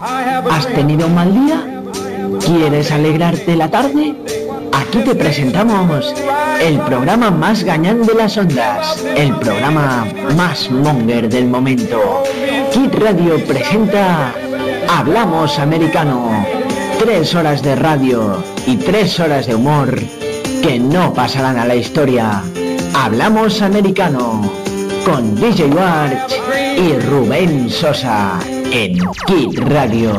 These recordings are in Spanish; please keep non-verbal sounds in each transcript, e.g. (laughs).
¿Has tenido un mal día? ¿Quieres alegrarte la tarde? Aquí te presentamos el programa más gañán de las ondas, el programa más monger del momento. Kit Radio presenta Hablamos Americano. Tres horas de radio y tres horas de humor que no pasarán a la historia. Hablamos Americano con DJ Warch y Rubén Sosa en Kid Radio.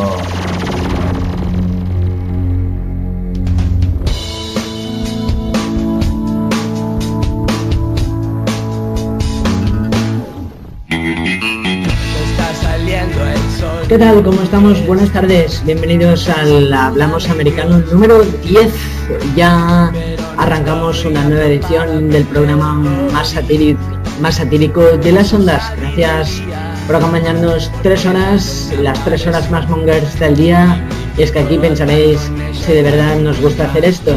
¿Qué tal? ¿Cómo estamos? Buenas tardes. Bienvenidos al Hablamos Americano número 10. Ya arrancamos una nueva edición del programa más satírico, más satírico de las ondas. Gracias por acompañarnos tres horas, las tres horas más mongers del día. Y es que aquí pensaréis si de verdad nos gusta hacer esto.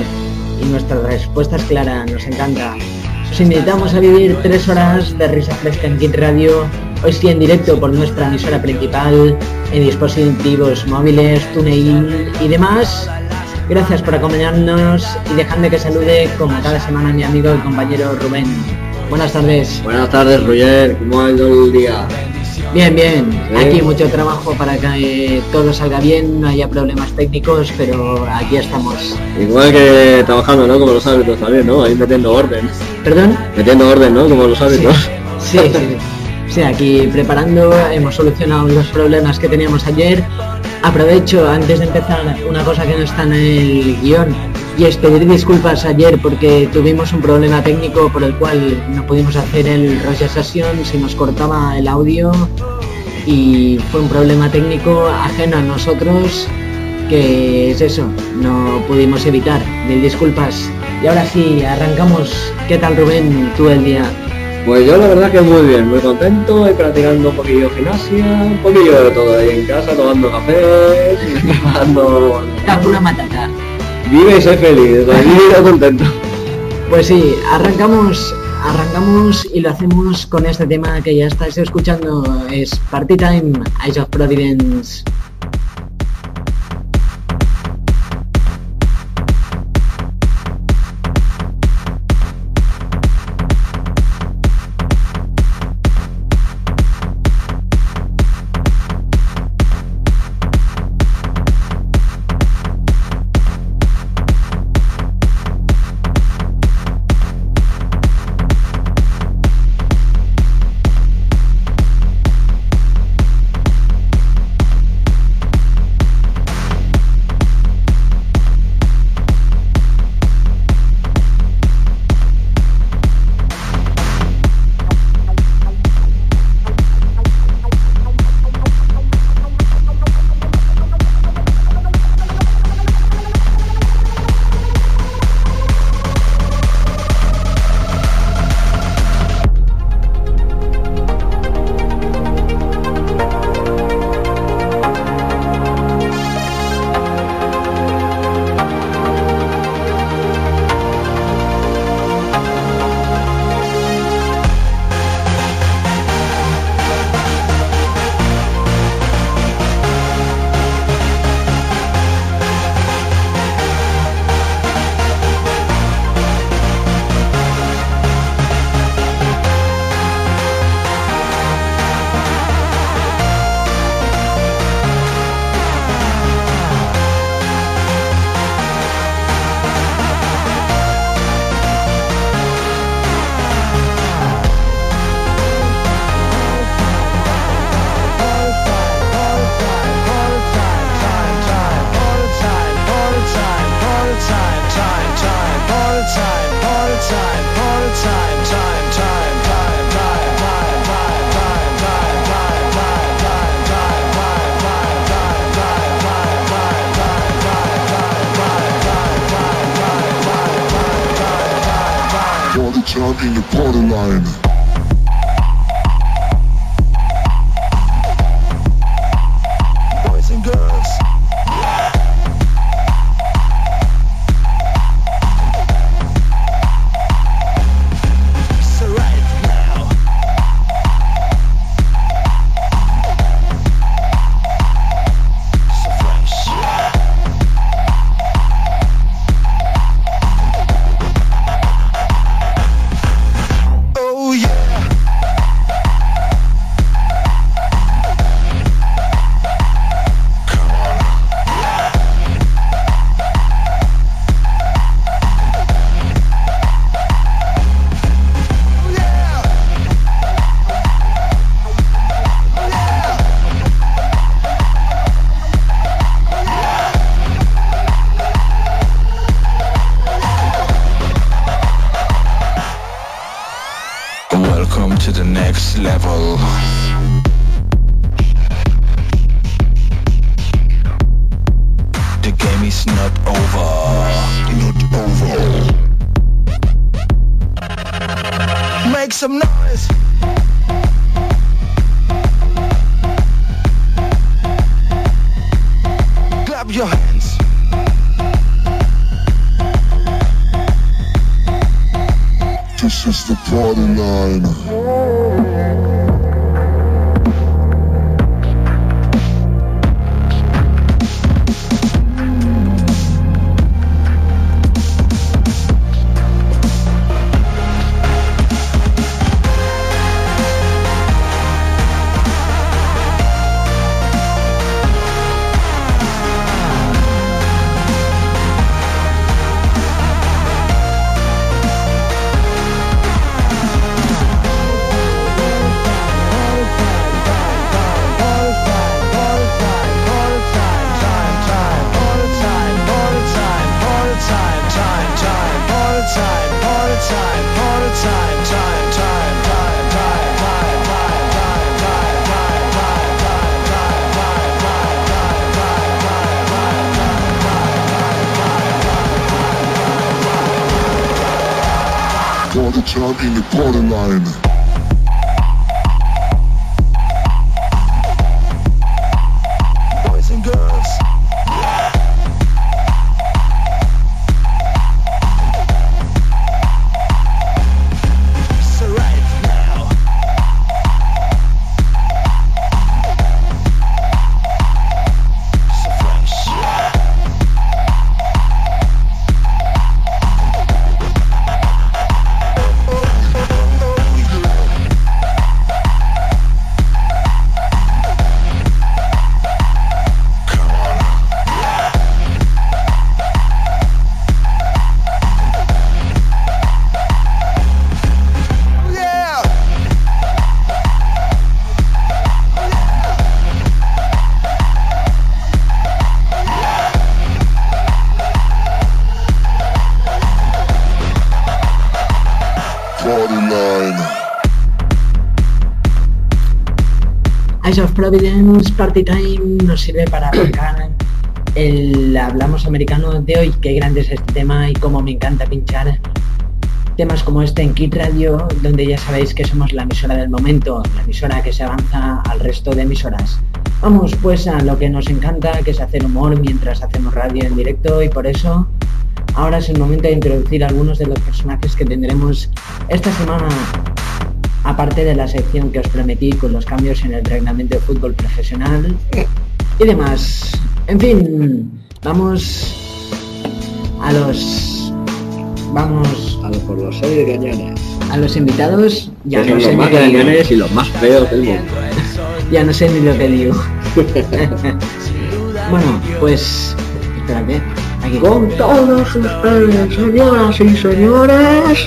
Y nuestra respuesta es clara, nos encanta. Os invitamos a vivir tres horas de risa fresca en Kit Radio, hoy sí en directo por nuestra emisora principal, en dispositivos móviles, TuneIn y demás. Gracias por acompañarnos y dejadme que salude como cada semana mi amigo y compañero Rubén. Buenas tardes. Buenas tardes, Roger. ¿Cómo ha ido el día? Bien, bien. Aquí mucho trabajo para que todo salga bien, no haya problemas técnicos, pero aquí estamos. Igual que trabajando, ¿no? Como los hábitos también, ¿no? Ahí metiendo orden. ¿Perdón? Metiendo orden, ¿no? Como los hábitos. Sí, sí. sí. Sí, aquí preparando, hemos solucionado los problemas que teníamos ayer. Aprovecho antes de empezar una cosa que no está en el guion y es pedir disculpas ayer porque tuvimos un problema técnico por el cual no pudimos hacer el Roger Session, se nos cortaba el audio y fue un problema técnico ajeno a nosotros que es eso, no pudimos evitar. Mil disculpas. Y ahora sí, arrancamos. ¿Qué tal Rubén, tú el día? Pues yo la verdad que muy bien, muy contento, y practicando un poquillo gimnasia, un poquillo de todo ahí en casa, tomando café, (laughs) tomando... Alguna matata. Vive y sé feliz, (laughs) tranquilo, contento. Pues sí, arrancamos, arrancamos y lo hacemos con este tema que ya estáis escuchando, es Party Time, Eyes of Providence. Next level. The game is not over. Not over. Make some noise. This is the party line. In the party Eyes of Providence Party Time nos sirve para arrancar el hablamos americano de hoy. Qué grande es este tema y cómo me encanta pinchar temas como este en Kit Radio, donde ya sabéis que somos la emisora del momento, la emisora que se avanza al resto de emisoras. Vamos pues a lo que nos encanta, que es hacer humor mientras hacemos radio en directo y por eso ahora es el momento de introducir algunos de los personajes que tendremos esta semana aparte de la sección que os prometí con los cambios en el reglamento de fútbol profesional y demás. En fin, vamos a los vamos A los por los seis cañones. a los invitados. Ya no sé los ni más qué digo. cañones y los más feos del mundo. Ya no sé ni lo que digo. (laughs) bueno, pues espérate. Aquí. Con todos ustedes, señoras y señores,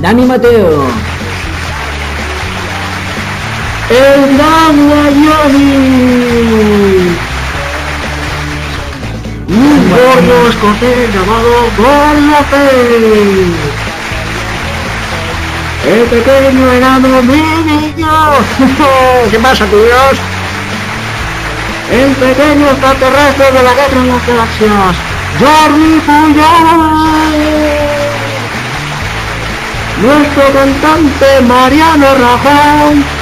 Dani Mateo. El gran Miami. Un gordo escocés llamado Gordo Pérez. El pequeño enano mi niño. (laughs) ¿Qué pasa, tíos? El pequeño extraterrestre de la guerra de las galaxias. Jordi Puyol. Nuestro cantante Mariano Rajoy.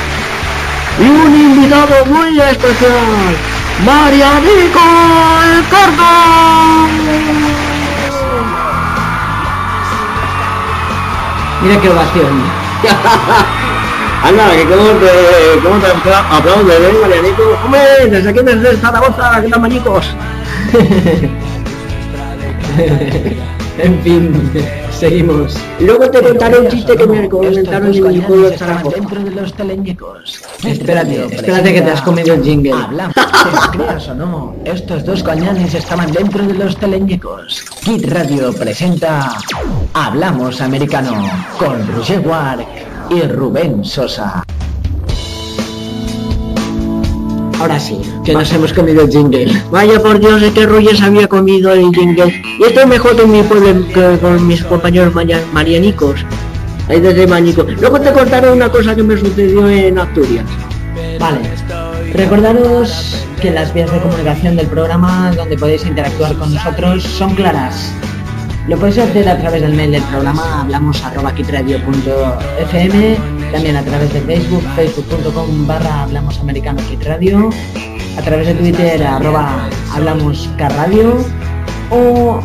Y un invitado muy especial. Marianico el Cordo. Mira qué ovación. (laughs) Anda, que cómo te, cómo te aplaudes, ¿eh, Marianico? Hombre, desde aquí desde Zaragoza, ¿qué tal, manicos? (laughs) en fin, seguimos. Luego te contaré un chiste que me comentaron en mi pueblo de Zaragoza. dentro de los teleñecos. Espérate, espérate que te has comido el jingle. Hablamos, (laughs) creas o no, estos dos cañones estaban dentro de los teleñecos. Kit Radio presenta Hablamos Americano con Roger Ward y Rubén Sosa. Ahora sí, que nos hemos comido el jingle. Vaya por Dios, es que Rogers había comido el jingle. Y esto es mejor que mi pueblo que con mis compañeros marianicos. Desde Mañico. Luego te contaré una cosa que me sucedió en Asturias. Vale. Recordaros que las vías de comunicación del programa donde podéis interactuar con nosotros son claras. Lo podéis hacer a través del mail del programa hablamos arroba kitradio.fm, también a través de Facebook, facebook.com barra hablamos americano kitradio, a través de Twitter arroba hablamos carradio o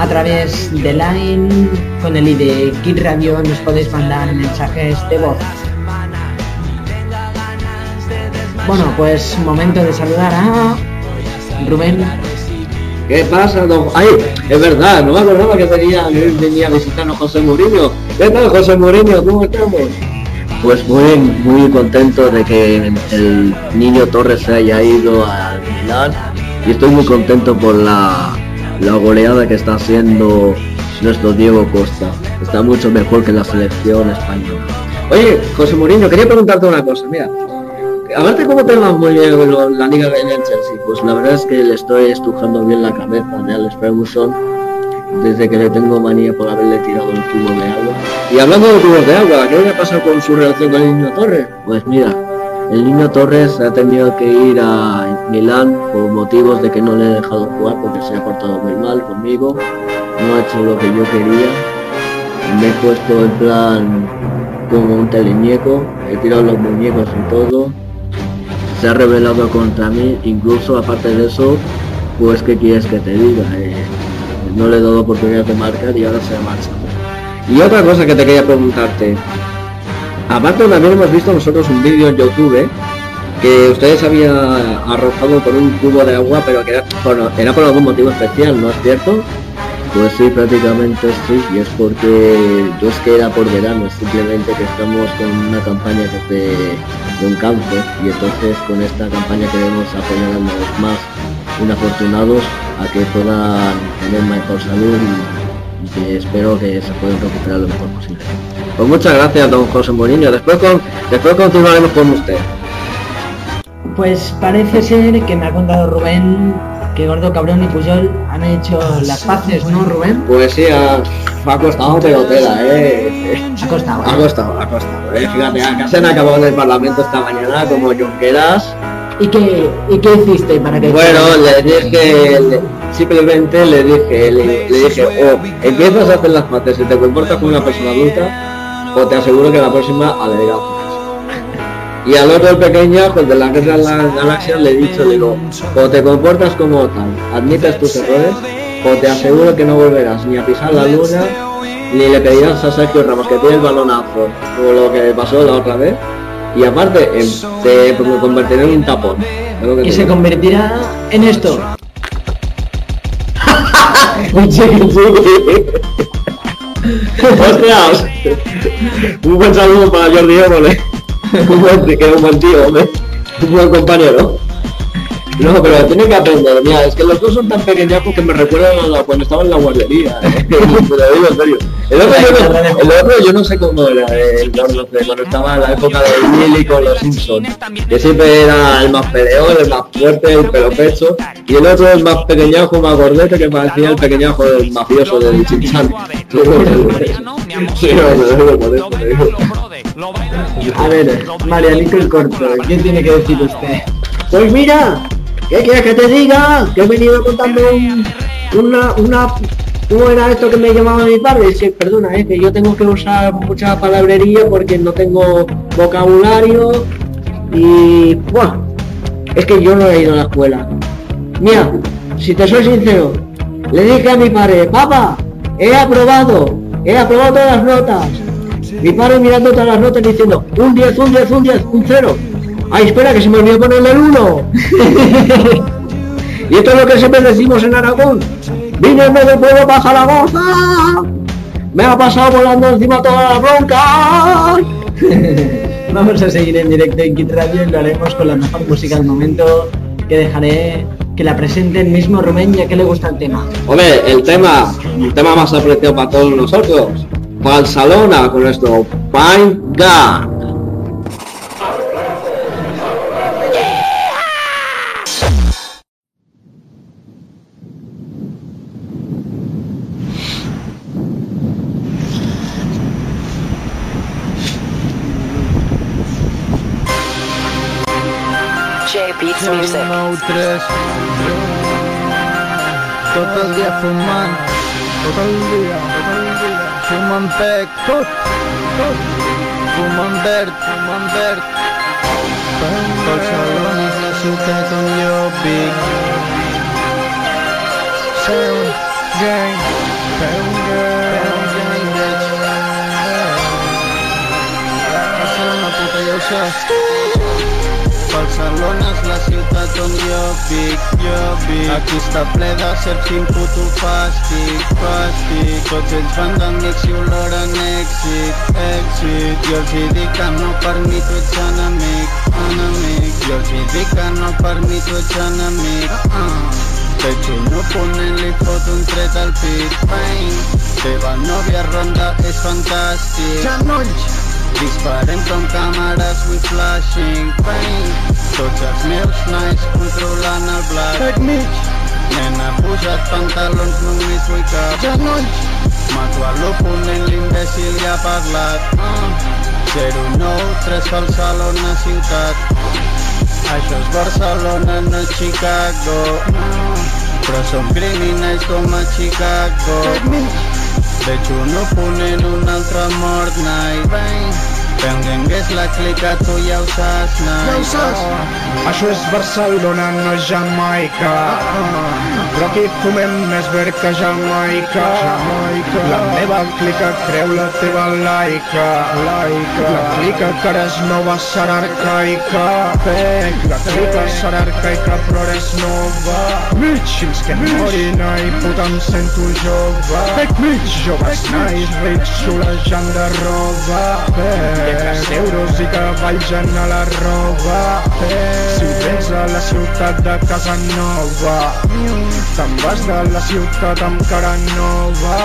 a través de Line con el ID Kit Radio nos podéis mandar mensajes de voz. Bueno, pues momento de saludar a Rubén. ¿Qué pasa, don? Ay, es verdad, no me acordaba que venía, venía a visitarnos José Mourinho. ¿Qué tal, José Mourinho? ¿Cómo estamos? Pues muy, muy contento de que el niño Torres se haya ido al Milán y estoy muy contento por la, la goleada que está haciendo nuestro Diego Costa. Está mucho mejor que la selección española. Oye, José Mourinho, quería preguntarte una cosa, mira. Aparte cómo te va muy bien lo- la liga en el Chelsea, pues la verdad es que le estoy estrujando bien la cabeza de Alex Ferguson desde que le tengo manía por haberle tirado un cubo de agua. Y hablando de cubos de agua, ¿qué le pasa con su relación con el niño Torres? Pues mira, el niño Torres ha tenido que ir a Milán por motivos de que no le he dejado jugar porque se ha portado muy mal conmigo, no ha hecho lo que yo quería, me he puesto en plan como un teleñeco, he tirado los muñecos y todo, se ha rebelado contra mí, incluso aparte de eso, pues qué quieres que te diga, Eh, no le he dado oportunidad de marcar y ahora se ha marchado. Y otra cosa que te quería preguntarte, aparte también hemos visto nosotros un vídeo en YouTube que ustedes habían arrojado con un cubo de agua, pero que era, por algún motivo especial, ¿no es cierto? Pues sí, prácticamente sí, y es porque yo es que era por verano, simplemente que estamos con una campaña es de, un cáncer y entonces con esta campaña queremos apoyar a los más inafortunados a que puedan tener mejor salud y que espero que se puedan recuperar lo mejor posible. Pues muchas gracias, don José Mourinho. Después, con, después continuaremos con usted. Pues parece ser que me ha contado Rubén que Gordo Cabrón y Puyol han hecho las paces, ¿no, Rubén? Pues sí, ha, ha costado pero tela, eh. Ha costado. Ha ¿eh? costado, ha costado. Eh. Fíjate, acá se han acabado en el Parlamento esta mañana como Junqueras. ¿Y qué, ¿Y qué hiciste para que... Bueno, le dije, le- simplemente le dije, le, le dije, o empiezas a hacer las paces y te comportas como una persona adulta, o te aseguro que la próxima adelgazas. Y al otro pequeño, pues de la guerra de las galaxias, le he dicho, digo, o te comportas como tal, admites tus errores, o te aseguro que no volverás ni a pisar la luna, ni le pedirás a Sergio Ramos que tiene el balonazo, como lo que pasó la otra vez. Y aparte, em, te convertiré en un tapón. que Y te se convertirá en esto. (laughs) ¡Ostras! Un buen saludo para Jordi Évole. Un buen, que es un buen tío, hombre. Un buen compañero. No, pero tiene que aprender, mira, es que los dos son tan pequeñajos que me recuerdan a la- cuando estaba en la guardería. eh. (laughs) Te lo digo en serio. El otro, yo no, el otro yo no sé cómo era, eh, el Carlos, de cuando estaba en la época de Willy con los Simpsons. Que siempre era el más peleón, el más fuerte, el pelo pecho. Y el otro el más pequeñajo, más gordete, que parecía el pequeñajo del mafioso del Chinchan. Sí, no. A ver, Marianito el Corto, ¿qué tiene que decir usted? Pues mira, ¿qué quieres que te diga? Que he venido contando un- una, una, ¿cómo era esto que me llamaba mi padre? Es que, perdona, es que yo tengo que usar mucha palabrería porque no tengo vocabulario y, buah, es que yo no he ido a la escuela. Mira, si te soy sincero, le dije a mi padre, papá, he aprobado, he aprobado todas las notas. Mi padre mirando todas las notas diciendo, un 10, un 10, un 10, un 0. Ay, espera, que se me olvidó ponerle el 1. (laughs) y esto es lo que siempre decimos en Aragón. Víneme del pueblo para Zaragoza. Me ha pasado volando encima toda la bronca. (laughs) Vamos a seguir en directo en Kit Radio y lo haremos con la mejor música del momento que dejaré que la presente el mismo Rubén ya que le gusta el tema. Hombre, el tema, el tema más apreciado para todos nosotros. Falsalona con nuestro Pine Gun. 3 Tot el dia fumant. Tot el dia, tot el dia. Fumant pec, tot, tot. Fumant verd, fumant verd. Barcelona és la ciutat on jo vic. Sound gang Sound gang Sound gang Barcelona puta ja ho saps Barcelona és la ciutat on jo vic, jo vic. Aquí està ple de serps quin puto fàstic, fàstic. Tots ells van d'amics i oloren èxit, èxit. Jo els hi dic que no per mi tu ets enemic, enemic. Jo els hi dic que no per mi tu ets enemic, ah. Veig un oponent, li fot un tret al pit, bang. Teva nòvia ronda és fantàstic. Genolls! Disparem com càmeres with flashing paint Tots els meus nights controlant el black Tècnics Nena, posat pantalons, només vull cap Genolls Mato a l'oponent, l'imbècil ja ha parlat ah. 093 Barcelona ciutat Això és Barcelona, no és Chicago. No. Però som criminals com a Chicago. Veig un oponent, un altre mort, night bang Penguin és la clica, tu ja ho saps, night Ja ho saps Això és Barcelona, no és Jamaica. Però aquí fumem més verd que Jamaica. Jamaica. La meva clica creu la teva laica. Laica. La clica que ara és nova serà arcaica. Pec. La clica serà arcaica però ara és nova. Mig. Fins que morin, ai, puta, em sento jove. Pec, mig. Joves nais, rics, xulejant de roba. Pec. Lletres euros i cavalls en a la roba. Si vens a la ciutat de casa nova, te'n vas de la ciutat amb cara nova.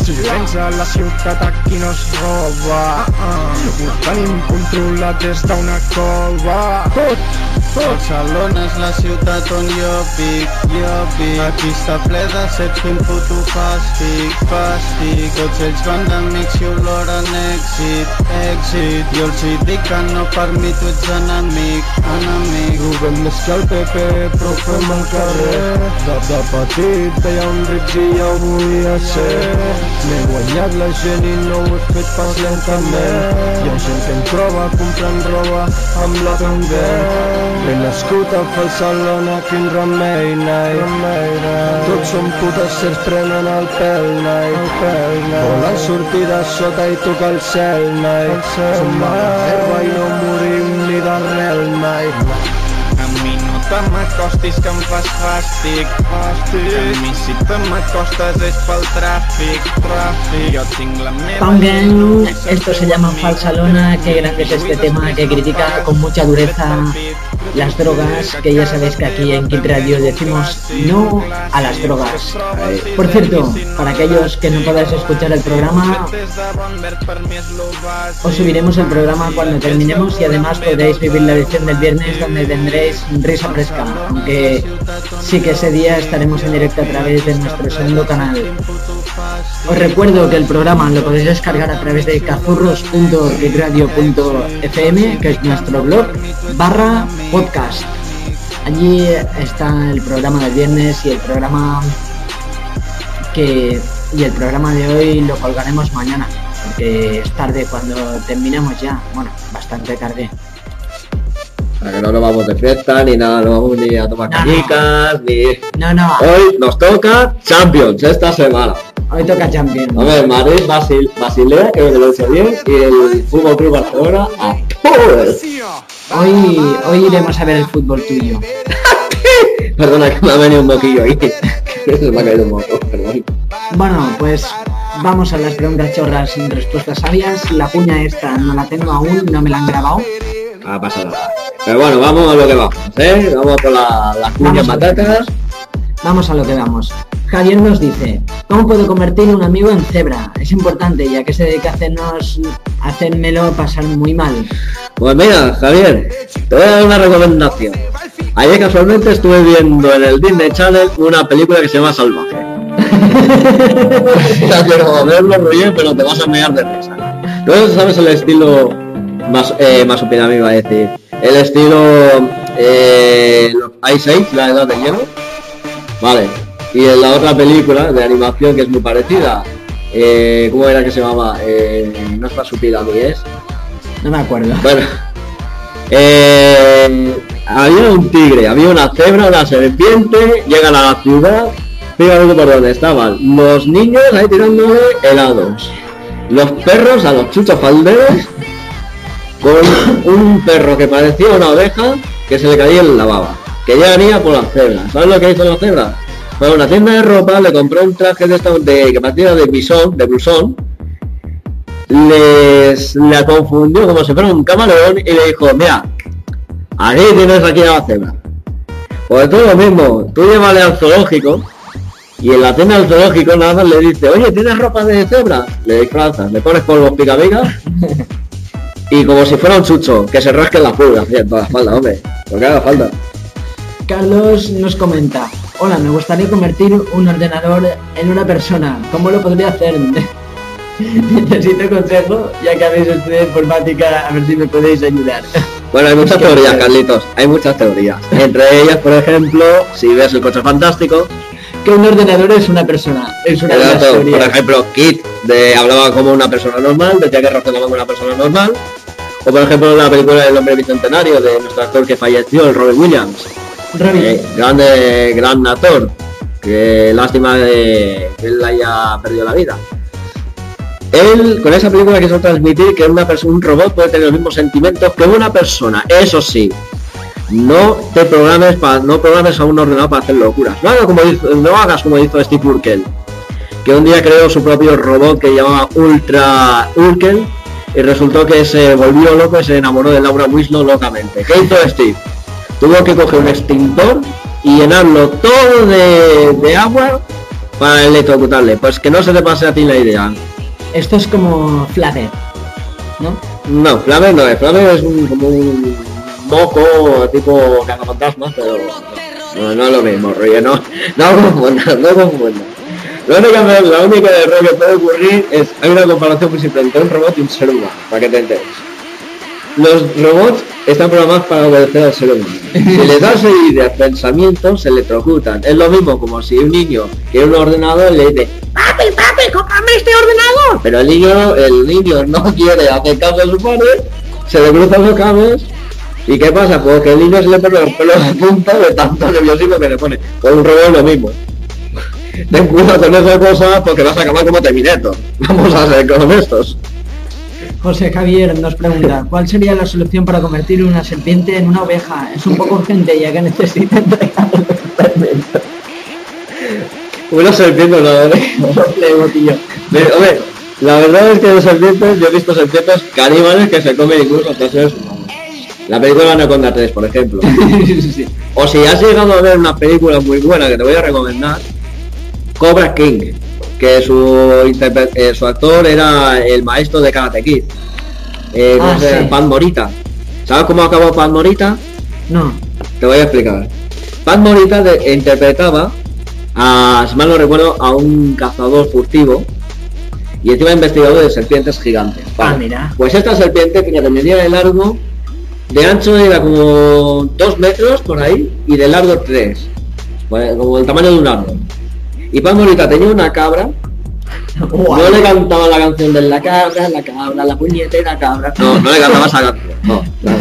Si vens a la ciutat aquí no es roba. Ho tenim controlat des d'una cova. Tot. Barcelona és la ciutat on jo vic, jo vic. Aquí està ple de set fent puto fàstic, fàstic. Tots ells van d'amics i oloren èxit, èxit. Jo els hi dic que no per mi tu ets enemic, enemic. Robem més que el PP, però fem al carrer. De, de petit deia un rics i ja ho volia ser. M'he guanyat la gent i no ho he fet pas lentament. Hi ha gent que em troba comprant roba amb la també. Ben nascut a Barcelona, quin remei, nai. Tots són putes, se'ls prenen el pèl, nai. Volen sortir de sota i tocar el cel, nai. Som la reserva i no morim ni d'arrel, nai. A mi no te m'acostis que em fas fàstic, fàstic. A mi si te m'acostes és pel tràfic, tràfic. Jo tinc la meva... Pound Gang, esto se llama Falsalona, qué grande es este tema que critica con mucha dureza las drogas, que ya sabéis que aquí en Kid Radio decimos no a las drogas. Por cierto, para aquellos que no podáis escuchar el programa, os subiremos el programa cuando terminemos y además podréis vivir la edición del viernes donde tendréis risa fresca, aunque sí que ese día estaremos en directo a través de nuestro segundo canal. Os recuerdo que el programa lo podéis descargar a través de cazurros.gigradio.fm, que es nuestro blog, barra podcast. Allí está el programa del viernes y el programa que y el programa de hoy lo colgaremos mañana, porque es tarde cuando terminemos ya, bueno, bastante tarde. Sea, que no nos vamos de fiesta ni nada, no vamos ni a tomar No, no. cañicas, ni... No, no, Hoy nos toca Champions esta semana. Hoy toca Champions. A ver, Madrid, Basil, Basilea, que me lo dicho bien, y el Fútbol Club Barcelona a todos. Hoy, hoy iremos a ver el fútbol tuyo. (laughs) Perdona que me ha venido un moquillo ahí. (laughs) Se me ha caído un moco, perdón. Bueno, pues vamos a las preguntas chorras sin respuestas sabias. La cuña esta no la tengo aún, no me la han grabado. Ah, pasa nada. Pero bueno, vamos a lo que vamos, ¿eh? Vamos con la- las a- matacas. Vamos a lo que vamos. Javier nos dice, ¿cómo puedo convertir un amigo en cebra? Es importante, ya que se dedica a hacernos, a hacérmelo pasar muy mal. Pues mira, Javier, te voy a dar una recomendación. Ayer casualmente estuve viendo en el Disney Channel una película que se llama Salvaje. (laughs) ya quiero verlo, Roger, pero te vas a mear de risa. Luego sabes el estilo más, eh, más opinado me iba a decir. El estilo eh, Ice Age, la edad de hielo. Vale. Y en la otra película de animación que es muy parecida, eh, ¿cómo era que se llamaba? Eh, no es Masupilami, es. No me acuerdo. Bueno, eh, había un tigre, había una cebra, una serpiente, llegan a la ciudad, fíjate por dónde estaban. Los niños ahí tirándole helados. Los perros a los chuchos falderos, con un perro que parecía una oveja que se le caía en la baba. Que ya venía por la cebra. ¿Sabes lo que hizo la cebra? Fue a una tienda de ropa, le compró un traje de esta de que parecía de bisón, de blusón, les la confundió como si fuera un camaleón y le dijo, mira, aquí tienes aquí a la cebra. Pues tú lo mismo, tú llévale al zoológico y en la tienda del zoológico nada más le dice, oye, ¿tienes ropa de cebra? Le disfrazas, le pones polvos picavigas (laughs) y como si fuera un chucho, que se rasque la pulga, toda la espalda, hombre, lo que haga falta. Carlos nos comenta, hola, me gustaría convertir un ordenador en una persona. ¿Cómo lo podría hacer? (laughs) Necesito consejo, ya que habéis estudiado informática, a ver si me podéis ayudar. Bueno, hay muchas Es que- teorías, Carlitos, hay muchas teorías. Entre ellas, por ejemplo, si ves el coche fantástico, Que un ordenador es una persona, es una Exacto, por ejemplo, Kit de, hablaba como una persona normal, decía que razonaba como una persona normal. O por ejemplo la película El hombre bicentenario de nuestro actor que falleció, el Robin Williams. Eh, grande, gran actor. Que lástima de que él haya perdido la vida. Él con esa película quiso transmitir que una un robot puede tener los mismos sentimientos que una persona. Eso sí, no te programes para no programes a un ordenador para hacer locuras. No hagas como hizo, no hagas Steve Urkel, que un día creó su propio robot que llamaba Ultra Urkel y resultó que se volvió loco y se enamoró de Laura Winslow locamente. ¿Qué hizo Steve? Tuvo que coger un extintor y llenarlo todo de, de agua para electrocutarle. Pues que no se te pase a ti la idea. esto es como Flathead, ¿no? No, Flamer no es. Flamer es un, como un moco tipo cagafantasmas, pero no, no es lo mismo, rollo. No, no confundas, no confundas. La única, la única error que puede ocurrir es, hay una comparación muy simple entre un robot y un ser humano, para que te enteres. Los robots están programados para obedecer al ser humano. Si les das ideas, pensamientos, se electrocutan. Es lo mismo como si un niño quiere un ordenador le dice, papi, papi, cómprame este ordenador. Pero el niño, el niño no quiere hacer caso a su padre, se le cruzan los cables. ¿Y qué pasa? Pues que el niño se le pone los pelos de punta de tanto nerviosismo que le pone. Con un robot lo mismo. Ten cuidado con esa cosa porque vas a acabar como Terminator. Vamos a ser honestos. José Javier nos pregunta, ¿cuál sería la solución para convertir una serpiente en una oveja? Es un poco urgente ya que necesita entregar el experimento. Una serpiente no, ¿eh? Pero, hombre, la verdad es que de serpientes, yo he visto serpientes caníbales que se comen incluso a seres humanos. La película Anaconda 3, por ejemplo. (laughs) Sí. O si has llegado a ver una película muy buena que te voy a recomendar, Cobra King, que su, eh, su actor era el maestro de Karate Kid. Eh, ¿cómo Ah, sí. Morita. ¿Sabes cómo acabó Pan Morita? No. Te voy a explicar. Pan Morita de- interpretaba, a, si mal no recuerdo, a un cazador furtivo y encima investigador de serpientes gigantes. Ah, mira. Pues esta serpiente, fíjate, medía de largo, de ancho era como dos metros por ahí y de largo tres, Pues, como el tamaño de un árbol. Y Pan Morita tenía una cabra, no le cantaba la canción de la cabra, la cabra, la puñetera cabra. No, no le cantaba esa canción. No, no.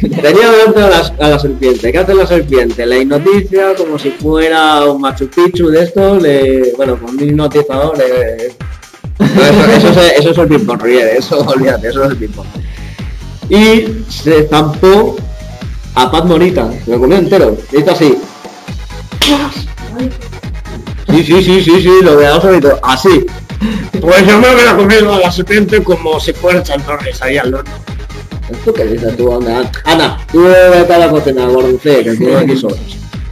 (laughs) Tenía delante a, la serpiente. ¿Qué hace la serpiente? Le hipnotiza como si fuera un Machu Picchu de estos, le, bueno, con un hipnotizador le... No, eso, eso, es, eso es el ping-pong, eso, olvídate, eso es el ping-pong. Y se zampó a Pat Morita, se lo comió entero, hizo así. Sí, sí, sí, sí, sí, lo veamos ahorita, así. Pues yo me hubiera comido a la serpiente como si fuera chantorres ahí al horno. ¿Esto qué dices tú, Ana? Ana, tú vete a la cocina, gorducé, que estoy aquí solos.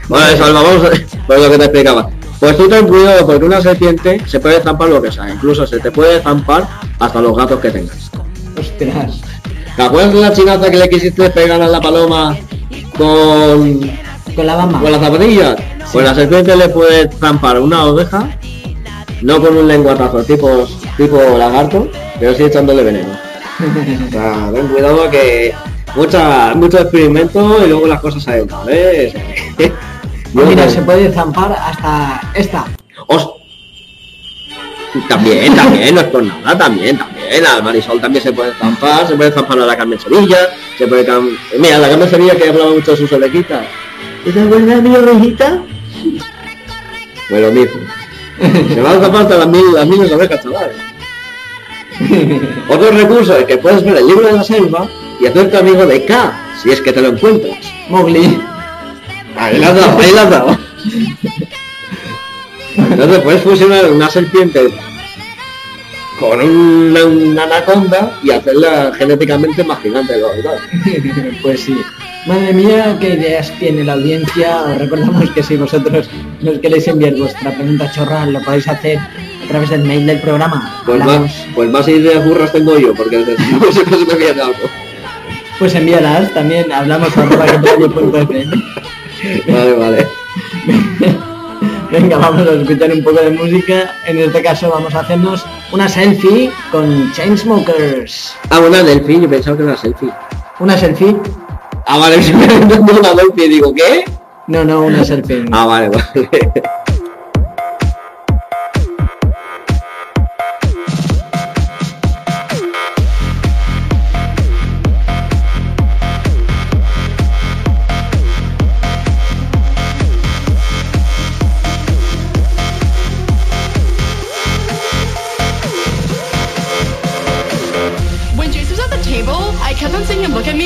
Vale, Salva, vamos a pues lo que te explicaba. Pues tú ten cuidado porque una serpiente se puede zampar lo que sea, incluso se te puede zampar hasta los gatos que tengas. Ostras. ¿Te acuerdas de la chinaza que le quisiste pegar a la paloma con, Con la bamba. con la zapatilla? Pues la serpiente le puede zampar una oveja, no con un lenguatazo tipo, tipo lagarto, pero sí echándole veneno. (laughs) O sea, ten cuidado que Mucha, mucho experimento y luego las cosas salen mal, ¿eh? (laughs) Yo Mira, se puede zampar hasta esta. Os- También, también, no es por nada, también, también. Al Marisol también se puede zampar, se puede zampar a la Carmen Sevilla, se puede Mira, la Carmen Sevilla que hablaba mucho de sus orejitas. ¿Y te acuerdas de mi orejita? Pues lo mismo. Se van a hasta las mil, las mil orejas, chavales. Otro recurso es que puedes ver el libro de la selva y hacerte amigo de K, si es que te lo encuentras. Mowgli. Ahí la has dado, ahí la has dado. Entonces puedes fusionar una serpiente con una, una anaconda y hacerla genéticamente más gigante de lo normal. (laughs) pues sí. Madre mía, qué ideas tiene la audiencia. Os recordamos que si vosotros nos queréis enviar vuestra pregunta chorra, lo podéis hacer a través del mail del programa. Pues Hablamos- más, pues más ideas burras tengo yo, porque no (laughs) sé se me viene algo. Pues envíalas también, hablamos arroba. (laughs) Vale, vale. (laughs) Venga, vamos a escuchar un poco de música. En este caso vamos a hacernos una selfie con Chainsmokers. Ah, una delfín, yo pensaba que era una selfie. ¿Una selfie? Ah, vale, (laughs) me una delfín y digo, ¿qué? No, no, una selfie. Ah, vale, vale.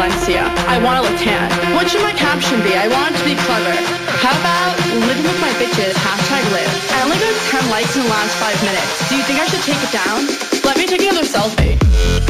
Valencia. I want to look tan. What should my caption be? I want it to be clever. How about living with my bitches, hashtag live. I only got 10 likes in the last 5 minutes. Do you think I should take it down? Let me take another selfie.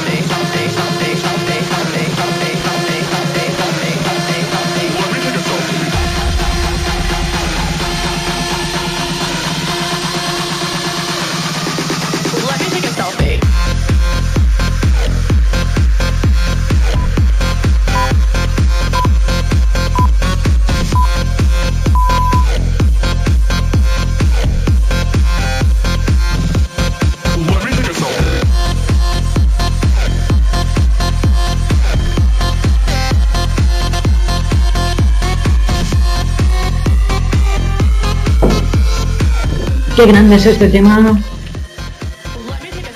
Qué grande es este tema.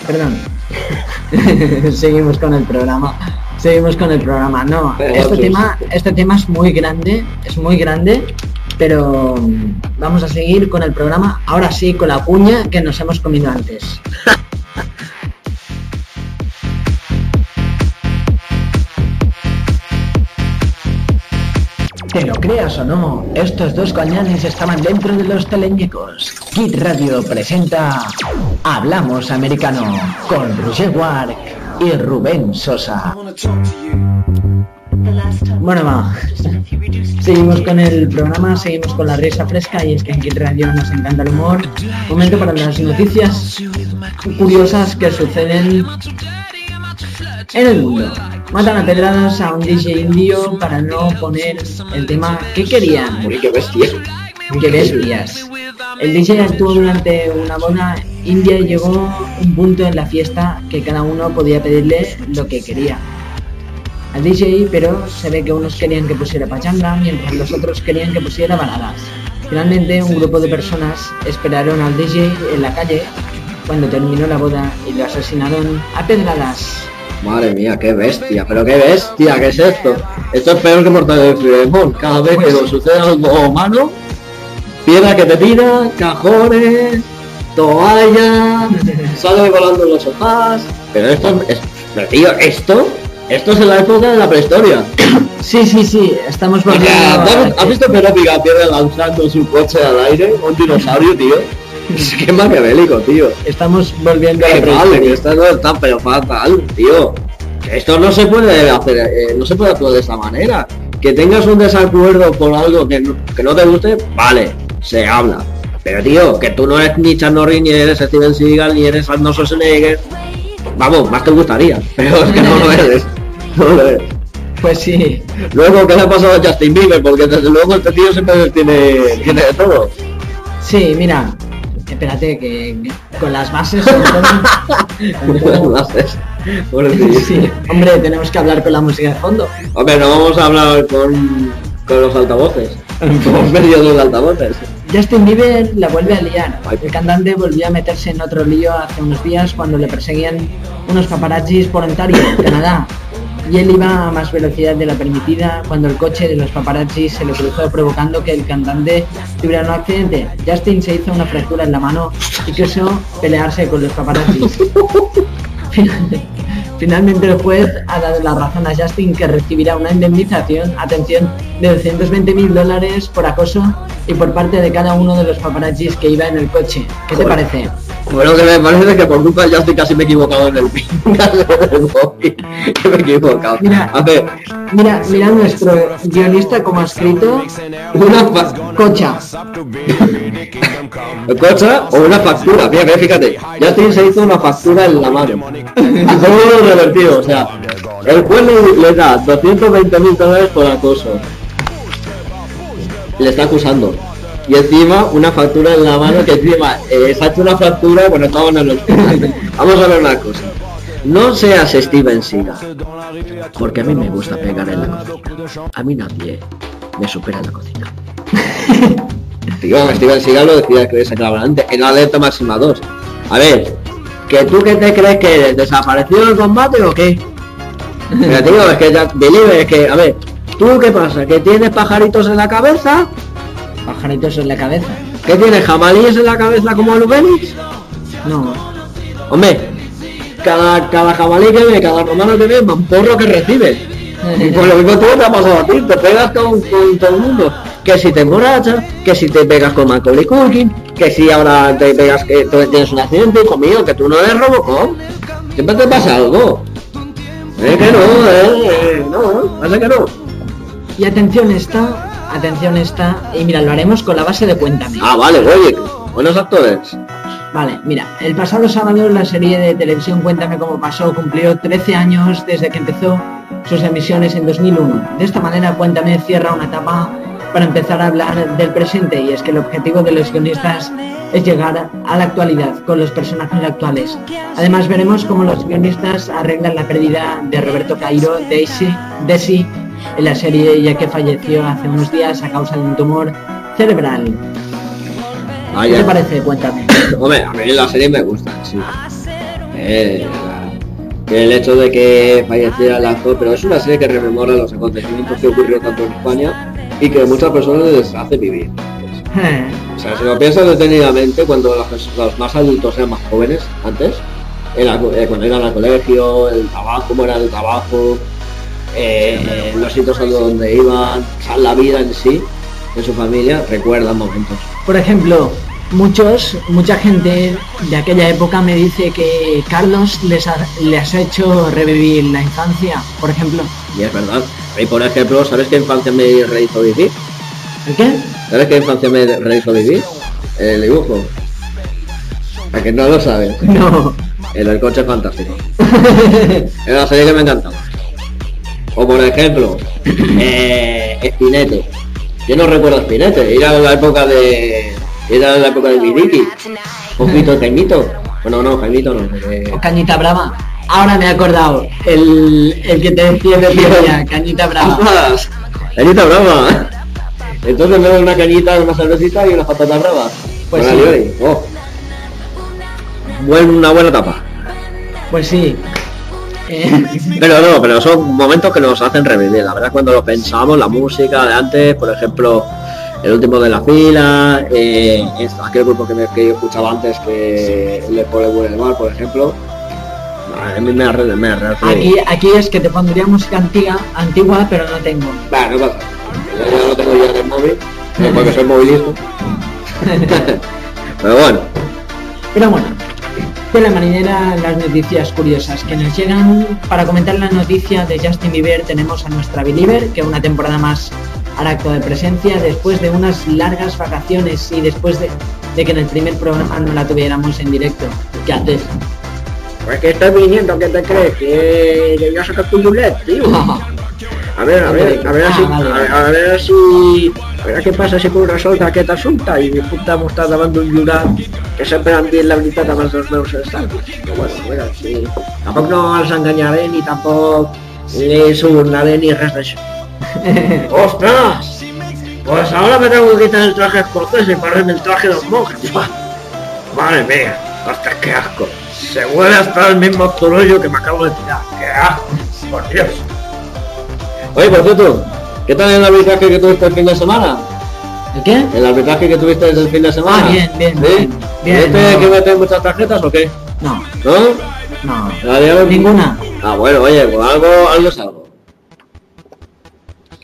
Perdón. (laughs) Seguimos con el programa. Seguimos con el programa. No, Pero este tema, este tema es muy grande, es muy grande, pero vamos a seguir con el programa. Ahora sí, con la cuña que nos hemos comido antes. Te lo creas o no, estos dos cañones estaban dentro de los teleñecos. Kit Radio presenta Hablamos Americano con Roger Wark y Rubén Sosa. Bueno, va. Seguimos con el programa, seguimos con la risa fresca y es que en Kit Radio nos encanta el humor. Momento para las noticias curiosas que suceden en el mundo. Matan a pedradas a un DJ indio para no poner el tema que querían. Uy, qué bestia. ¡Qué bestias! El DJ actuó durante una boda india y llegó un punto en la fiesta que cada uno podía pedirle lo que quería al DJ, pero se ve que unos querían que pusiera pachanga, mientras los otros querían que pusiera baladas. Finalmente, un grupo de personas esperaron al DJ en la calle cuando terminó la boda y lo asesinaron a pedradas. Madre mía, qué bestia, pero qué bestia, ¿qué es esto? Esto es peor que Mortal de Filemón. Cada vez que nos sucede algo malo, piedra que te tira, cajones, toalla, (laughs) sale volando los sofás. Pero esto es. Pero tío, esto. Esto es en la época de la prehistoria. (coughs) Sí, sí, sí, estamos O volviendo sea, ¿has visto Perópica piedra lanzando su coche al aire? Un dinosaurio, tío. (laughs) Es que maquiavélico, tío. Estamos volviendo a la mal, que esto no está pero fatal, tío. Esto no se puede hacer, eh, no se puede actuar de esta manera. Que tengas un desacuerdo por algo que no, que no te guste, vale, se habla. Pero tío, que tú no eres ni Chan Norris, ni eres Steven Seagal, ni eres Arnold Schwarzenegger. Vamos, más te gustaría, (laughs) pero es que no lo eres. No lo eres. Pues sí, Luego, ¿qué le ha pasado a Justin Bieber? Porque desde luego este tío siempre tiene, tiene de todo. sí, mira. Espérate, que con las bases... (laughs) haces. Pobrecillo. sí, hombre, tenemos que hablar con la música de fondo. Hombre, no vamos a hablar con, con los altavoces. Con (laughs) medio de los altavoces. Justin Bieber la vuelve a liar. El cantante volvió a meterse en otro lío hace unos días cuando le perseguían unos paparazzis por Ontario, Canadá. Y él iba a más velocidad de la permitida cuando el coche de los paparazzis se le cruzó provocando que el cantante tuviera un accidente. Justin se hizo una fractura en la mano y quiso pelearse con los paparazzis. (laughs) (laughs) Finalmente el juez ha dado la razón a Justin que recibirá una indemnización, atención, de 220 mil dólares por acoso y por parte de cada uno de los paparazzis que iba en el coche. ¿Qué te parece? Bueno, que me parece que por culpa de Justin casi me he equivocado en el. (laughs) Que (laughs) me he equivocado. Mira. A ver, Mira, mira nuestro guionista como ha escrito una Cocha. (laughs) cocha o una factura. Mira, mira, fíjate. Justin se hizo una factura en la mano. Todo revertido, o sea, el juez le, da 220 mil dólares por acoso. Le está acusando. Y encima una factura en la mano que encima eh, se ha hecho una factura cuando estaban en hospital. (laughs) Vamos a ver una cosa. No seas Steven Seagal. Porque a mí me gusta pegar en la cocina. A mí nadie me supera en la cocina. (laughs) Tío, Steven Seagal lo decía que se adelante en la alerta máxima 2. A ver, ¿que tú qué te crees que eres? ¿Desaparecido del combate o qué? Pero es que ya, Believer, es que, a ver, ¿tú qué pasa? ¿Que tienes pajaritos en la cabeza? Pajaritos en la cabeza. ¿Que tienes jamalíes en la cabeza como Lubenis? No. Hombre, cada, cada jabalí que ve, cada romano que ve, más porro que recibe. Y por lo mismo todo te ha pasado a ti, te pegas con, con todo el mundo. Que si te emborrachas, que si te pegas con Macaulay Culkin, que si ahora te pegas que tienes un accidente conmigo, que tú no eres Robocop. Siempre te pasa algo. Eh, que no, eh, eh, no, pasa que no. Y atención está, atención está, y mira, lo haremos con la base de Cuéntame. Ah, vale, oye, buenos actores. Vale, mira, el pasado sábado la serie de televisión Cuéntame cómo pasó cumplió 13 años desde que empezó sus emisiones en 2001. De esta manera Cuéntame cierra una etapa para empezar a hablar del presente y es que el objetivo de los guionistas es llegar a la actualidad con los personajes actuales. Además veremos cómo los guionistas arreglan la pérdida de Roberto Cairo, Daisy, Desi en la serie ya que falleció hace unos días a causa de un tumor cerebral. ¿Qué Vaya. te parece? Cuéntame. Hombre, a mí la serie me gusta, sí. Eh, la- el hecho de que falleciera el actor, pero es una serie que rememora los acontecimientos que ocurrieron tanto en España y que muchas personas les hace vivir. (laughs) O sea, si lo piensas detenidamente, cuando los más adultos eran más jóvenes, antes, en co- eh, cuando iban al colegio, el trabajo, cómo era el trabajo, eh, los sitios donde iban, o sea, la vida en sí, de su familia, recuerdan momentos. Por ejemplo, muchos, mucha gente de aquella época me dice que Carlos les ha, les ha hecho revivir la infancia, por ejemplo. Y es verdad. Y por ejemplo, ¿sabes qué infancia me rehizo vivir? ¿El qué? ¿Sabes qué infancia me rehizo vivir? El dibujo. ¿A que no lo sabes? (laughs) No. El del coche fantástico. (laughs) Era una serie que me encantaba. O por ejemplo, (clears throat) eh, Spinete. Yo no recuerdo Spinete, era la época de. Era la época de Vidiki. Poquito Jaimito. Bueno no, Jaimito no. O Cañita Brava. Ahora me he acordado. El, el que te decía de Piolla, Cañita Brava. Cañita brava. Entonces me doy una cañita, una cervecita y una patata brava. Pues sí. Oh. Buen- una buena tapa. Pues sí. Eh, Pero no, pero son momentos que nos hacen revivir. La verdad cuando lo pensamos, la música de antes, por ejemplo, el último de la fila, eh, aquel grupo que, me, que yo escuchaba antes que le pone Boulevard, por ejemplo. A mí me me aquí, aquí es que te pondría música antigua, antigua pero no tengo. Va, no pasa. Yo lo tengo en el móvil, porque soy movilista. (laughs) Pero bueno, Pero bueno, de la marinera las noticias curiosas que nos llegan. Para comentar la noticia de Justin Bieber tenemos a nuestra Believer, que una temporada más hará acto de presencia después de unas largas vacaciones y después de, de que en el primer programa no la tuviéramos en directo. ¿Qué haces? Pues que estás viniendo, ¿qué te crees? Que, que voy a sacar tu mulet, tío. (laughs) A ver, a ver, a ver Ah, si, vale, vale. a, ver si, a ver qué passa si puc resoldre aquest assumpte i puc demostrar davant d'un jurat que sempre han dit la veritat amb els dos meus estalvis. Però bueno, a veure, si... Tampoc no els enganyaré ni tampoc ni subornaré ni res (laughs) d'això. ¡Ostras! Pues ahora me tengo que quitar el traje escocés y ponerme el traje de los monjes. (laughs) Madre mía, hasta qué asco. Se huele hasta el mismo zurullo que me acabo de tirar. ¡Qué asco! Por Dios. Oye, por cierto, ¿qué tal el arbitraje que tuviste el fin de semana? ¿El qué? El arbitraje que tuviste desde el fin de semana. Ah, bien, bien, ¿Sí? bien, bien, ¿Tuviste no. que meter muchas tarjetas o qué? No, ¿No? no. ¿La dieron? Ninguna. Ah, bueno, oye, pues algo, algo es algo.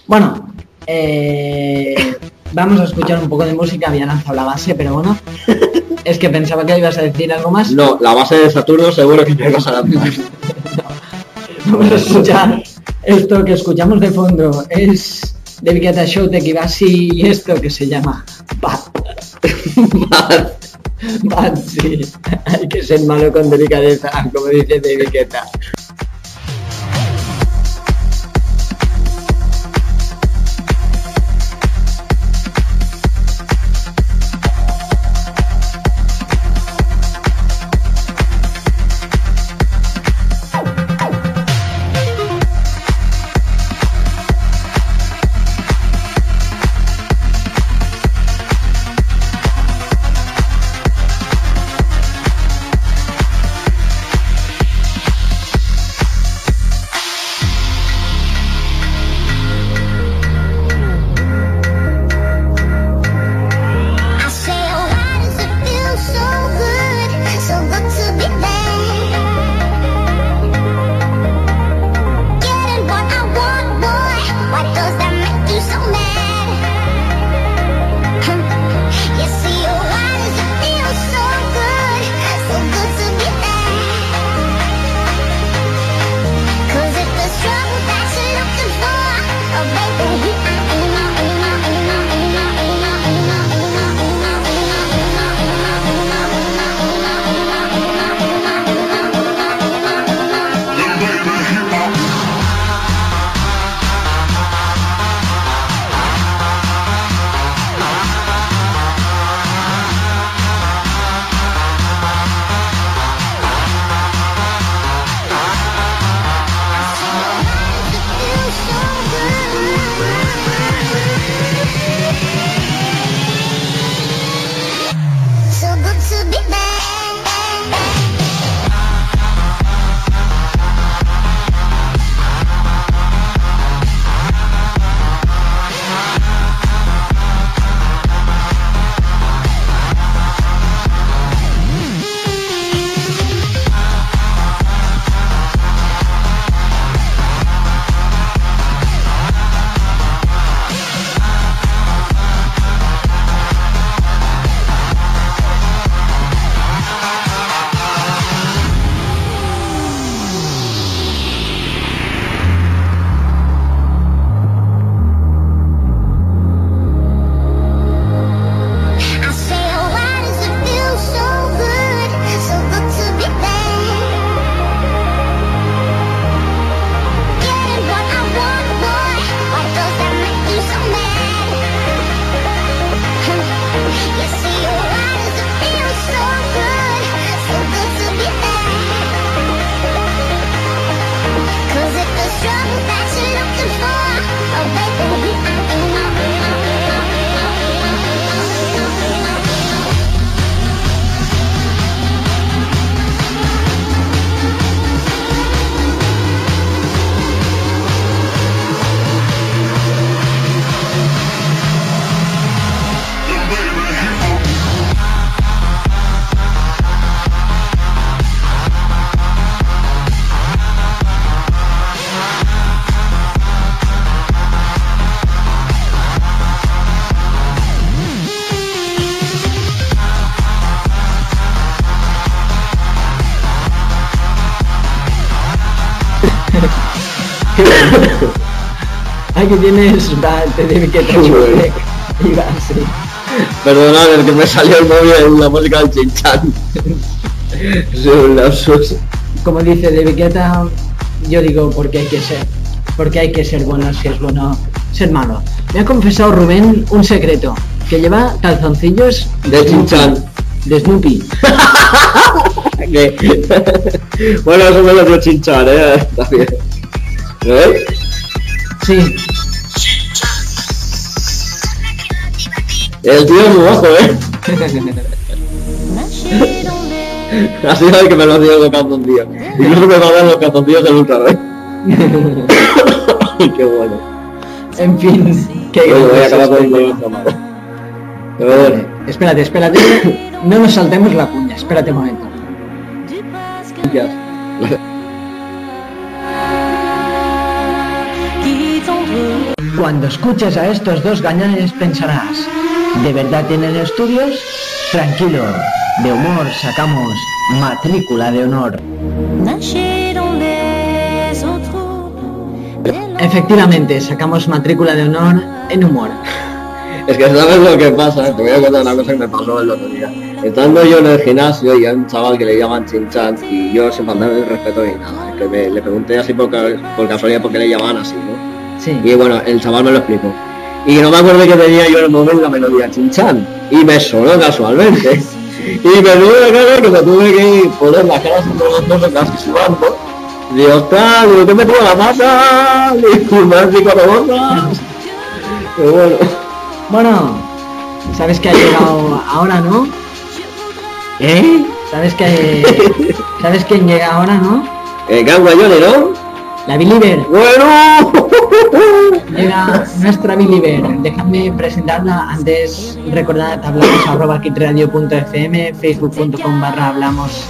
Bueno, eh, vamos a escuchar un poco de música. Había lanzado la base, pero bueno. (laughs) Es que pensaba que ibas a decir algo más. No, la base de Saturno seguro que me vas a lanzar. (laughs) Vamos a escuchar esto que escuchamos de fondo. Es de Viqueta Show de Kibasi y esto que se llama Bad. Bad, (laughs) sí. Hay que ser malo con delicadeza, como dice de Viqueta. Aquí tienes va, te debe que (laughs) te. Perdonad, que me salió el móvil en la música del chinchan. Sí, un lapsus. Como dice De Viqueta, yo digo porque hay que ser. Porque hay que ser bueno si es bueno ser malo. Me ha confesado Rubén un secreto. Que lleva calzoncillos De chinchan. de Snoopy. (laughs) Que- bueno, eso me lo dio chinchan, eh. Está bien. ¿Eh? Sí, El tío es muy bajo, eh. (laughs) Sido el que me lo dio los calzoncillos. Incluso me va a dar los calzoncillos del ultra, ¿eh? (laughs) Qué bueno. en fin. Que Oye, voy a acabar con el bueno. Espérate, espérate. No nos saltemos la cuña. Espérate un momento. Ya. Cuando escuches a estos dos gañanes pensarás, ¿de verdad tienen estudios? Tranquilo, de humor sacamos matrícula de honor. Efectivamente, sacamos matrícula de honor en humor. Es que sabes lo que pasa, te voy a contar una cosa que me pasó el otro día. Estando yo en el gimnasio y hay un chaval que le llaman Chinchan y yo sin faltarle el respeto ni nada, es que me- le pregunté así por, por casualidad por qué le llamaban así, ¿no? Sí. Y bueno, el chaval me lo explicó. Y no me acuerdo que tenía yo en el momento la melodía Chinchan y me sonó casualmente. (laughs) Y me tuve la cara que me tuve que poner la cara haciendo los dos casi sudando. Digo, ostras, digo, ¿qué me tuvo la pata? Digo, me han botas. Pero bueno. Bueno, sabes que ha llegado ahora, ¿no? ¿Eh? Sabes que sabes quién llega ahora, ¿no? Eh, Gangua Johnny, ¿no? La Believer. ¡Bueno! Llega nuestra Believer. Dejadme presentarla antes. Recordad, hablamos arroba kitradio.fm, facebook.com barra hablamos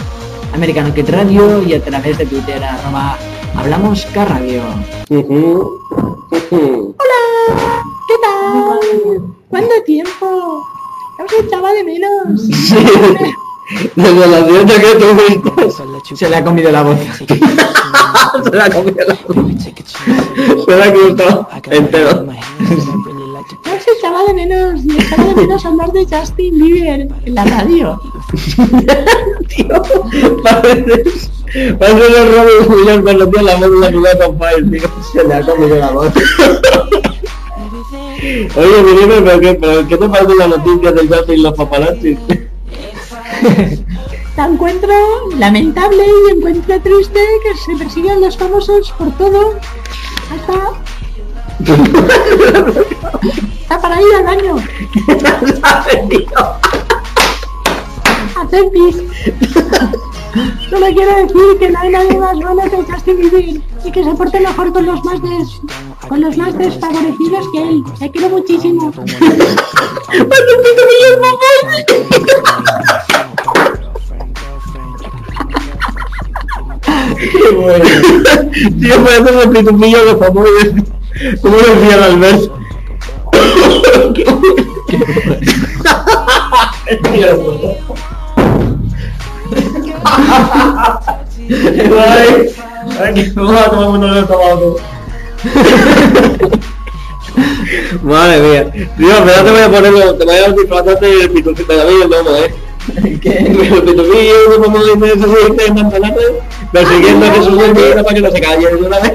americano Kit Radio y a través de Twitter arroba hablamos Carradio. Ujú. ¿Qué tal? ¿Cuánto tiempo? Os echaba de menos. Desde la fiesta que tuviste. (laughs) Se le ha comido la voz. Se la comió la Se la cruzó entero. Os echaba de menos y echaba de menos hablar de Justin Bieber en la radio. (laughs) Tío, pareces... Pareces el Robin Williams cuando tiene la voz de la culata on fire, tío. Se le ha comido la voz. (laughs) Oye, mi niño, ¿pero qué, pero qué te parece la noticia del Justin y los paparazzis? (laughs) La encuentro lamentable y encuentro triste que se persigan los famosos por todo. Hasta... Hasta para ir al baño. Hacer pis. Solo quiero decir que no hay nadie más bueno que Justin Bieber y que se porte mejor con los más con los más desfavorecidos que él. Le quiero muchísimo. (laughs) Qué bueno. Tío, parece los pitufillos de famosos. ¿Cómo decía el Albert? Qué bueno. Ay, ay, que no a tomar uno de tabaco. Madre mía. Tío, pero te voy a poner, te voy a disfrazarte el pitufito de mí el lomo, eh. ¿Qué? El pitufillo, como dice Manzanares, persiguiendo a Jesús de Mira para que no se calle de una vez.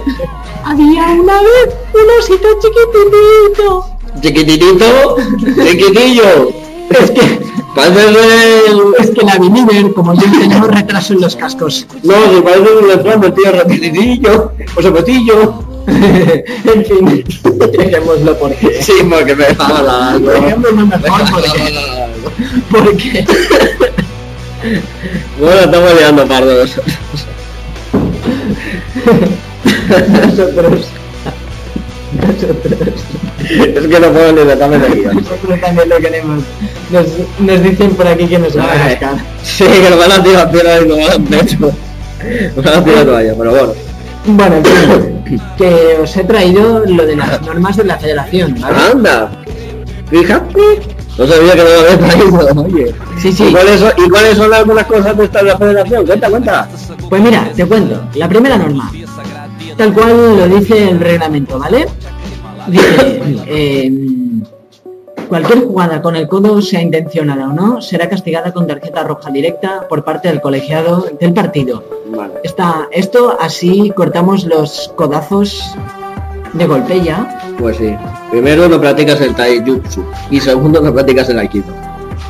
Había una vez un osito chiquitito. Chiquititito, chiquitillo. Es que. Es que la Believer, como yo tenemos retraso en los cascos. No, se parece un elefante, tío, rapidillo, o sopetillo. (laughs) en fin, dejémoslo porque... Sí, porque me va la... Dejémoslo mejor porque... porque... Bueno, estamos liando pardos. Nosotros... Nosotros... (laughs) Es que no puedo ni dejarme de guion. Nosotros también lo queremos. Nos, nos dicen por aquí que nos van a Ay, rascar. Sí, que nos van a tirar piedras y nos van a pecho. Nos van a tirar toalla, pero bueno. Bueno, que os he traído lo de las normas de la federación, ¿vale? Anda. Fíjate. No sabía que lo había (laughs) traído, oye. Sí, sí. ¿Y cuáles son, y cuáles son algunas cosas de esta de la federación? Cuenta, cuenta. Pues mira, te cuento. La primera norma. tal cual lo dice el reglamento, ¿vale? Dice, (coughs) eh, cualquier jugada con el codo, sea intencionada o no, será castigada con tarjeta roja directa por parte del colegiado del partido. Vale. Está, esto así cortamos los codazos de golpe ya. Pues sí. Primero no practicas el taijutsu y segundo no practicas el aikido.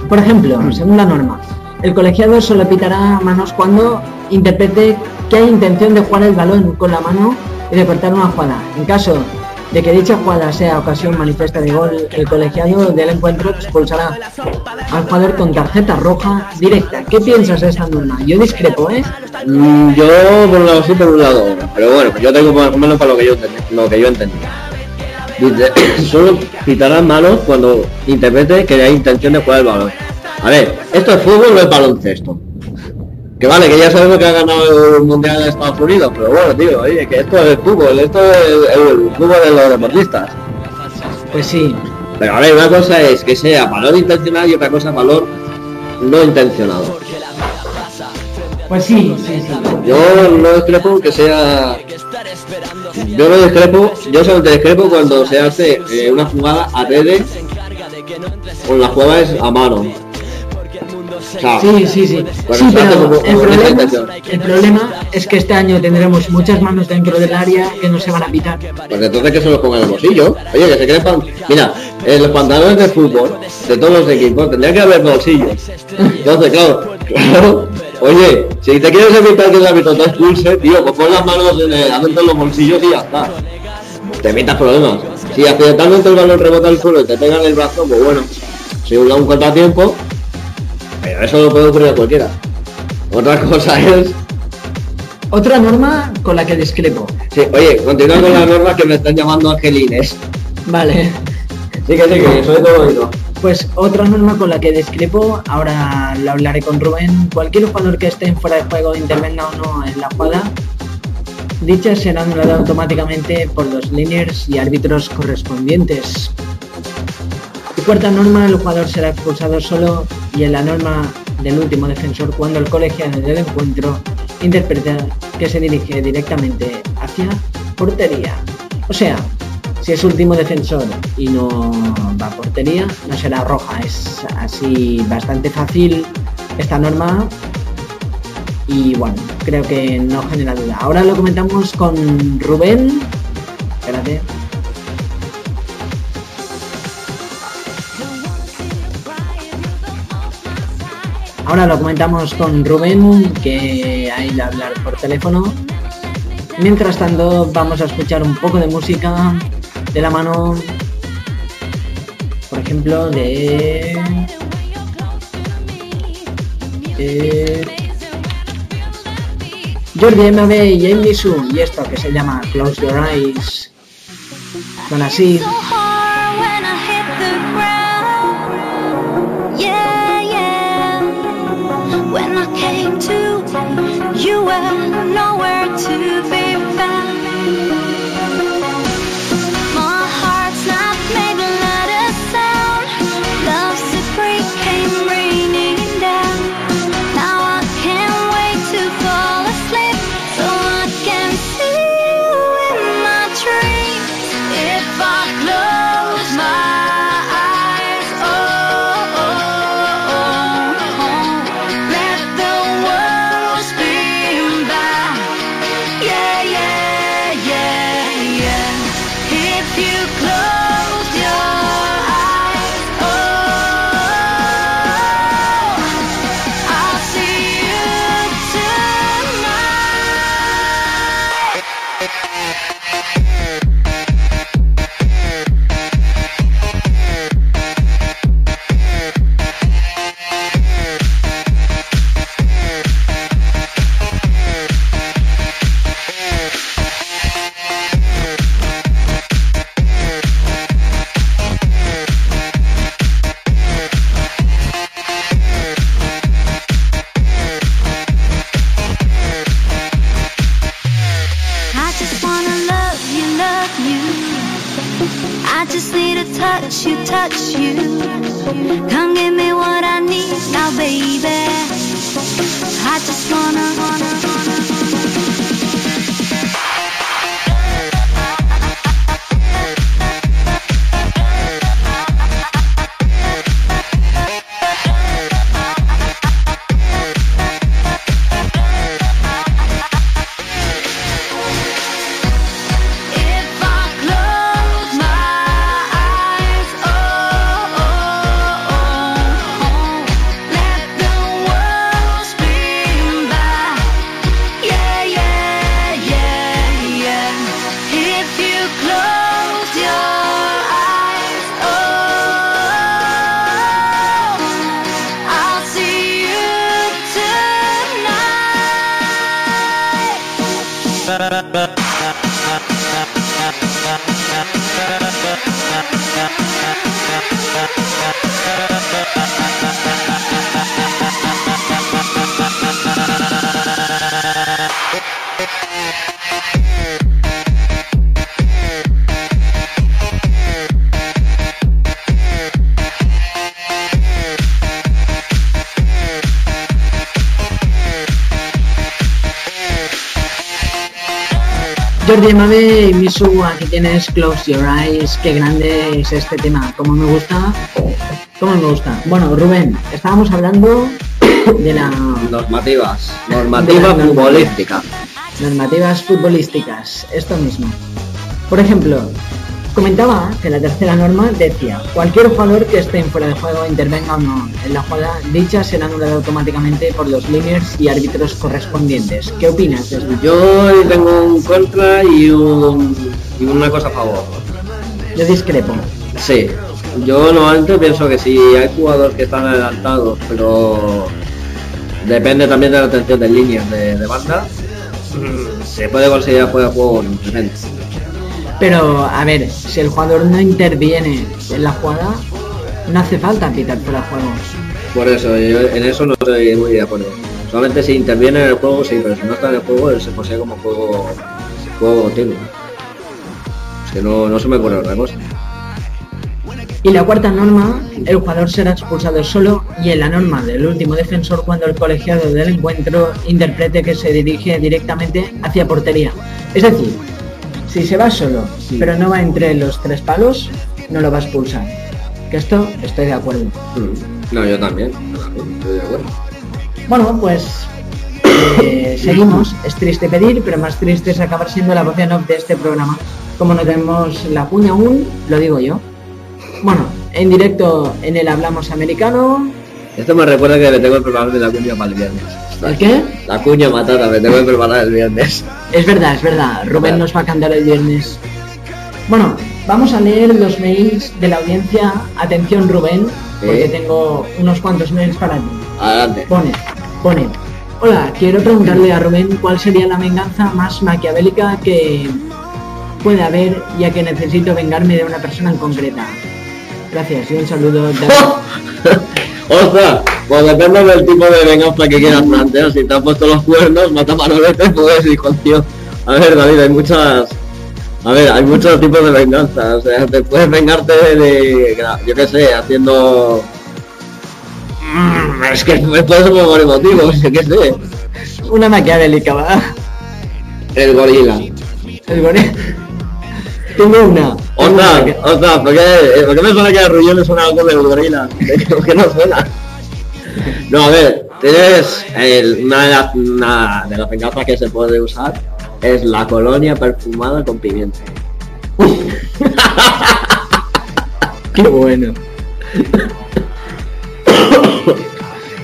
Por ejemplo, según la norma, el colegiado solo pitará manos cuando interprete que hay intención de jugar el balón con la mano y de cortar una jugada. En caso de que dicha jugada sea ocasión manifiesta de gol, el colegiado del encuentro expulsará al jugador con tarjeta roja directa. ¿Qué piensas de esta norma? Yo discrepo, ¿eh? Mm, yo por un lado sí, por un lado. Pero bueno, yo tengo menos para lo que yo. Lo entendí. (coughs) Solo pitarán manos cuando interprete que hay intención de jugar el balón. A ver, esto es fútbol, no es baloncesto. Que vale, que ya sabemos que ha ganado el Mundial de Estados Unidos, pero bueno, tío, oye, que esto es fútbol, esto es el, el fútbol de los deportistas. Pues sí. Pero a ver, una cosa es que sea valor intencional y otra cosa valor no intencionado. Pues sí, sí, sí. Yo no discrepo que sea... Yo no discrepo, yo solamente discrepo cuando se hace eh, una jugada a rede o la jugada es a mano. Sí, sí, sí. Bueno, Sí, pero como- el como problema, intención. el problema es que este año tendremos muchas manos dentro del área que no se van a pitar. Pues entonces que se los pongan en el bolsillo. Oye, que se creen pan... Mira, en los pantalones de fútbol de todos los equipos tendría que haber bolsillos. Entonces, claro, claro. Oye, si te quieres evitar que el árbitro te expulse, tío, pues pon las manos en el- adentro de los bolsillos y ya está. Te evitas problemas. Si accidentalmente el balón rebota al suelo y te pega en el brazo, pues bueno, si un, un contratiempo, pero eso lo puede ocurrir a cualquiera. Otra cosa es... Otra norma con la que discrepo. Sí, oye, continúa con las normas que me están llamando angelines. Vale. Sí que sí, que soy todo oído. Pues otra norma con la que discrepo, ahora lo hablaré con Rubén. Cualquier jugador que esté en fuera de juego, intervenga o no en la jugada, dicha será anulada automáticamente por los linears y árbitros correspondientes. Cuarta norma, el jugador será expulsado solo y en la norma del último defensor cuando el colegiado del encuentro interpreta que se dirige directamente hacia portería. O sea, si es último defensor y no va portería, no será roja. Es así bastante fácil esta norma y bueno, creo que no genera duda. Ahora lo comentamos con Rubén. Espérate. Ahora lo comentamos con Rubén, que ha ido a hablar por teléfono. Mientras tanto, vamos a escuchar un poco de música de la mano, por ejemplo, de... de Jordi MB y Amy Sue, y esto que se llama Close Your Eyes. Son así. Came to, you were nowhere to Jordi Mabe Misu, aquí tienes Close Your Eyes. Qué grande es este tema. Como me gusta. Como me gusta. Bueno, Rubén, estábamos hablando de la Normativas. Normativa la- futbolística. normativas futbolísticas. Esto mismo. Por ejemplo, comentaba que la tercera norma decía, cualquier jugador que esté en fuera de juego intervenga o no en la jugada, dicha será anulada automáticamente por los líneas y árbitros correspondientes. ¿Qué opinas? Yo tengo un contra y, un, y una cosa a favor. Yo discrepo. Sí, yo normalmente pienso que si hay jugadores que están adelantados, pero depende también de la atención de líneas de, de banda, se puede considerar fuera de juego diferente. Pero, a ver, si el jugador no interviene en la jugada, no hace falta pitar fuera de juego. Por eso, yo en eso no estoy muy de acuerdo. Solamente si interviene en el juego, sí, pero si no está en el juego, se posee como juego, juego continuo. Es que no, no se me ocurre otra cosa. Y la cuarta norma, el jugador será expulsado solo y en la norma del último defensor cuando el colegiado del encuentro interprete que se dirige directamente hacia portería. Es decir, si se va solo, pero no va entre los tres palos, no lo va a expulsar. Que esto estoy de acuerdo. Mm. No, yo también. yo también, estoy de acuerdo. Bueno, pues eh, seguimos. Es triste pedir, pero más triste es acabar siendo la voz en off de este programa. Como no tenemos la cuña aún, lo digo yo. Bueno, en directo en el Hablamos Americano. Esto me recuerda que me tengo que preparar de la cuña para el viernes. ¿El qué? La cuña matata, me tengo que preparar el viernes. Es verdad, es verdad. Rubén nos va a cantar el viernes. Bueno, vamos a leer los mails de la audiencia. Atención, Rubén, porque tengo unos cuantos mails para ti. Adelante. Pone, pone. Hola, quiero preguntarle a Rubén cuál sería la venganza más maquiavélica que puede haber, ya que necesito vengarme de una persona en concreta. Gracias y un saludo. (laughs) Ostras, pues depende del tipo de venganza que quieras plantear. Si te has puesto los cuernos, mata manolete, puedes ir con tío. A ver, David, hay muchas... A ver, hay muchos tipos de venganza. O sea, te puedes vengarte de... Yo qué sé, haciendo... Mm, Es que me puede ser por emotivo, (laughs) yo qué sé. Una maquiavélica, va. El gorila. El gore. Tengo una. Ostras, ostras, ¿por qué, ¿por qué me suena que a Rullón le suena algo del gorila? (laughs) ¿Por qué no suena? (laughs) No, a ver, tienes el- una, de las, una de las venganzas que se puede usar es la colonia perfumada con pimienta. (laughs) Qué bueno.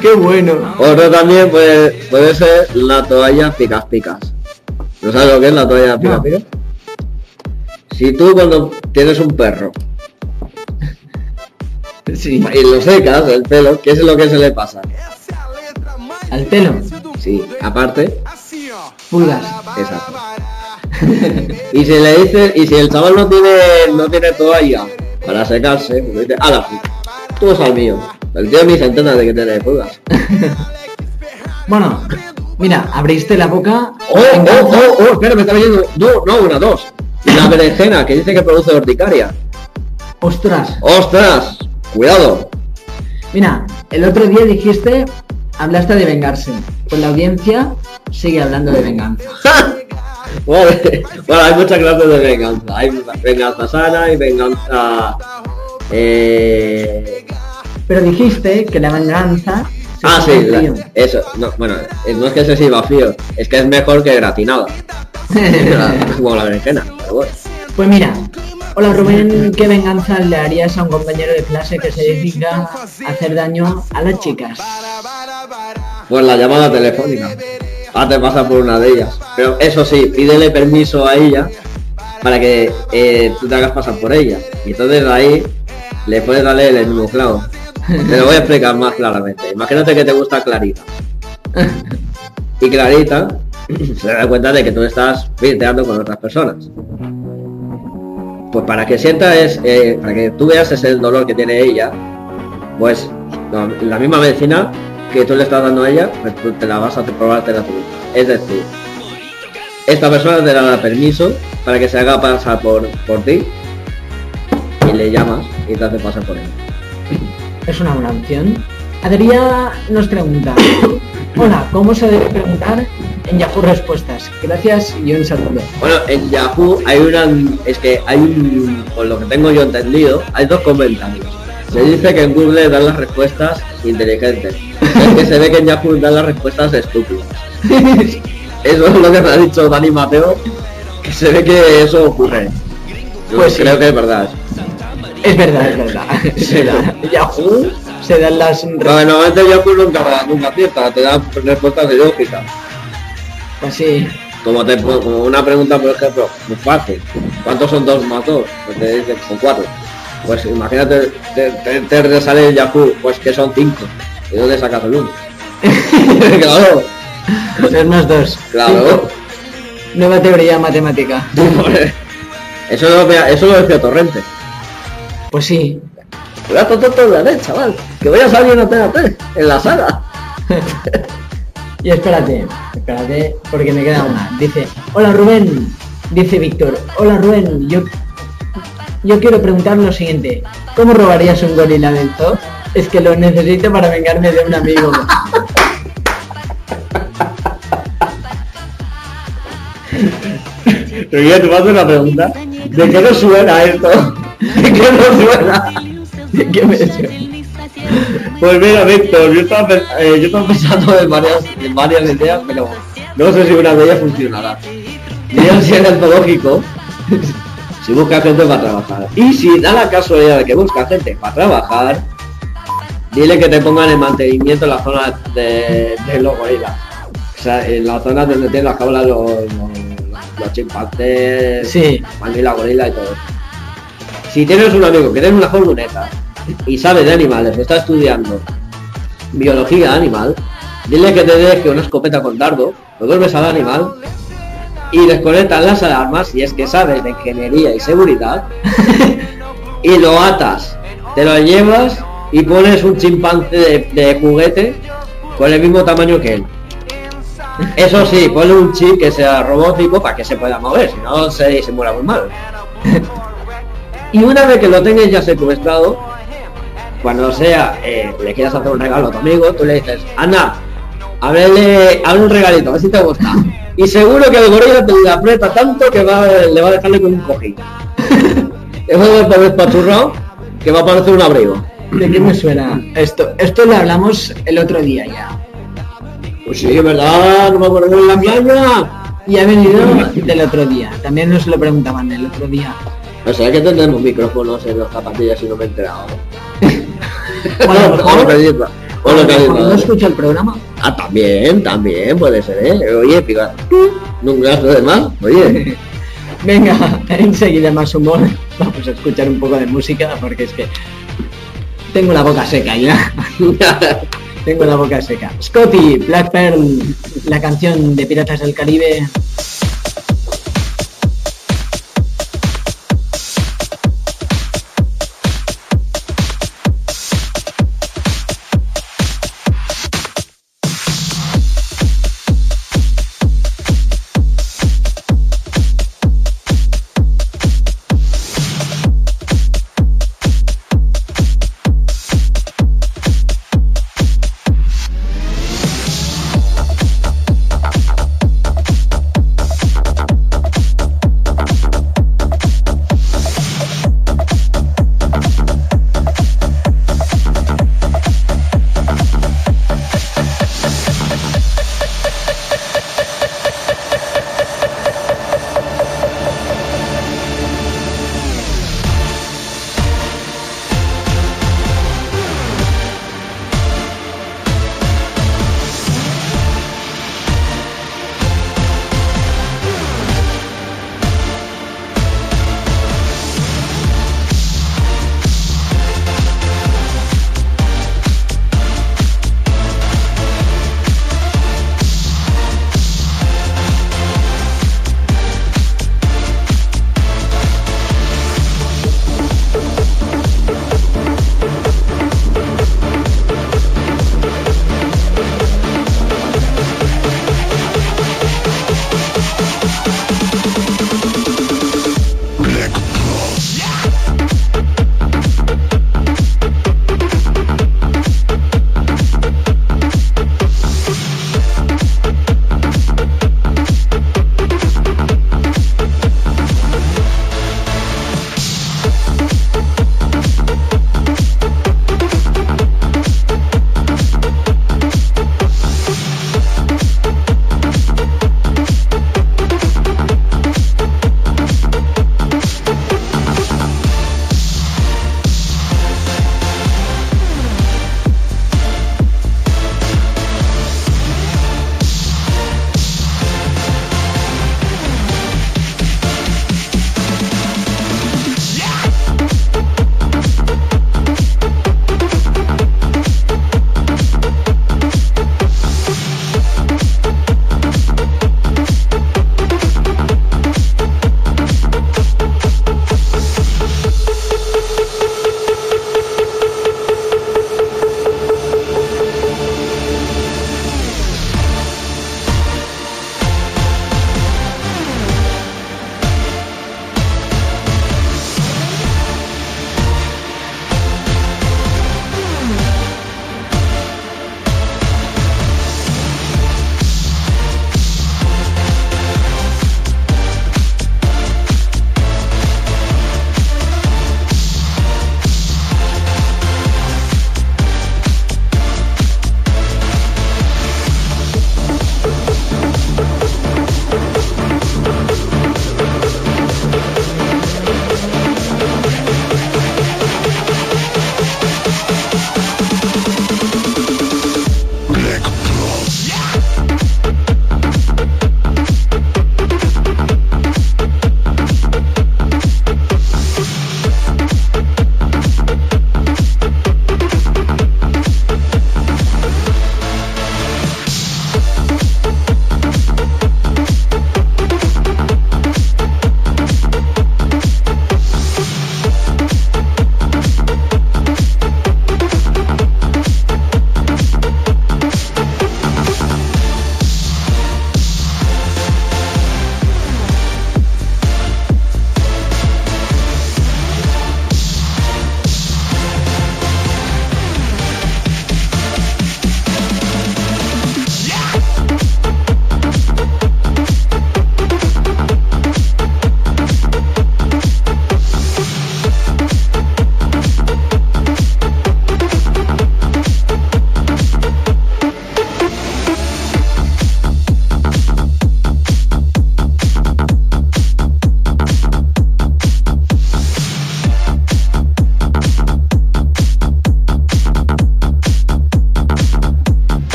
Qué bueno. Otro también puede, puede ser la toalla picas picas. ¿No sabes lo que es la toalla picas No. picas? Si tú cuando tienes un perro Sí. y lo secas el pelo, ¿qué es lo que se le pasa? Al pelo. Sí, aparte, Pulgas. Exacto. (laughs) y si le dices, y si el chaval no tiene, no tiene toalla para secarse, pues dice, ala, tú es al mío. El tío ni se entera de que tiene pulgas. (laughs) Bueno, mira, abriste la boca. ¡Oh, oh, oh, oh! Espera, me está viendo. No, no, una, dos. La berenjena, que dice que produce urticaria. Ostras. ¡Ostras! Cuidado. Mira, el otro día dijiste, hablaste de vengarse. Pues la audiencia sigue hablando de venganza. (laughs) Vale. Bueno, hay muchas clases de venganza. Hay venganza sana y venganza... Eh... Pero dijiste que la venganza... se Ah, sí, la- eso. No, bueno, eh, no es que se sirva frío, es que es mejor que gratinada. (laughs) Como la berenjena, pero bueno. Pues mira, hola Rubén, ¿qué venganza le harías a un compañero de clase que se dedica a hacer daño a las chicas? Pues la llamada telefónica. Hazte pasar por una de ellas. Pero eso sí, pídele permiso a ella para que eh, tú te hagas pasar por ella. Y entonces ahí le puedes darle el mismo clavo. Te lo voy a explicar más claramente. Imagínate que te gusta Clarita. Y Clarita se da cuenta de que tú estás flirteando con otras personas. Pues para que sientas, eh, para que tú veas ese dolor que tiene ella, pues la misma medicina que tú le estás dando a ella, pues te la vas a probártela tú. Es decir, esta persona te da permiso para que se haga pasar por, por ti y le llamas y te hace pasar por él. Es una buena opción. Adrián nos pregunta, hola, ¿cómo se debe preguntar en Yahoo Respuestas? Gracias y un saludo. Bueno, en Yahoo hay una... Es que hay un... Por lo que tengo yo entendido, hay dos comentarios. Se dice que en Google dan las respuestas inteligentes. Es que se ve que en Yahoo dan las respuestas estúpidas. (laughs) Eso es lo que me ha dicho Dani Mateo, que se ve que eso ocurre. Yo Pues sí. creo que es verdad. Es verdad, es verdad. Se da. (laughs) Yahoo se dan las... Bueno, normalmente Yahoo nunca, nunca acierta, te dan respuestas ilógicas. Pues sí. Como, te, como una pregunta, por ejemplo, muy fácil. ¿Cuántos son dos más dos? Pues te dicen, son cuatro. Pues imagínate, te, te, te sale el Yahoo, pues que son cinco. ¿Y dónde sacas el uno? (laughs) claro, Dos más dos. claro. Cinco. Nueva teoría matemática. (laughs) Eso lo, eso lo decía Torrente. Pues sí. Gato tonto de la red, chaval. Que voy a salir en TNT, en la saga. (laughs) Y espérate, espérate, porque me queda una. Dice, hola Rubén, dice Víctor, hola Rubén, yo, yo quiero preguntar lo siguiente, ¿cómo robarías un gorila del zoo? Es que lo necesito para vengarme de un amigo. Pero (laughs) yo te hacer una pregunta. ¿De qué no suena esto? ¿De qué no suena? Pues mira, Víctor, yo estaba, eh, yo estaba pensando en varias, en varias ideas, pero no sé si una de ellas funcionará. Mira si es lógico, si busca gente para trabajar. Y si da la casualidad de que busca gente para trabajar, dile que te pongan en mantenimiento en la zona de, de los gorilas. O sea, en la zona donde tienen las jaulas los, los, los chimpancés, Sí. la gorila y todo. Si tienes un amigo que tiene una furgoneta y sabe de animales, está estudiando biología animal, dile que te deje una escopeta con dardo, lo duermes al animal y desconectas las alarmas y es que sabes de ingeniería y seguridad (laughs) y lo atas, te lo llevas y pones un chimpancé de, de juguete con el mismo tamaño que él. Eso sí, ponle un chip que sea robótico para que se pueda mover, si no se disimula muy mal. (laughs) y una vez que lo tengas ya secuestrado, cuando sea, eh, le quieras hacer un regalo a tu amigo, tú le dices, Ana, ábrele, abre un regalito, a ver si te gusta. Y seguro que el gorila te le aprieta tanto que va, le va a dejarle con un cojín. (laughs) Eso de poder pachurrado que va a parecer un abrigo. ¿De qué me suena esto? Esto lo hablamos el otro día ya. Pues sí, es verdad, no me acuerdo de la playa. Y ha venido del otro día. También nos lo preguntaban el otro día. O sea que tendremos micrófonos en las zapatillas y no me he enterado. O (laughs) a lo mejor- Bueno, no escucha el programa. Ah, también, también puede ser, ¿eh? Oye, pica. Nunca gasto de más, oye. (laughs) Venga, (laughs) enseguida más humor. Vamos a escuchar un poco de música porque es que tengo la boca seca ya. tengo la boca seca. Scotty, Black Pearl, la canción de Piratas del Caribe.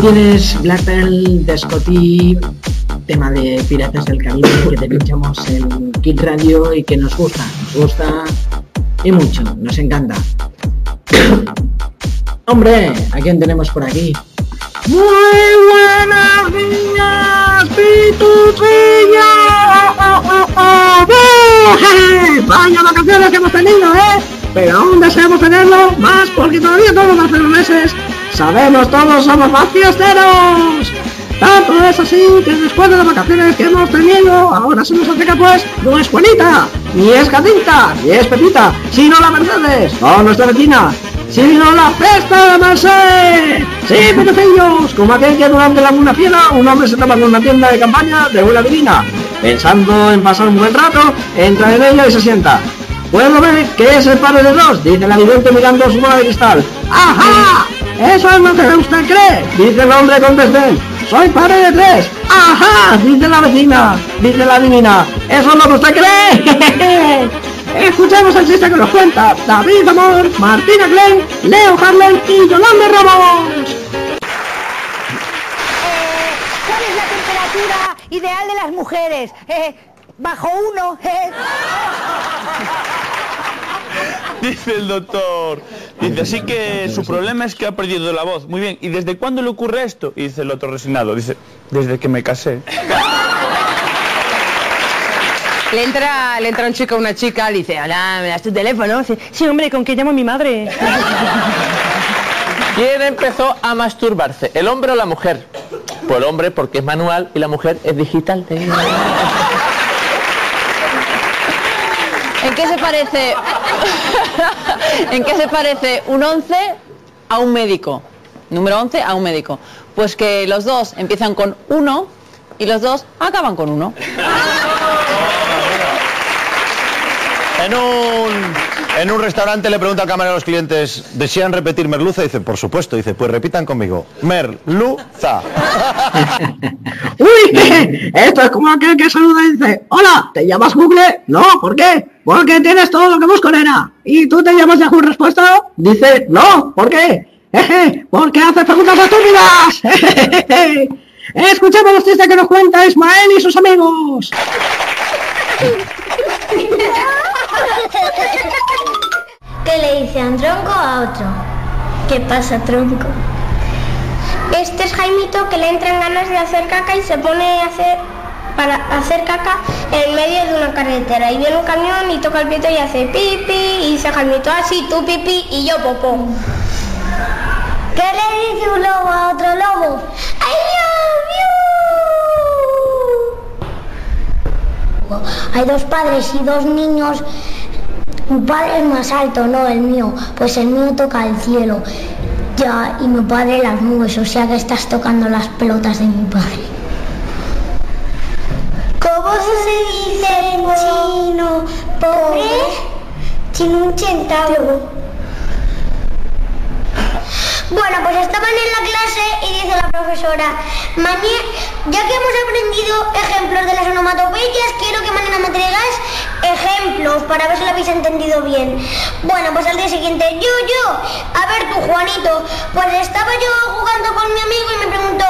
Tienes Black Pearl de Scotty, tema de Piratas del Caribe que te pinchamos en Kid Radio y que nos gusta, nos gusta y mucho, nos encanta. (coughs) Hombre, ¿a quién tenemos por aquí? Muy buenos días, jeje. Vaya vacaciones que hemos tenido, ¿eh? Pero aún deseamos tenerlo más porque todavía todos unos meses sabemos todos somos más fiesteros. Tanto es así que después de las vacaciones que hemos tenido, ahora se nos acerca pues no es Juanita, ni es Jacinta, ni es Pepita, sino la Mercedes, o nuestra vecina, sino la fiesta de Merced. Sí, pequeños, como aquel que durante la luna fiera un hombre se toma en una tienda de campaña de una divina. Pensando en pasar un buen rato, entra en ella y se sienta. Puedo ver que es el padre de dos, dice la vidente mirando su bola de cristal. ¡Ajá! Eso es lo que usted cree, dice el hombre con desdén. Soy padre de tres. ¡Ajá! Dice la vecina, dice la divina. Eso es lo que usted cree. (laughs) Escuchemos el chiste que nos cuenta David Amor, Martina Glenn, Leo Harlem y Yolanda Ramos. ¿Cuál es la temperatura ideal de las mujeres? Eh, bajo uno. eh. (laughs) Dice el doctor. Dice, así que su problema es que ha perdido la voz. Muy bien, ¿y desde cuándo le ocurre esto? Y dice el otro resignado, dice, desde que me casé. Le entra, le entra un chico a una chica, le dice, hola, ¿me das tu teléfono? Dice, sí, hombre, ¿con qué llamo a mi madre? (laughs) ¿Quién empezó a masturbarse? ¿El hombre o la mujer? Pues el hombre porque es manual y la mujer es digital. ¿En qué se parece? ¿En qué se parece un 11 a un médico? Número 11 a un médico. Pues que los dos empiezan con uno y los dos acaban con uno. En un, en un restaurante le pregunta al camarero a los clientes, ¿desean repetir merluza? Dice, por supuesto. Dice, pues repitan conmigo. Merluza. (laughs) ¡Uy! Esto es como aquel que saluda y dice, hola, ¿te llamas Google? No, ¿por qué? Porque tienes todo lo que busco, nena. ¿Y tú te llamas Yahoo Respuesta? Dice, no, ¿por qué? Jeje, porque haces preguntas estúpidas. (laughs) Escuchemos los chistes que nos cuenta Ismael y sus amigos. (laughs) ¿Qué le dice un tronco a otro? ¿Qué pasa, tronco? Este es Jaimito que le entran ganas de hacer caca y se pone a hacer para hacer caca en medio de una carretera y viene un camión y toca el pito y hace pipi y dice Jaimito así tú pipi y yo popó. ¿Qué le dice un lobo a otro lobo? Love you. Hay dos padres y dos niños. Mi padre es más alto, no el mío, pues el mío toca el cielo. Ya, y mi padre las nubes, o sea que estás tocando las pelotas de mi padre. ¿Cómo se dice en chino? ¿Pobre? Chino un centavo. Bueno, pues estaban en la clase y dice la profesora, Mañé, ya que hemos aprendido ejemplos de las onomatopeyas, quiero que mañana me traigas ejemplos para ver si lo habéis entendido bien. Bueno, pues al día siguiente, yo, yo, a ver tú, Juanito, pues estaba yo jugando con mi amigo y me preguntó,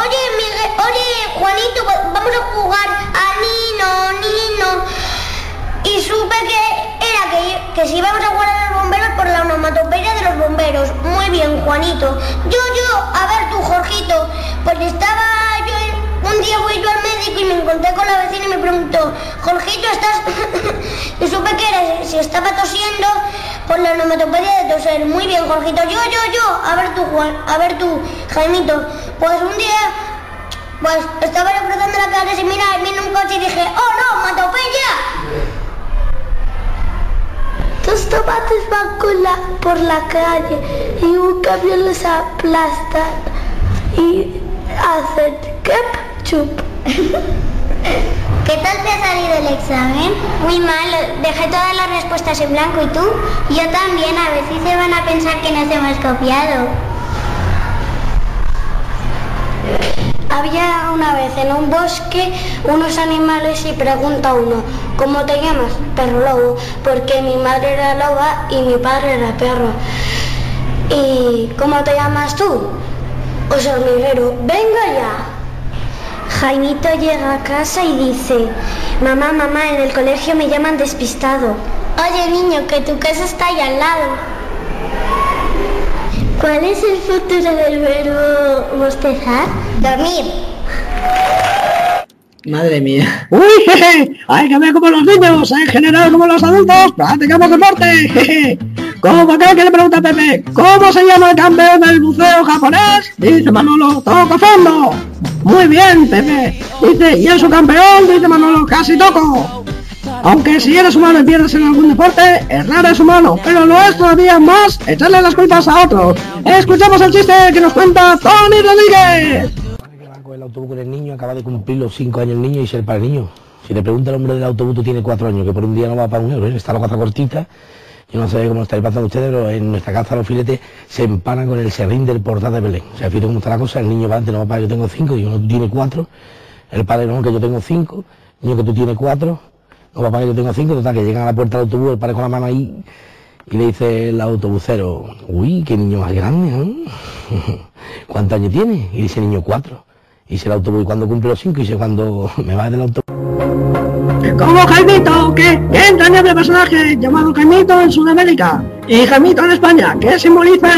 oye, Miguel, oye, Juanito, pues vamos a jugar a Nino, Nino. Y supe que que, si íbamos a a los bomberos por la onomatopeya de los bomberos. Muy bien, Juanito. Yo, yo, a ver tú, Jorgito. Pues estaba yo, un día fui yo al médico y me encontré con la vecina y me preguntó, Jorgito, ¿estás...? (coughs) y supe que era, si estaba tosiendo por la onomatopeya de toser. Muy bien, Jorgito. Yo, yo, yo. A ver tú, Juan, a ver tú, Jaimito. Pues un día pues estaba yo cruzando la calle y mira, vino un coche y dije, ¡oh no, matopeya! Dos tomates van con la- por la calle y un camión los aplasta y hacen ketchup. (laughs) ¿Qué tal te ha salido el examen? Muy mal, dejé todas las respuestas en blanco. ¿Y tú? Yo también, a ver si se van a pensar que nos hemos copiado. Había una vez en un bosque unos animales y pregunta uno, ¿cómo te llamas? Perro lobo, porque mi madre era loba y mi padre era perro. ¿Y cómo te llamas tú? Os hormiguero, venga ya. Jaimito llega a casa y dice, mamá, mamá, en el colegio me llaman despistado. Oye niño, que tu casa está ahí al lado. ¿Cuál es el futuro del verbo bostezar? Dormir. Madre mía. ¡Uy, jeje! Hay que ver como los niños, en general como los adultos, practicamos deporte. ¿Cómo creo que le pregunta Pepe? ¿Cómo se llama el campeón del buceo japonés? Dice Manolo, toco fondo. Muy bien, Pepe. Dice, ¿y es su campeón? Dice Manolo, casi toco. Aunque si eres humano y pierdes en algún deporte, errar es humano, pero lo es todavía más echarle las culpas a otros. Escuchamos el chiste que nos cuenta Tony Rodríguez. con el autobús con el niño, acaba de cumplir los 5 años el niño y ser para el niño. Si le pregunta al hombre del autobús, tú tienes 4 años, que por un día no va para un euro, ¿eh? está la cosa cortita. Yo no sé cómo estáis pasando ustedes, pero en nuestra casa los filetes se empanan con el serrín del portal de Belén. O sea, fíjate cómo está la cosa, el niño va antes, no va para yo tengo 5, y uno tiene 4, el padre no, que yo tengo 5, niño que tú tienes 4, no papá que yo tengo 5, total, que llegan a la puerta del autobús, el padre con la mano ahí, y le dice el autobusero, uy, qué niño más grande, ¿eh? (laughs) ¿Cuántos años tiene? Y dice niño 4. Y dice el autobús, ¿y cuándo cumple los 5? Y dice, cuando me va del autobús. Como Jaimito, que qué entrañable personaje llamado Jaimito en Sudamérica y Jaimito en España, que simboliza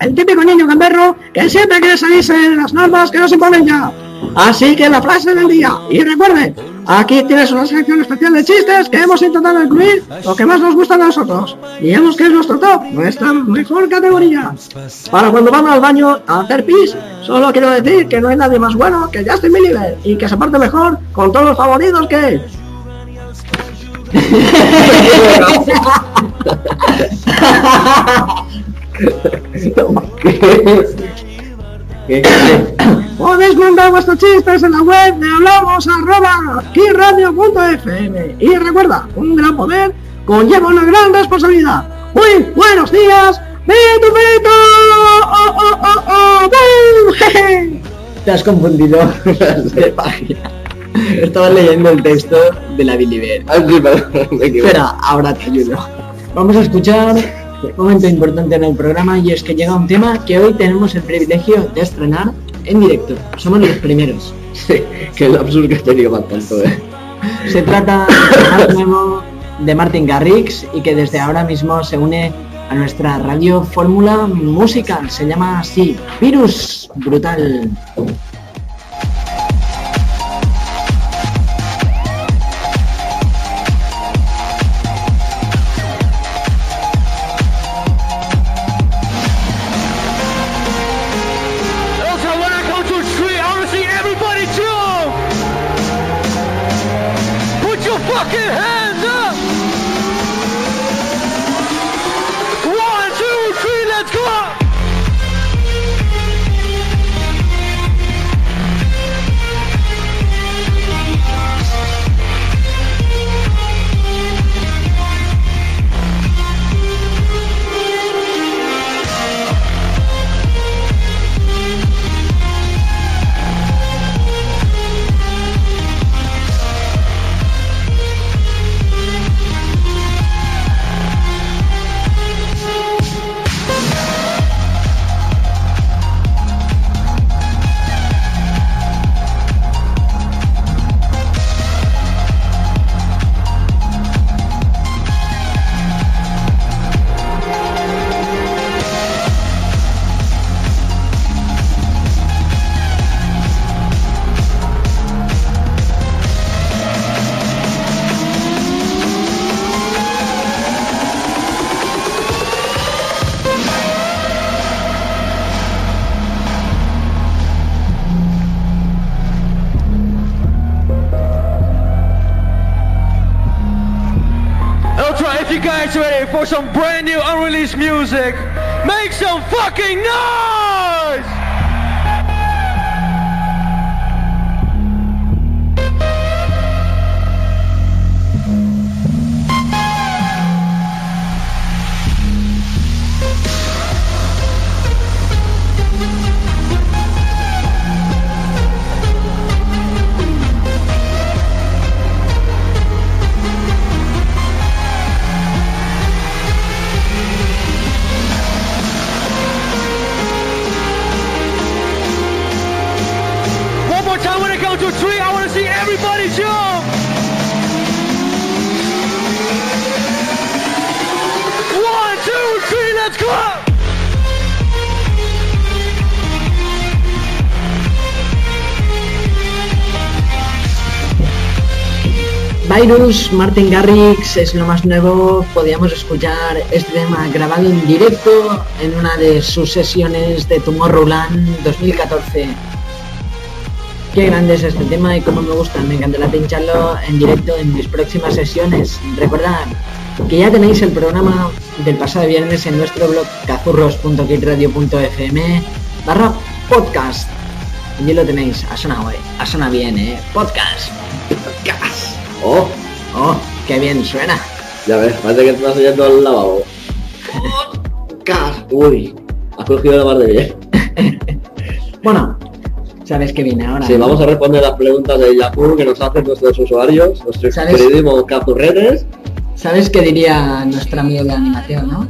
el, típico niño gamberro que siempre quiere salirse de las normas que nos imponen ya. Así que la frase del día, y recuerde, aquí tienes una sección especial de chistes que hemos intentado incluir lo que más nos gusta a nosotros. Digamos que es nuestro top, nuestra mejor categoría. Para cuando vamos al baño a hacer pis, solo quiero decir que no hay nadie más bueno que Justin Bieber y que se parte mejor con todos los favoritos que (laughs) Podéis mandar vuestros chistes en la web de hablamos arroba radio.fm y recuerda, un gran poder conlleva una gran responsabilidad. Muy buenos días, Beto Beto. Oh, oh, oh, oh. Jeje. Te has confundido (laughs) de página. (laughs) Estaba leyendo el texto de la Biliber. Espera, ahora te ayudo. Vamos a escuchar un momento importante en el programa y es que llega un tema que hoy tenemos el privilegio de estrenar en directo. Somos los primeros. Sí, lo absurdo que he tenido más tanto, ¿eh? Se trata nuevo de Martin Garrix y que desde ahora mismo se une a nuestra radio fórmula musical. Se llama así, Virus Brutal. some bread. Virus, Martin Garrix es lo más nuevo. Podíamos escuchar este tema grabado en directo en una de sus sesiones de Tomorrowland 2014. Qué grande es este tema y cómo me gusta. Me encantará pincharlo en directo en mis próximas sesiones. Recordad que ya tenéis el programa del pasado viernes en nuestro blog cazurros.kitradio.fm barra podcast. Y lo tenéis. Ha sonado, eh. Ha sonado bien, eh. Podcast. Podcast. Oh, qué bien suena. Ya ves, parece que estás yendo al lavabo. Uy, has cogido la mar de bien. (laughs) Bueno, sabes que viene ahora. Sí, ¿no? vamos a responder las preguntas de Yahoo que nos hacen nuestros usuarios, nuestros queridísimos capurretes. ¿Sabes qué diría nuestro amigo de animación, no?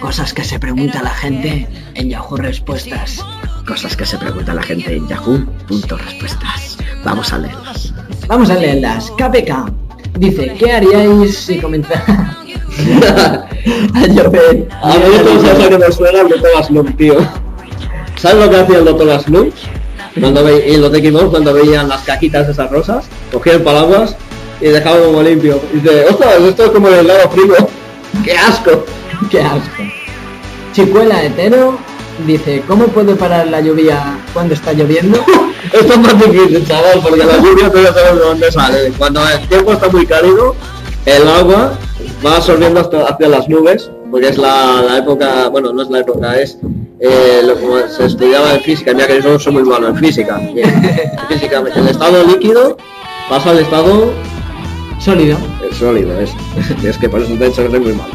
Cosas que se pregunta la gente en Yahoo Respuestas. Cosas que se pregunta la gente en Yahoo. Punto respuestas. Vamos a leerlas. Vamos a leerlas. KPK dice, ¿qué haríais si comenzara a llover? (laughs) A mí esto es eso que me suena el doctor Slump, tío. ¿Sabes lo que hacía el doctor Slump? Cuando ve, y los de Xbox cuando veían las caquitas esas rosas, cogían paraguas y dejaban como limpio. Y dice, ostras, esto es como el helado frío. (laughs) ¡Qué asco! ¡Qué asco! Chicuela hetero dice, ¿cómo puedo parar la lluvia cuando está lloviendo? (laughs) Esto es más difícil, chaval, porque la lluvia tú ya sabes de dónde sale. Cuando el tiempo está muy cálido, el agua va absorbiendo hasta hacia las nubes, porque es la, la época, bueno, no es la época, es eh, lo como se estudiaba en física, mira que yo soy muy malo en física. (laughs) Bien, en física, el estado líquido pasa al estado Sólido. el sólido, es, (laughs) es que por eso de hecho soy muy malo.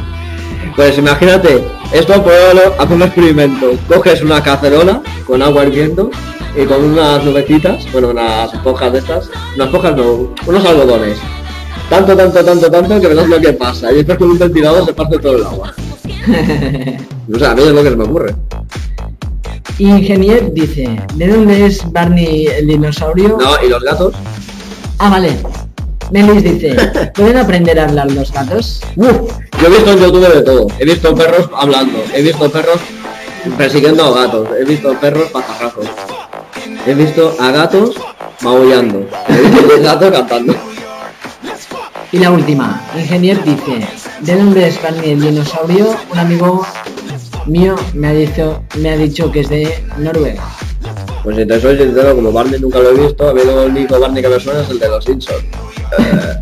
Pues imagínate, esto pruébalo, haz un experimento, coges una cacerola con agua hirviendo y con unas nubecitas, bueno, unas esponjas de estas, unas esponjas no, unos algodones. Tanto, tanto, tanto, tanto que verás lo que pasa. Y después con un ventilador se parte todo el agua. (laughs) O sea, a mí es lo que se me ocurre. Ingenier dice, ¿de dónde es Barney el dinosaurio? No, y los gatos. Ah, vale. Melis dice, (laughs) ¿pueden aprender a hablar los gatos? Uf, yo he visto en YouTube de todo. He visto perros hablando, he visto perros persiguiendo a gatos, he visto perros pajarrajos. He visto a gatos maullando, he visto a gatos cantando. Y la última, Ingenier dice, ¿de dónde es Barney el dinosaurio? Un amigo mío me ha dicho, me ha dicho que es de Noruega. Pues si te soy sincero, como Barney nunca lo he visto, a mí lo único Barney que me suena es el de los Simpsons. Eh,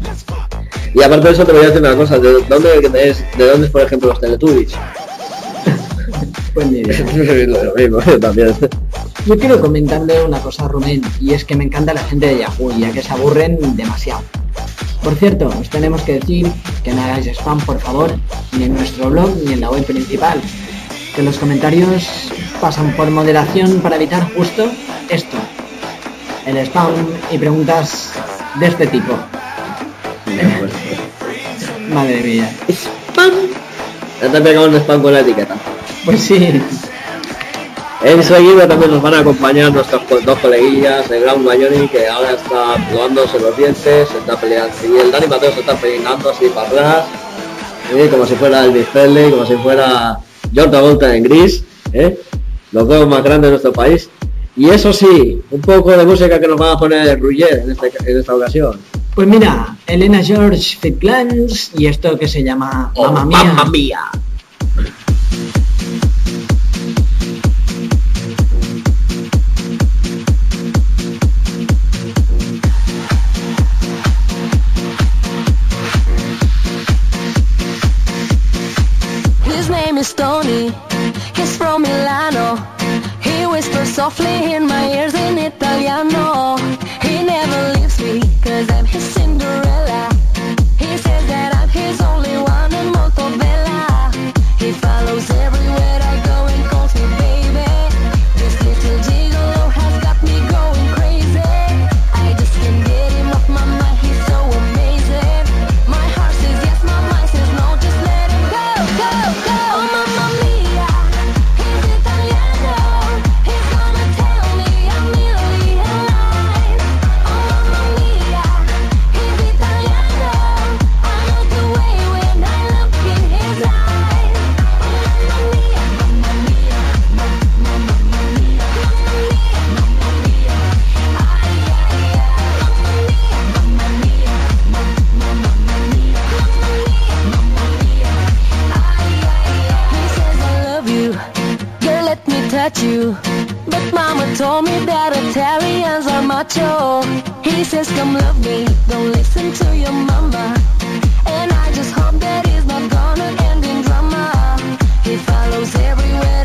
y aparte de eso te voy a decir una cosa, ¿de dónde es, de dónde es por ejemplo los Teletubbies? Pues (laughs) lo mismo, yo también. Yo quiero comentarle una cosa a Rubén, y es que me encanta la gente de Yahoo, ya que se aburren demasiado. Por cierto, os tenemos que decir que no hagáis spam, por favor, ni en nuestro blog ni en la web principal. Que los comentarios pasan por moderación para evitar justo esto. El spam y preguntas de este tipo. Madre mía. ¡Spam! Ya te he pegado un spam con la etiqueta. Pues sí. Enseguida también nos van a acompañar nuestros co- dos coleguillas, el Gran Mayoni, que ahora está probándose los dientes, se está peleando, y el Dani Mateo se está peinando así para atrás, ¿eh? como si fuera Elvis Presley, como si fuera John Travolta en gris, ¿eh? los dos más grandes de nuestro país. Y eso sí, un poco de música que nos van a poner en, este- en esta ocasión. Pues mira, Elena George Fit Clans y esto que se llama Oh, Mamma Mía. Mamma Mía. Tony. He's from Milano. He whispers softly in my ears in Italiano. Macho. He says, come love me, don't listen to your mama. And I just hope that he's not gonna end in drama. He follows everywhere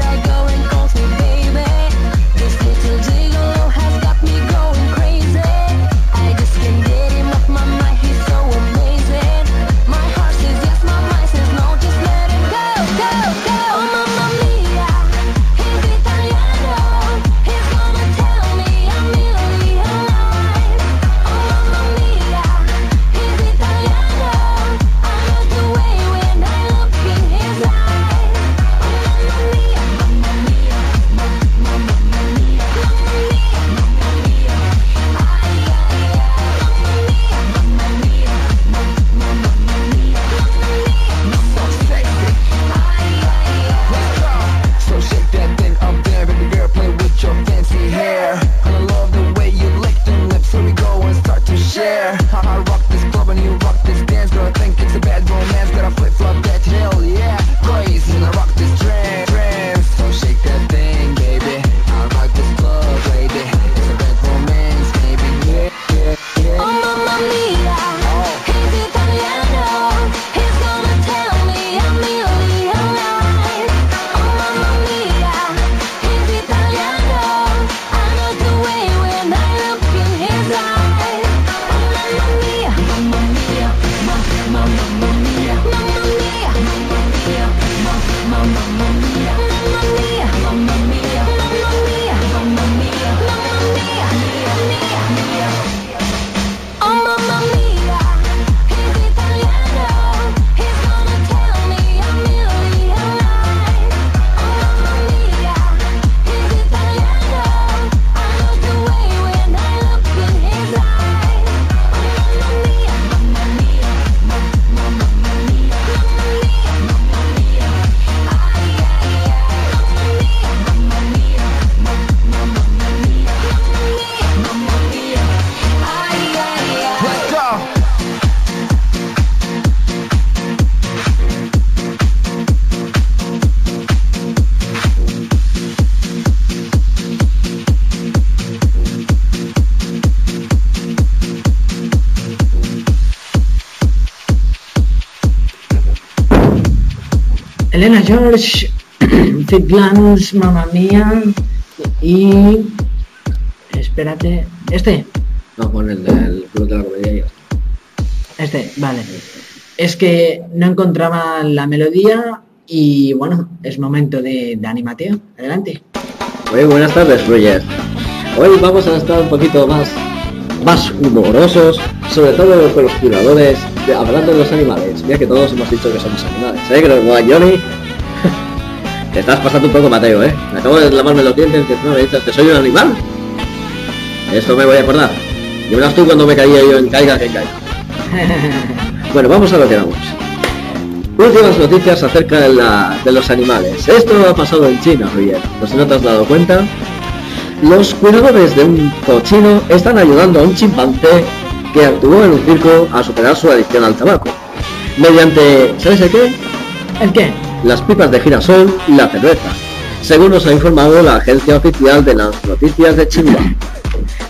Elena George, (clears throat) Fit Glance, Mamma Mía y... Espérate, este, No, con el del club de la comedia y este, vale. Es que no encontraba la melodía y bueno, es momento de, de animación. Adelante. Muy buenas tardes, Roger. Hoy vamos a estar un poquito más, más humorosos, sobre todo los de- hablando de los animales. Mira que todos hemos dicho que somos animales, ¿eh? Que no como a Johnny. (laughs) Te estás pasando un poco, Mateo, ¿eh? Me acabo de lavarme los dientes que no me dices que soy un animal. Esto me voy a acordar. Y verás tú cuando me caía yo en caiga que caiga. (laughs) Bueno, vamos a lo que vamos. Últimas noticias acerca de, la- de los animales. Esto ha pasado en China, Roger. No no te has dado cuenta. Los cuidadores de un cochino están ayudando a un chimpancé que actuó en un circo a superar su adicción al tabaco. Mediante, ¿sabes el qué? ¿El qué? Las pipas de girasol y la cerveza. Según nos ha informado la agencia oficial de las noticias de Xinhua.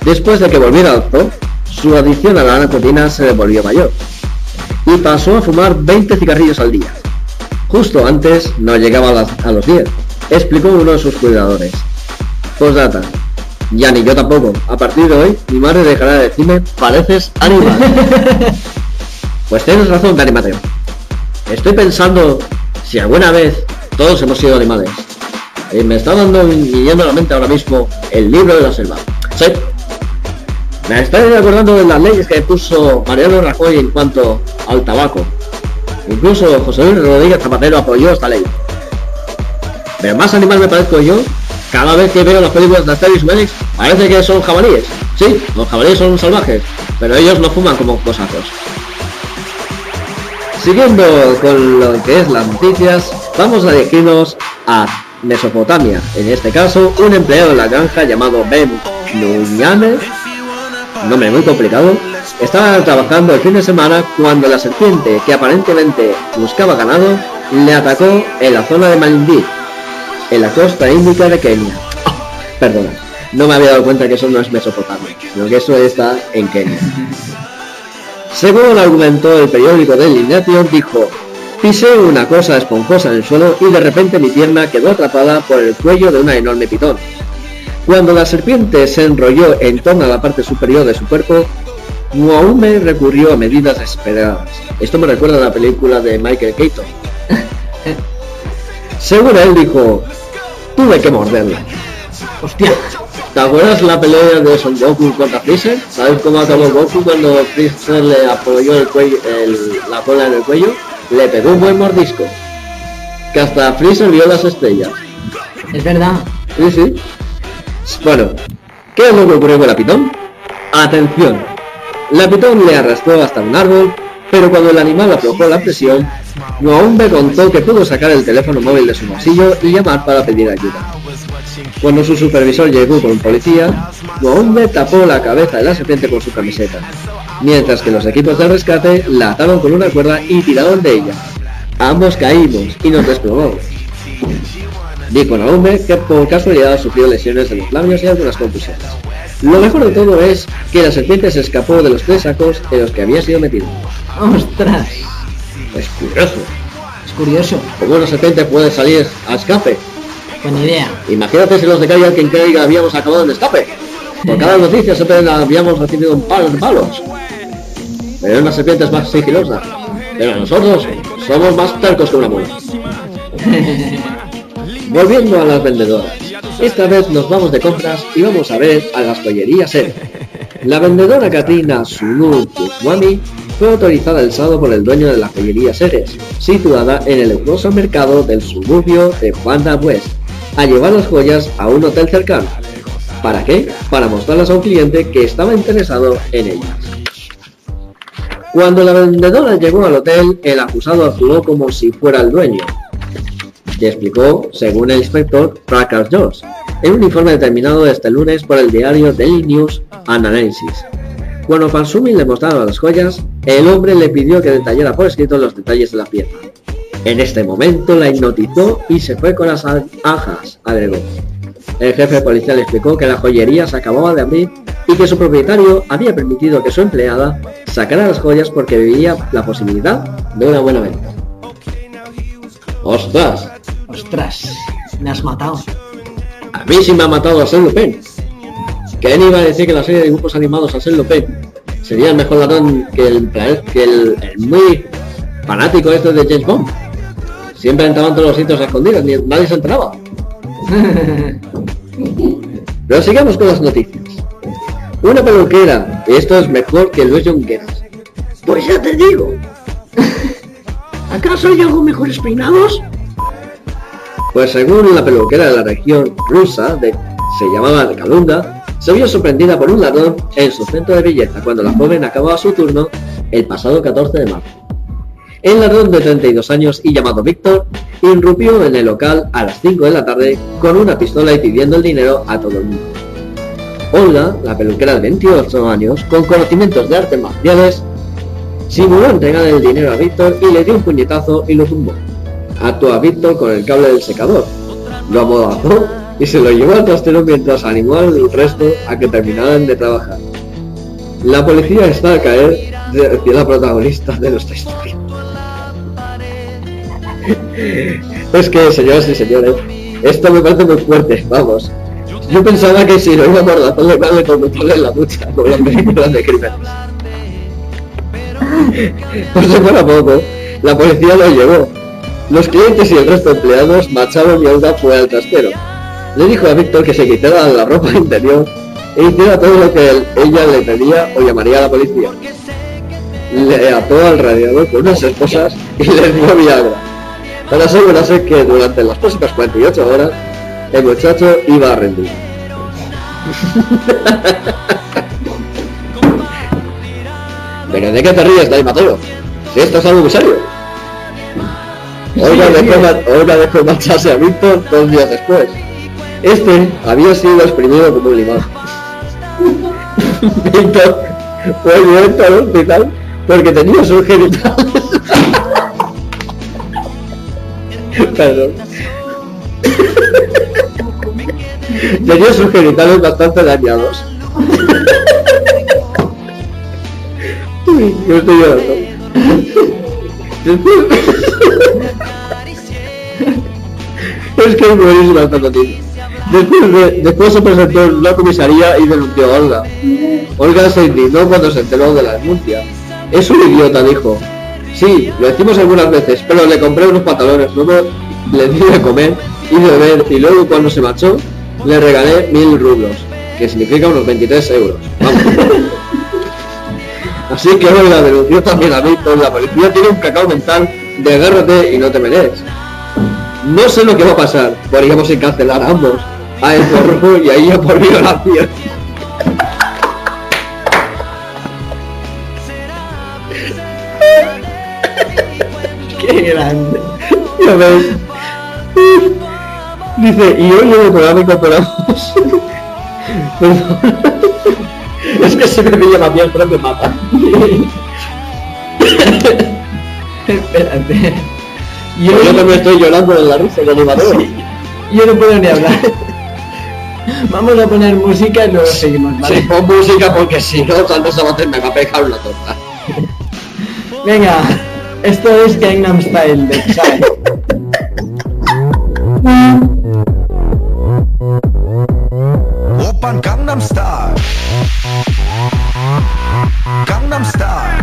Después de que volviera al zoo, su adicción a la nicotina se le volvió mayor y pasó a fumar 20 cigarrillos al día. Justo antes no llegaba a, las- a los 10, explicó uno de sus cuidadores. Postdata. Ya ni yo tampoco. A partir de hoy, mi madre dejará de decirme, pareces animal. (laughs) pues tienes razón, Dani Mateo. Estoy pensando si alguna vez todos hemos sido animales. Y me está dando viniendo a la mente ahora mismo el libro de la selva. Sí. Me estoy acordando de las leyes que puso Mariano Rajoy en cuanto al tabaco. Incluso José Luis Rodríguez Zapatero apoyó esta ley. Pero más animal me parezco yo cada vez que veo las películas de Asterix Obelix, parece que son jabalíes. Sí, los jabalíes son salvajes, pero ellos no fuman como cosacos. Siguiendo con lo que es las noticias, vamos a dirigirnos a Mesopotamia. En este caso, un empleado de la granja llamado Ben Nuñane, nombre muy complicado, estaba trabajando el fin de semana cuando la serpiente que aparentemente buscaba ganado le atacó en la zona de Malindi, en la costa índica de Kenia. Perdona, no me había dado cuenta que eso no es Mesopotamia, sino que eso está en Kenia. Según argumentó el periódico Daily Nation, dijo, pisé una cosa esponjosa en el suelo y de repente mi pierna quedó atrapada por el cuello de una enorme pitón. Cuando la serpiente se enrolló en torno a la parte superior de su cuerpo, Muaume recurrió a medidas desesperadas. Esto me recuerda a la película de Michael Keaton. (laughs) Según él dijo, tuve que morderla. Hostia. ¿Te acuerdas la pelea de Son Goku contra Freezer? ¿Sabes cómo acabó Goku cuando Freezer le apoyó el cuello, el- la cola en el cuello? Le pegó un buen mordisco. Que hasta Freezer vio las estrellas. Es verdad. Sí, sí. Bueno, ¿qué es lo que ocurrió con la pitón? Atención. La pitón le arrastró hasta un árbol, pero cuando el animal aflojó la presión, Noaumbe contó que pudo sacar el teléfono móvil de su bolsillo y llamar para pedir ayuda. Cuando su supervisor llegó con un policía, Noaumbe tapó la cabeza de la serpiente con su camiseta, mientras que los equipos de rescate la ataron con una cuerda y tiraron de ella. Ambos caímos y nos desplomamos. Dijo Naomi que por casualidad sufrió lesiones de los labios y algunas contusiones. Lo mejor de todo es que la serpiente se escapó de los tres sacos en los que había sido metido. ¡Ostras! Es curioso. Es curioso. ¿Cómo una serpiente puede salir a escape? Buena idea. Imagínate si los de cree que habíamos acabado en escape. Por cada noticia siempre habíamos recibido un par de palos. Pero una serpiente es más sigilosa. Pero nosotros somos más tercos que una mula. (laughs) Volviendo a las vendedoras. Esta vez nos vamos de compras y vamos a ver a las joyerías Ed. La vendedora Katrina Sunu Kuswami fue autorizada el sábado por el dueño de la joyería Ceres, situada en el lujoso mercado del suburbio de Wanda West, a llevar las joyas a un hotel cercano. ¿Para qué? Para mostrarlas a un cliente que estaba interesado en ellas. Cuando la vendedora llegó al hotel, el acusado actuó como si fuera el dueño, y explicó, según el inspector Prakas Jones, en un informe determinado este lunes por el diario Daily News Analysis. Cuando Fansumi le mostraron las joyas, el hombre le pidió que detallara por escrito los detalles de la pieza. En este momento la hipnotizó y se fue con las ajas, agregó. El jefe policial explicó que la joyería se acababa de abrir y que su propietario había permitido que su empleada sacara las joyas porque veía la posibilidad de una buena venta. ¡Ostras! ¡Ostras! Me has matado. A mí sí me ha matado a Arsène Lupin. ¿Quién iba a decir que la serie de dibujos animados Arsène Lupin sería el mejor ladrón que el, pla- que el, el muy fanático este de James Bond? Siempre entraban todos los sitios escondidos, ni nadie se enteraba. (laughs) Pero sigamos con las noticias. Una peluquera, esto es mejor que Luis Junqueras. Pues ya te digo. (laughs) ¿Acaso hay algo mejores peinados? Pues según la peluquera de la región rusa, de, se llamaba Kalunda, se vio sorprendida por un ladrón en su centro de belleza cuando la joven acababa su turno el pasado 14 de marzo. El ladrón de 32 años y llamado Víctor irrumpió en el local a las 5 de la tarde con una pistola y pidiendo el dinero a todo el mundo. Olga, la peluquera de 28 años, con conocimientos de artes marciales, simuló entregar el dinero a Víctor y le dio un puñetazo y lo tumbó. A Víctor con el cable del secador, lo amordazó y se lo llevó al trastero mientras animó al resto a que terminaran de trabajar. La policía está a caer, decía la protagonista de nuestra historia. (laughs) Es que, señoras y señores, esto me parece muy fuerte, vamos. Yo pensaba que si lo iba a mordazar le iba a conducirle en la ducha, como las películas de crímenes. (laughs) Por si fuera poco, la policía lo llevó. Los clientes y el resto de empleados marcharon y Olga fue al trastero. Le dijo a Víctor que se quitara la ropa interior e hiciera todo lo que ella le pedía o llamaría a la policía. Le ató al radiador con unas esposas y le dio Viagra, para asegurarse que durante las próximas 48 horas el muchacho iba a rendir. (laughs) ¿Pero de qué te ríes, Dai Mateo? Si esto es algo muy serio. Olga dejó, Olga dejó marcharse a Víctor dos días después. Este había sido exprimido como un limón. (laughs) Víctor fue directo al hospital porque tenía sus genitales. Perdón. (laughs) Tenía sus genitales bastante dañados. (laughs) Uy, yo estoy llorando. (laughs) Es que es buenísima esta noticia. Después, de- después se presentó en una comisaría y denunció a Olga. Olga se indignó cuando se enteró de la denuncia. Es un idiota, dijo. Sí, lo decimos algunas veces, pero le compré unos pantalones, luego le di de comer y de beber y luego cuando se marchó le regalé mil rublos, que significa unos 23 euros. Vamos. (laughs) Así que Olga denunció también a Víctor, la policía tiene un cacao mental de agárrate y no te mereces. No sé lo que va a pasar, podríamos encarcelar a ambos, a él por robo y a ella por violación. Qué grande. Ya ves. Dice, y hoy en el programa incorporamos... (laughs) (laughs) Es que siempre me llamaría el propio mapa. Espérate. (laughs) Yo, pues yo también estoy llorando de la risa el animador. Yo no puedo ni hablar. Vamos a poner música y luego seguimos, ¿vale? Sí, pon música porque si no, Santos Sabater me va a pegar una torta. (laughs) Venga, esto es Gangnam Style de Psy. Gangnam Style. Gangnam Style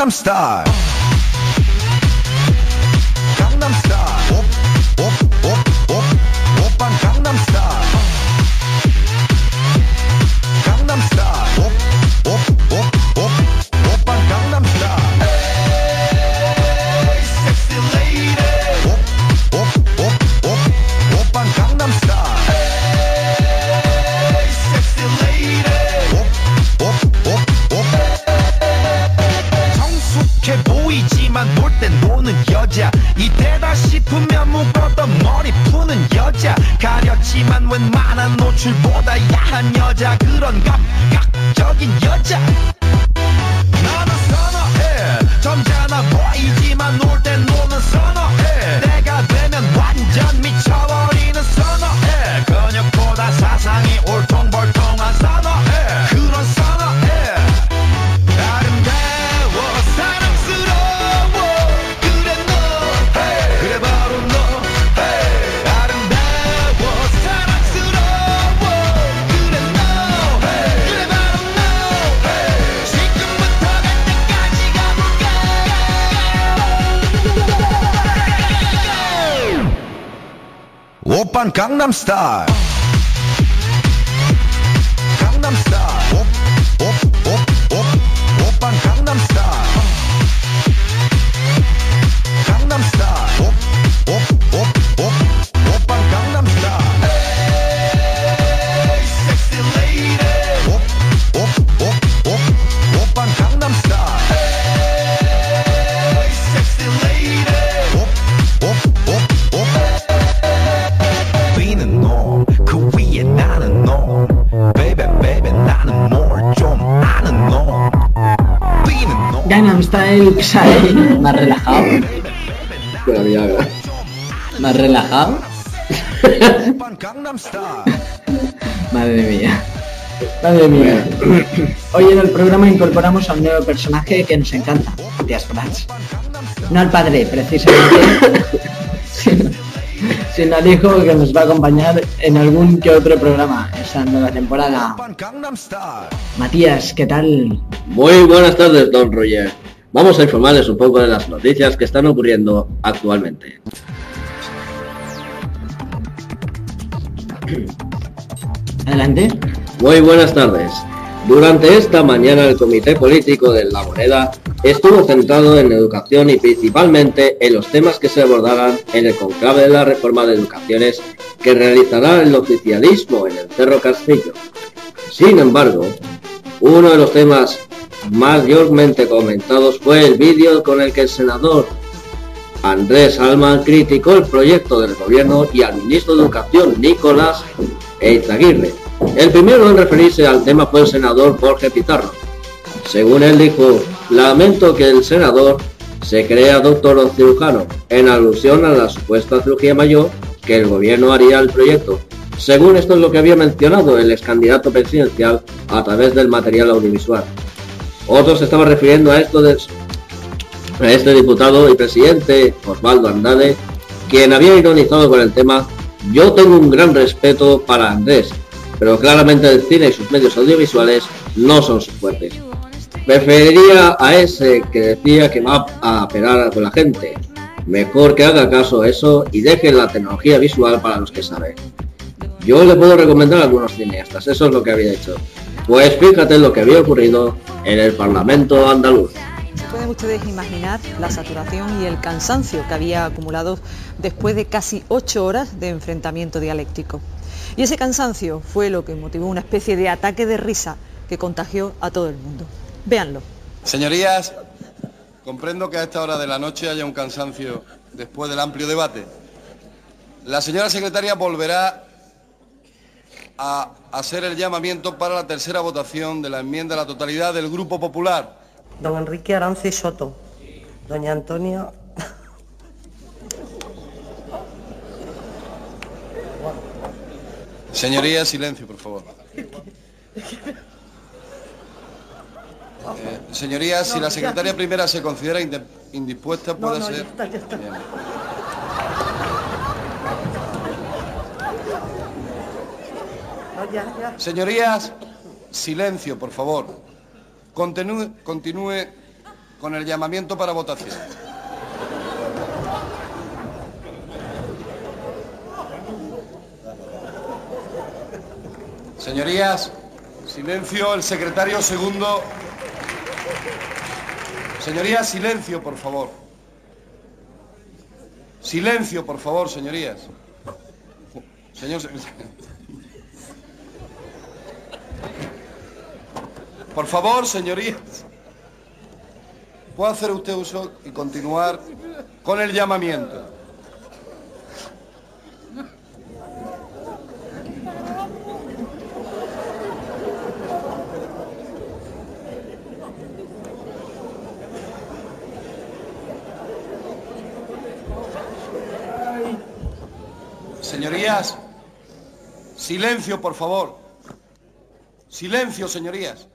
Gangnam Style. Gangnam Style Psy. Más relajado. Con la Viagra. Más relajado. Madre mía. Madre mía. Hoy en el programa incorporamos a un nuevo personaje que nos encanta, Matías Prats. No al padre, precisamente, sino, (laughs) sino al hijo que nos va a acompañar en algún que otro programa esa nueva temporada. Matías, ¿qué tal? Muy buenas tardes, don Roger. Vamos a informarles un poco de las noticias que están ocurriendo actualmente. Adelante. Muy buenas tardes. Durante esta mañana el Comité Político de La Moneda estuvo centrado en educación y principalmente en los temas que se abordarán en el conclave de la reforma de educaciones que realizará el oficialismo en el Cerro Castillo. Sin embargo, uno de los temas mayormente comentados fue el vídeo con el que el senador Andrés Alman criticó el proyecto del gobierno y al ministro de Educación Nicolás Eizaguirre. El primero en referirse al tema fue el senador Jorge Pizarro. Según él dijo, lamento que el senador se crea doctor o cirujano, en alusión a la supuesta cirugía mayor que el gobierno haría al proyecto. Según esto es lo que había mencionado el ex candidato presidencial a través del material audiovisual. Otros estaban refiriendo a esto de este diputado y presidente Osvaldo Andrade, quien había ironizado con el tema Yo tengo un gran respeto para Andrés, pero claramente el cine y sus medios audiovisuales no son sus fuertes. Preferiría a ese que decía que va a operar con la gente. Mejor que haga caso a eso y deje la tecnología visual para los que saben. Yo le puedo recomendar a algunos cineastas, eso es lo que había hecho. Pues fíjate lo que había ocurrido en el Parlamento andaluz. Se pueden ustedes imaginar la saturación y el cansancio que había acumulado después de casi ocho horas de enfrentamiento dialéctico. Y ese cansancio fue lo que motivó una especie de ataque de risa que contagió a todo el mundo. Véanlo. Señorías, comprendo que a esta hora de la noche haya un cansancio después del amplio debate. La señora secretaria volverá a hacer el llamamiento para la tercera votación de la enmienda a la totalidad del Grupo Popular. Don Enrique Arance Soto. Doña Antonia. Señorías, silencio, por favor. Eh, señorías, si la secretaria primera se considera indispuesta, puede ser... está, ya está. Bien. No, ya, ya. Señorías, silencio, por favor. Continúe, con el llamamiento para votación. Señorías, silencio, el secretario segundo. Señorías, silencio, por favor. Silencio, por favor, señorías. Señor. Por favor, señorías. ¿Puede hacer usted uso y continuar con el llamamiento? Señorías, silencio, por favor. Silencio, señorías.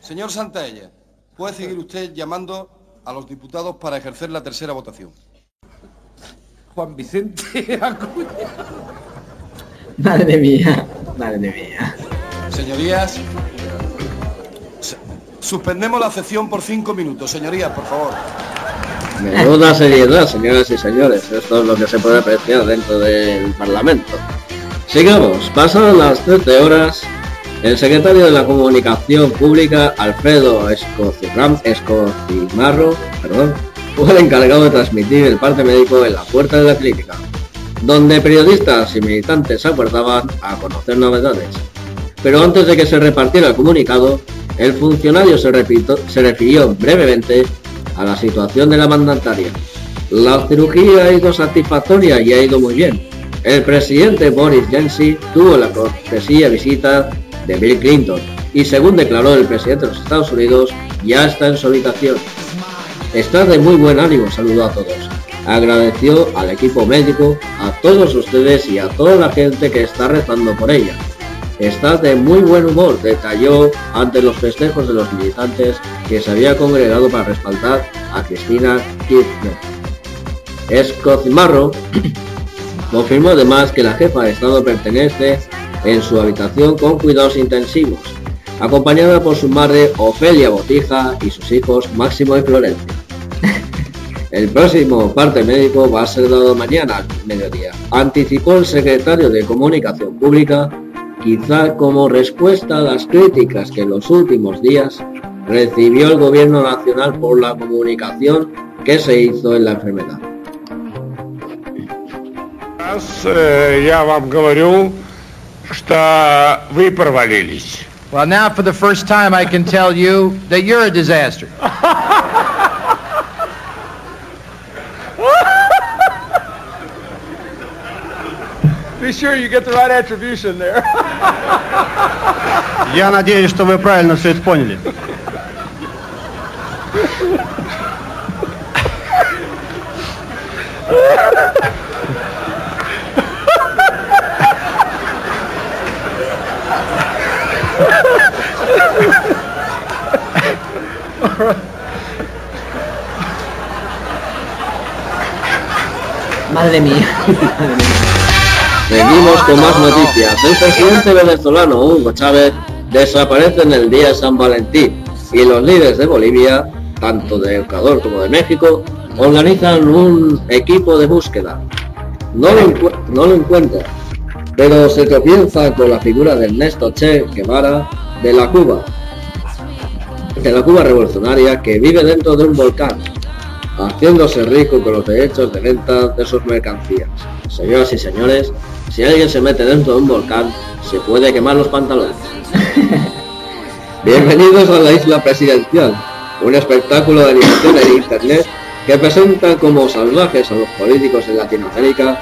Señor Santaella, puede seguir usted llamando a los diputados para ejercer la tercera votación. Juan Vicente (laughs) Acuña. Madre mía, madre mía. Señorías, se- suspendemos la sesión por cinco minutos. Señorías, por favor. Menuda seriedad, señoras y señores. Esto es lo que se puede apreciar dentro del Parlamento. Sigamos, pasaron las 13 horas. El secretario de la Comunicación Pública, Alfredo Escocimarro, perdón, fue el encargado de transmitir el parte médico en la puerta de la clínica, donde periodistas y militantes aguardaban a conocer novedades. Pero antes de que se repartiera el comunicado, el funcionario se, repito- se refirió brevemente a la situación de la mandataria. La cirugía ha ido satisfactoria y ha ido muy bien. El presidente Boris Johnson tuvo la cortesía visita de Bill Clinton y según declaró el presidente de los Estados Unidos, ya está en su habitación. Está de muy buen ánimo, saludó a todos. Agradeció al equipo médico, a todos ustedes y a toda la gente que está rezando por ella. Está de muy buen humor, detalló ante los festejos de los militantes que se había congregado para respaldar a Cristina Kirchner. Escocimarro (clears throat) Confirmó además que la jefa de Estado pertenece en su habitación con cuidados intensivos, acompañada por su madre Ofelia Botija y sus hijos Máximo y Florencia. (laughs) El próximo parte médico va a ser dado mañana al mediodía, anticipó el secretario de Comunicación Pública, quizá como respuesta a las críticas que en los últimos días recibió el gobierno nacional por la comunicación que se hizo en la enfermedad. Раз э, я вам говорю, что вы провалились. Well, now for the first time, I can tell you that you're a disaster. Be sure you get the right attribution there. Я надеюсь, что вы правильно все это поняли. Madre mía. Seguimos con más noticias. El presidente venezolano Hugo Chávez desaparece en el día de San Valentín y los líderes de Bolivia, tanto de Ecuador como de México, organizan un equipo de búsqueda. No lo, no encuentran, pero se comienza con la figura de Ernesto Che Guevara de la Cuba, de la Cuba revolucionaria que vive dentro de un volcán, haciéndose rico con los derechos de venta de sus mercancías. Señoras y señores, si alguien se mete dentro de un volcán, se puede quemar los pantalones. (laughs) Bienvenidos a la isla presidencial, un espectáculo de animación en internet que presenta como salvajes a los políticos en Latinoamérica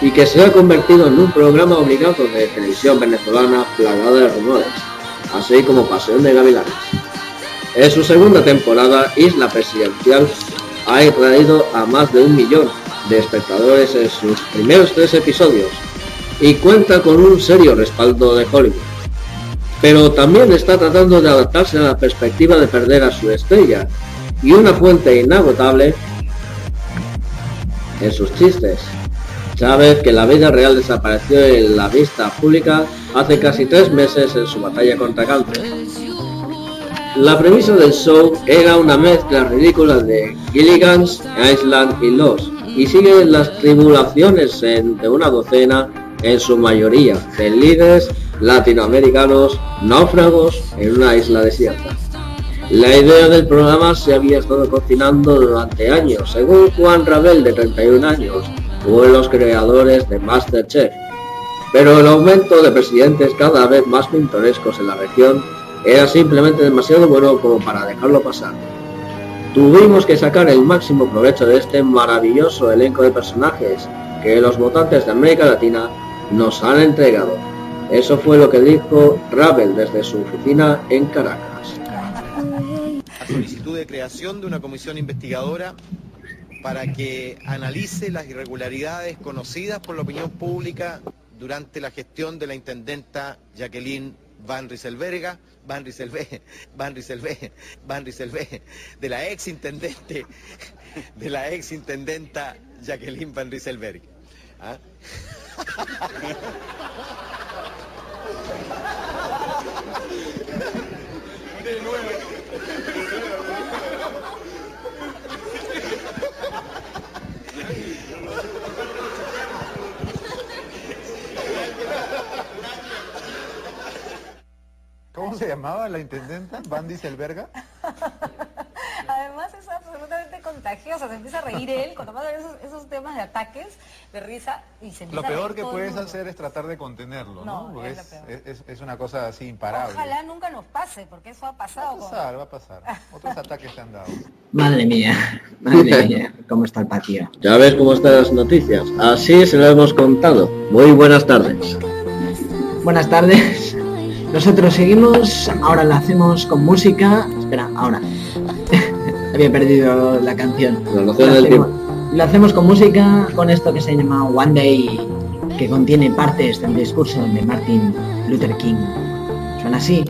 y que se ha convertido en un programa obligado de televisión venezolana plagada de rumores, así como Pasión de Gavilanes. En su segunda temporada, Isla Presidencial ha atraído a más de un millón de espectadores en sus primeros tres episodios y cuenta con un serio respaldo de Hollywood. Pero también está tratando de adaptarse a la perspectiva de perder a su estrella y una fuente inagotable en sus chistes. Chávez, que la vida real desapareció en la vista pública hace casi tres meses en su batalla contra cáncer. La premisa del show era una mezcla ridícula de Gilligan's Island y Lost, y sigue las tribulaciones de una docena, en su mayoría, de líderes latinoamericanos náufragos en una isla desierta. La idea del programa se había estado cocinando durante años, según Juan Rabel, de 31 años, uno de los creadores de Masterchef. Pero el aumento de presidentes cada vez más pintorescos en la región era simplemente demasiado bueno como para dejarlo pasar. Tuvimos que sacar el máximo provecho de este maravilloso elenco de personajes que los votantes de América Latina nos han entregado. Eso fue lo que dijo Rabel desde su oficina en Caracas. a solicitud de creación de una comisión investigadora para que analice las irregularidades conocidas por la opinión pública durante la gestión de la intendenta Jacqueline Van Rieselberga, Van Rieselberg, (laughs) Van Rieselberg, (laughs) Van Rieselberg, de la ex intendente, (laughs) de la ex intendenta Jacqueline Van Rieselberg. ¿Ah? De ¿Cómo se llamaba la intendenta? ¿Van Dieselberga? Además es absolutamente contagiosa, se empieza a reír él cuando pasan esos, esos temas de ataques, de risa, y se Lo empieza a peor reír que todo puedes hacer es tratar de contenerlo, ¿no? Es es, lo peor. es- es- es una cosa así imparable. Ojalá nunca nos pase, porque eso ha pasado. Va a con- pasar, va a pasar. Otros ataques se han dado. Madre mía, madre mía, cómo está el patio. Ya ves cómo están las noticias. Así se lo hemos contado. Muy buenas tardes. Buenas tardes. Nosotros seguimos, ahora la hacemos con música. Espera, ahora. (laughs) Había perdido la canción. Del hacemos, lo hacemos con música, con esto que se llama One Day, que contiene partes del discurso de Martin Luther King. Suena así.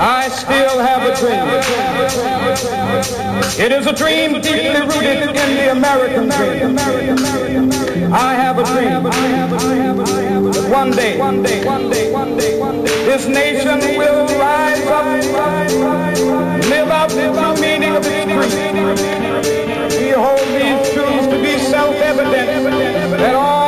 I still have a dream. It is a dream deeply rooted in the American dream. I have a dream that one day, this nation will rise up, live out the meaning of its creed. We hold these truths to be self-evident that all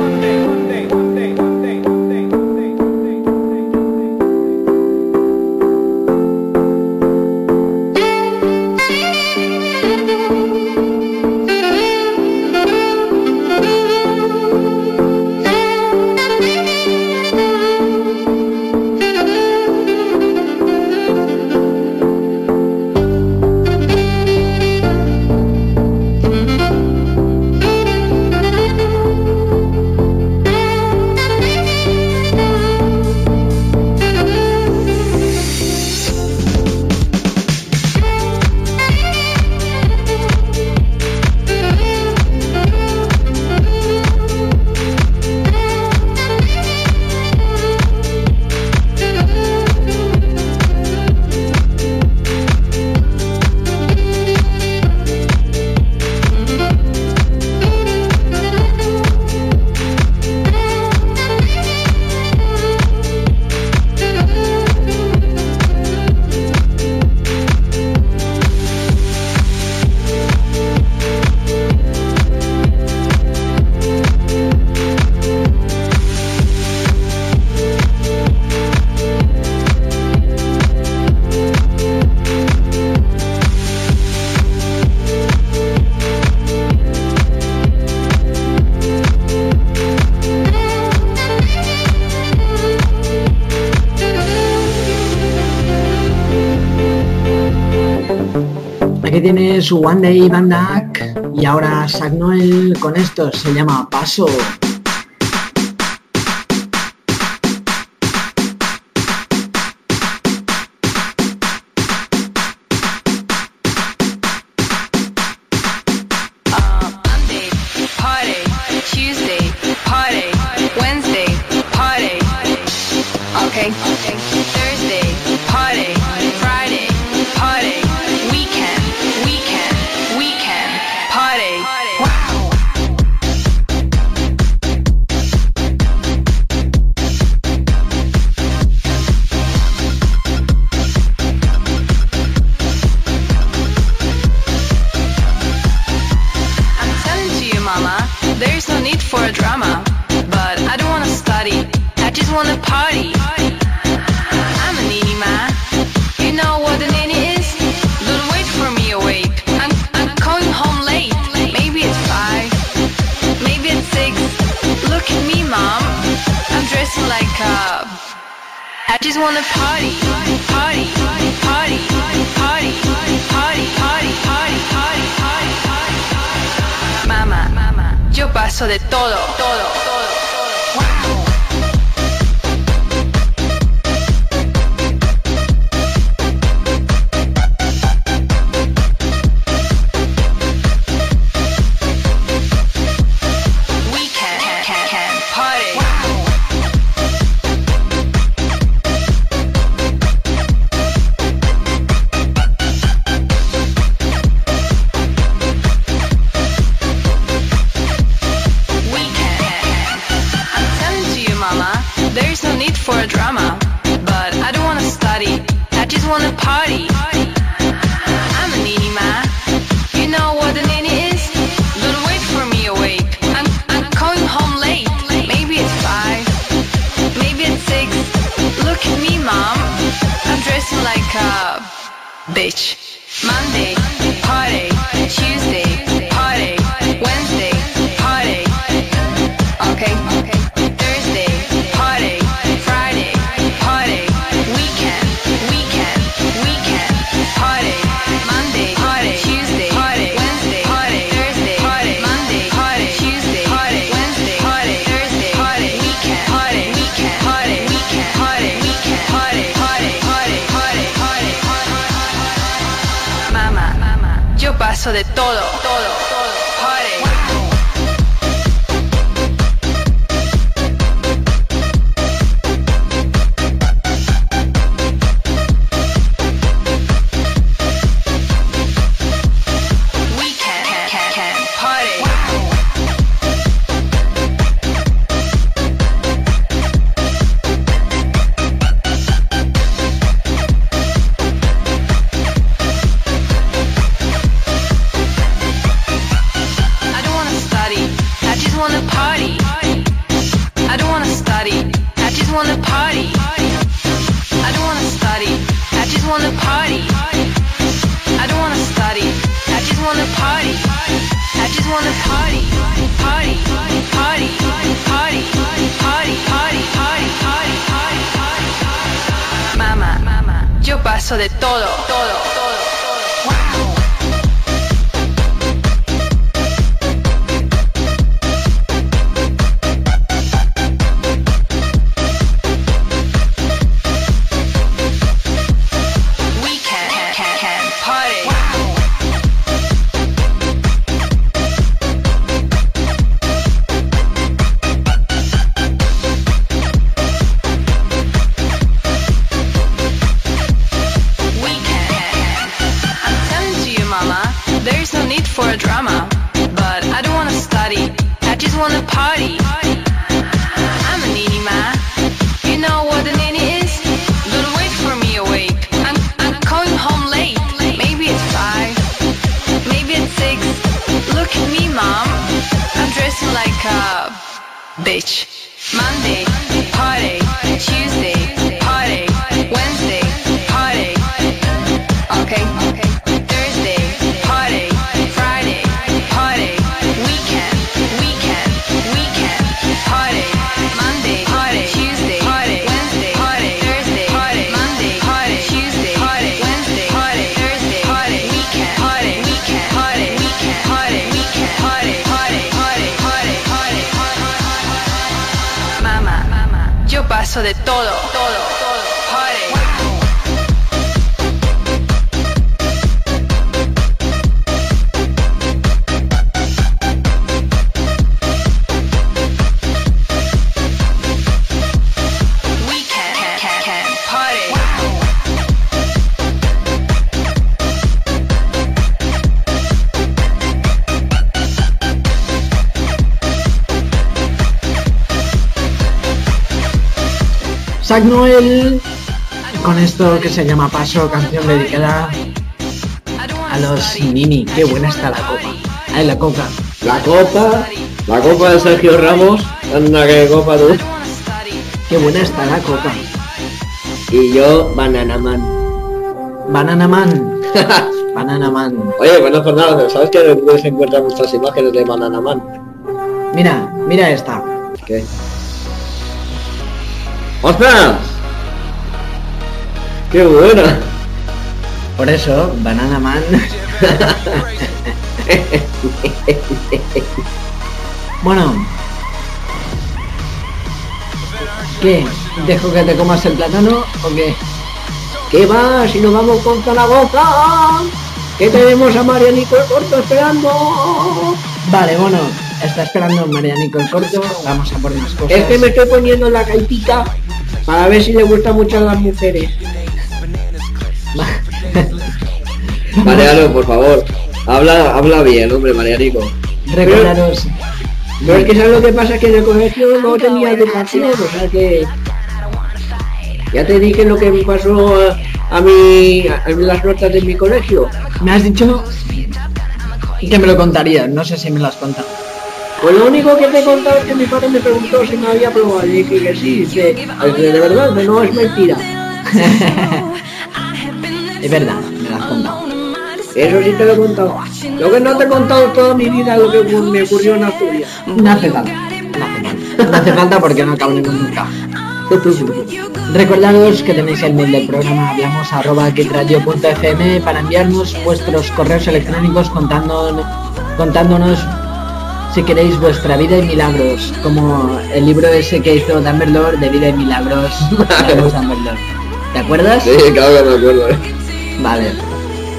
One Day Van Dyke y ahora Sack Noel con esto, se llama Paso. Zack Noel con esto que se llama Paso, canción dedicada a los Nini. Qué buena está la copa. Ay, la coca. La copa La copa de Sergio Ramos, anda que copa tú. Qué buena está la copa. Y yo, Banana Man. Banana Man. (laughs) Banana Man. Oye, no es por nada, pero ¿sabes que se encuentran muchas imágenes de Banana Man? Mira, mira esta. ¿Qué? ¡Ostras! ¡Qué buena! Por eso, Banana Man. (laughs) bueno. ¿Qué? ¿Dejo que te comas el plátano o qué? ¿Qué va? Si nos vamos con Zaragoza, que tenemos a Marianico el Corto esperando. Vale, bueno, está esperando Marianico el corto, vamos a por más cosas. Es que me estoy poniendo la gaitita para ver si le gusta mucho a las mujeres. (laughs) Mariano, por favor, habla, habla bien, hombre, Marianico. Recordaros. Pero es que sabes lo que pasa que en el colegio no tenía educación, o sea que ya te dije lo que me pasó a, a mí en las notas de mi colegio. Me has dicho que me lo contarías, no sé si me lo has contado. Pues lo único que te he contado es que mi padre me preguntó si me había probado y dije que sí, dice, "Dice, de verdad, que no es mentira. (laughs) Es verdad, me lo has contado. Eso sí te lo he contado. Lo que no te he contado toda mi vida lo que me ocurrió en Asturias. No hace falta. No hace falta. No hace falta porque no acabamos nunca. Recordaros que tenéis el mail del programa hablamos arroba para enviarnos vuestros correos electrónicos contando, contándonos si queréis vuestra vida y milagros, como el libro ese que hizo Dumbledore de vida y milagros. (laughs) Dumbledore. ¿Te acuerdas? Sí, claro que me acuerdo. ¿eh? Vale,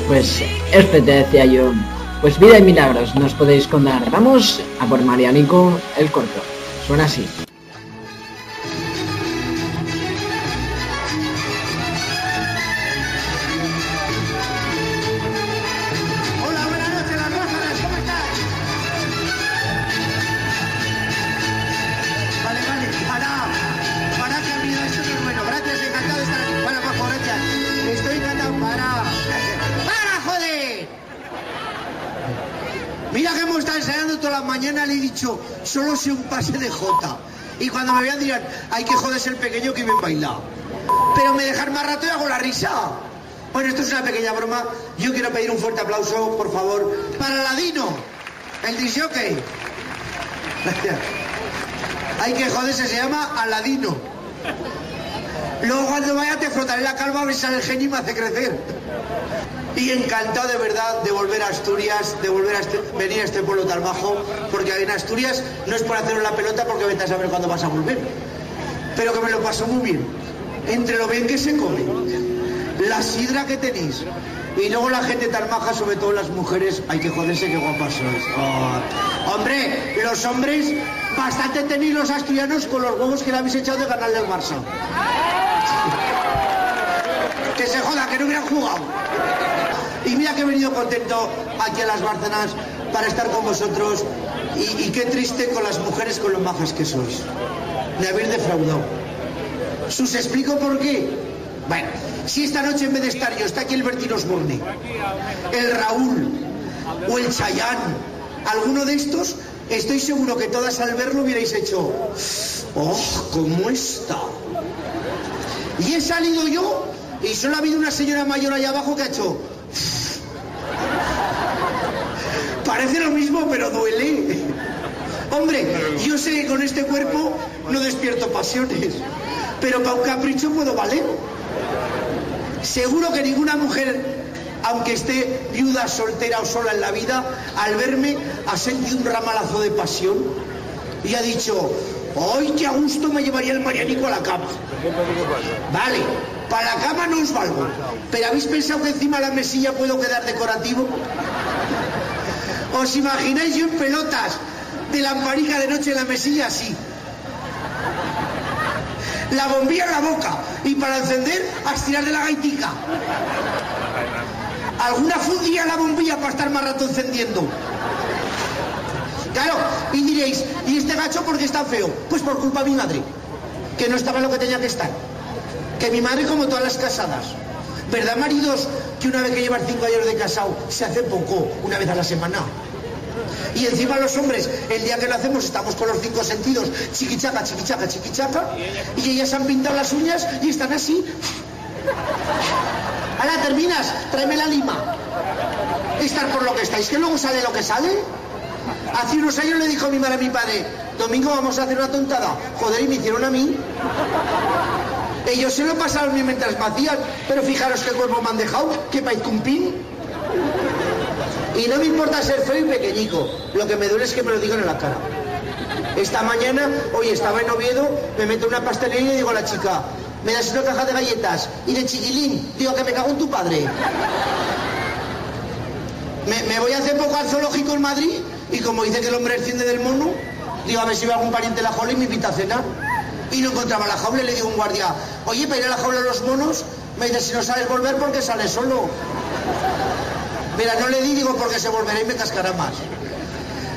pues este te decía yo. Pues vida y milagros nos podéis contar. Vamos a por Marianico el corto. Suena así. La mañana, le he dicho, solo sé un pase de Jota. Y cuando me vean dirán, hay que joderse el pequeño que bien baila. Pero me dejan más rato y hago la risa. Bueno, esto es una pequeña broma. Yo quiero pedir un fuerte aplauso, por favor, para Ladino, el disjockey. Gracias. Hay que joderse, se llama Aladino. Luego cuando vaya te frotaré la calva a sale el genio y me hace crecer. Y encantado de verdad de volver a Asturias, de volver a este- venir a este pueblo tan bajo, porque en Asturias no es por haceros la pelota porque vete a saber cuándo vas a volver. Pero que me lo paso muy bien. Entre lo bien que se come, la sidra que tenéis, y luego la gente tan maja, sobre todo las mujeres, hay que joderse qué guapas sois. Oh. Hombre, los hombres, bastante tenéis los asturianos con los huevos que le habéis echado de ganarle al Barça. Que se joda, que no hubieran jugado. Y mira que he venido contento aquí a las Bárcenas para estar con vosotros. Y, qué triste con las mujeres con lo majas que sois. Me habéis defraudado. ¿Sus explico por qué? Bueno, si esta noche en vez de estar yo, está aquí el Bertín Osborne, el Raúl o el Chayán, alguno de estos, estoy seguro que todas al verlo hubierais hecho, ¡oh, cómo está! Y he salido yo y solo ha habido una señora mayor allá abajo que ha hecho, Parece lo mismo, pero duele. Hombre, yo sé que con este cuerpo no despierto pasiones, pero para un capricho puedo valer. Seguro que ninguna mujer, aunque esté viuda, soltera o sola en la vida, al verme ha sentido un ramalazo de pasión y ha dicho, hoy qué a gusto me llevaría el Marianico a la cama. Vale, para la cama no os valgo, pero ¿habéis pensado que encima de la mesilla puedo quedar decorativo? ¿Os imagináis yo en pelotas de lamparica de noche en la mesilla así? La bombilla en la boca y para encender a estirar de la gaitica. ¿Alguna fundía la bombilla para estar más rato encendiendo? Claro, y diréis, ¿y este gacho por qué es tan feo? Pues por culpa de mi madre, que no estaba lo que tenía que estar. Que mi madre, como todas las casadas, ¿verdad, maridos, que una vez que llevan cinco años de casado se hace poco, una vez a la semana? Y encima los hombres, el día que lo hacemos, estamos con los cinco sentidos, chiquichaca, chiquichaca, chiquichaca, y ellas han pintado las uñas y están así. Ahora terminas, tráeme la lima. Estar por lo que estáis, que luego sale lo que sale. Hace unos años le dijo mi madre a mi padre, domingo vamos a hacer una tontada. Joder, y me hicieron a mí. Ellos se lo pasaron bien mientras me hacían, pero fijaros qué cuerpo me han dejado, que país un pin. Y no me importa ser feo y pequeñico, lo que me duele es que me lo digan en la cara. Esta mañana, hoy estaba en Oviedo, me meto en una pastelería y digo a la chica, me das una caja de galletas y de chiquilín, digo que me cago en tu padre. Me, me voy hace poco al zoológico en Madrid y como dice que el hombre desciende del mono, digo a ver si va algún pariente de la jaula y me invita a cenar. Y no encontraba la jaula y le digo a un guardia, oye, para ir a la jaula de los monos, me dice, si no sabes volver, porque sales solo? Mira, no le di, digo, porque se volverá y me cascará más.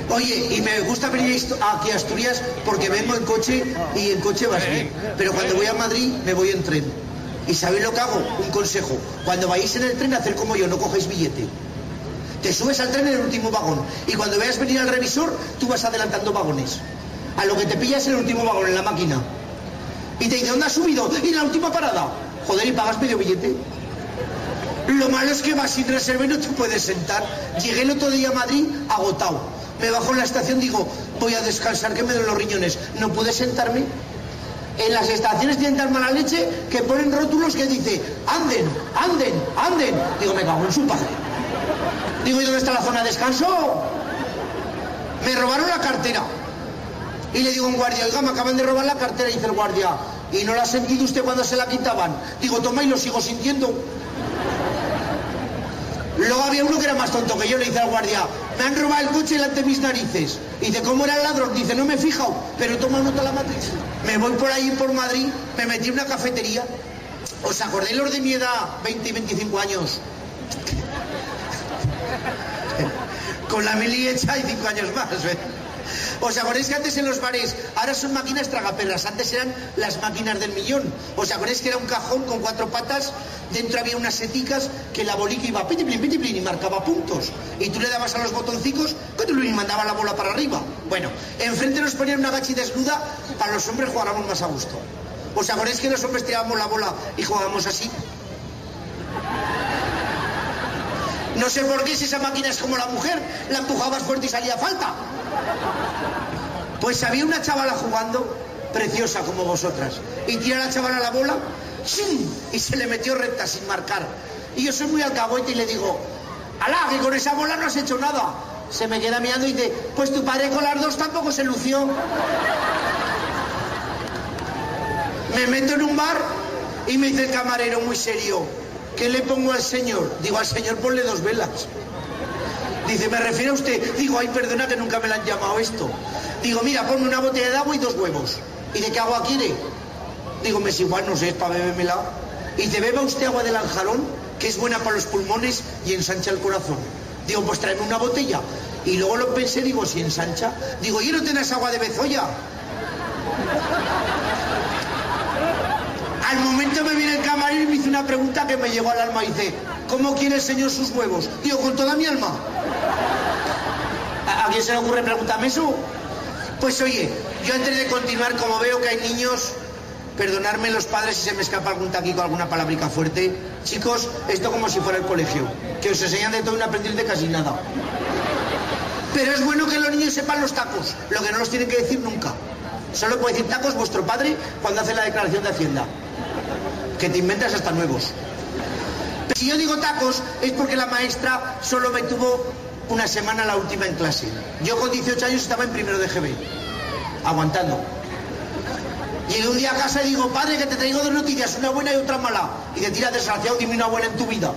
Oye, y me gusta venir aquí a Asturias porque vengo en coche y en coche vas bien. Pero cuando voy a Madrid me voy en tren. ¿Y sabéis lo que hago? Un consejo. Cuando vayáis en el tren, hacer como yo, no cogéis billete. Te subes al tren en el último vagón. Y cuando veas venir al revisor, tú vas adelantando vagones. A lo que te pillas en el último vagón, en la máquina. Y te dice, ¿dónde has subido? Y la última parada. Joder, y pagas medio billete. Lo malo es que vas sin reserva y no te puedes sentar. Llegué el otro día a Madrid agotado. Me bajo en la estación, digo, voy a descansar que me duelen los riñones. No pude sentarme. En las estaciones tienen tan mala leche que ponen rótulos que dice, anden, anden, anden. Digo, me cago en su padre. Digo, ¿y dónde está la zona de descanso? Me robaron la cartera. Y le digo a un guardia, oiga, me acaban de robar la cartera. Dice el guardia, ¿y no la ha sentido usted cuando se la quitaban? Digo, toma y lo sigo sintiendo. Luego había uno que era más tonto que yo, le dice al guardia, me han robado el coche delante de mis narices. Y dice, ¿cómo era el ladrón? Dice, no me he fijado, pero toma nota la matriz. Me voy por ahí por Madrid, me metí en una cafetería. ¿Os acordáis los de mi edad, 20 y 25 años? (laughs) Con la mili hecha y 5 años más. ¿eh? ¿Os acordáis que antes en los bares, ahora son máquinas tragaperras, antes eran las máquinas del millón? ¿Os acordáis que era un cajón con cuatro patas, dentro había unas seticas que la bolica iba pitiplin, pitiplin y marcaba puntos? Y tú le dabas a los botoncicos y mandaba la bola para arriba. Bueno, enfrente nos ponían una gachi desnuda, para los hombres jugáramos más a gusto. ¿Os acordáis que los hombres tirábamos la bola y jugábamos así? No sé por qué si esa máquina es como la mujer, la empujabas fuerte y salía falta. Pues había una chavala jugando, preciosa como vosotras, y tira la chavala la bola, ¡shum! y se le metió recta sin marcar. Y yo soy muy alcahuete y le digo, ¡alá, que con esa bola no has hecho nada! Se me queda mirando y dice, pues tu padre con las dos tampoco se lució. Me meto en un bar y me dice el camarero muy serio, ¿qué le pongo al señor? Digo, al señor ponle dos velas. Dice, ¿me refiere a usted? Digo, ay, perdona que nunca me la han llamado esto. Digo, mira, ponme una botella de agua y dos huevos. ¿Y de qué agua quiere? Digo, me es igual, no sé, es para bebérmela. Y dice, beba usted agua del anjarón, que es buena para los pulmones y ensancha el corazón. Digo, pues tráeme una botella. Y luego lo pensé, digo, si ensancha. Digo, ¿y no tenés agua de bezoya? Al momento me viene el camarero y me hizo una pregunta que me llegó al alma. Dice, ¿cómo quiere el señor sus huevos? Digo, con toda mi alma. ¿A, a quién se le ocurre preguntarme eso? Pues oye, yo antes de continuar, como veo que hay niños, perdonarme los padres si se me escapa algún taquico, alguna palabrica fuerte. Chicos, esto como si fuera el colegio, que os enseñan de todo y no aprendéis de casi nada. Pero es bueno que los niños sepan los tacos, lo que no los tienen que decir nunca. Solo puede decir tacos vuestro padre cuando hace la declaración de Hacienda. Que te inventas hasta nuevos. Pero si yo digo tacos es porque la maestra solo me tuvo una semana la última en clase. Yo con 18 años estaba en primero de GB, aguantando. Llegué un día a casa y digo, padre, que te traigo dos noticias, una buena y otra mala. Y te tira desgraciado, dime una buena en tu vida.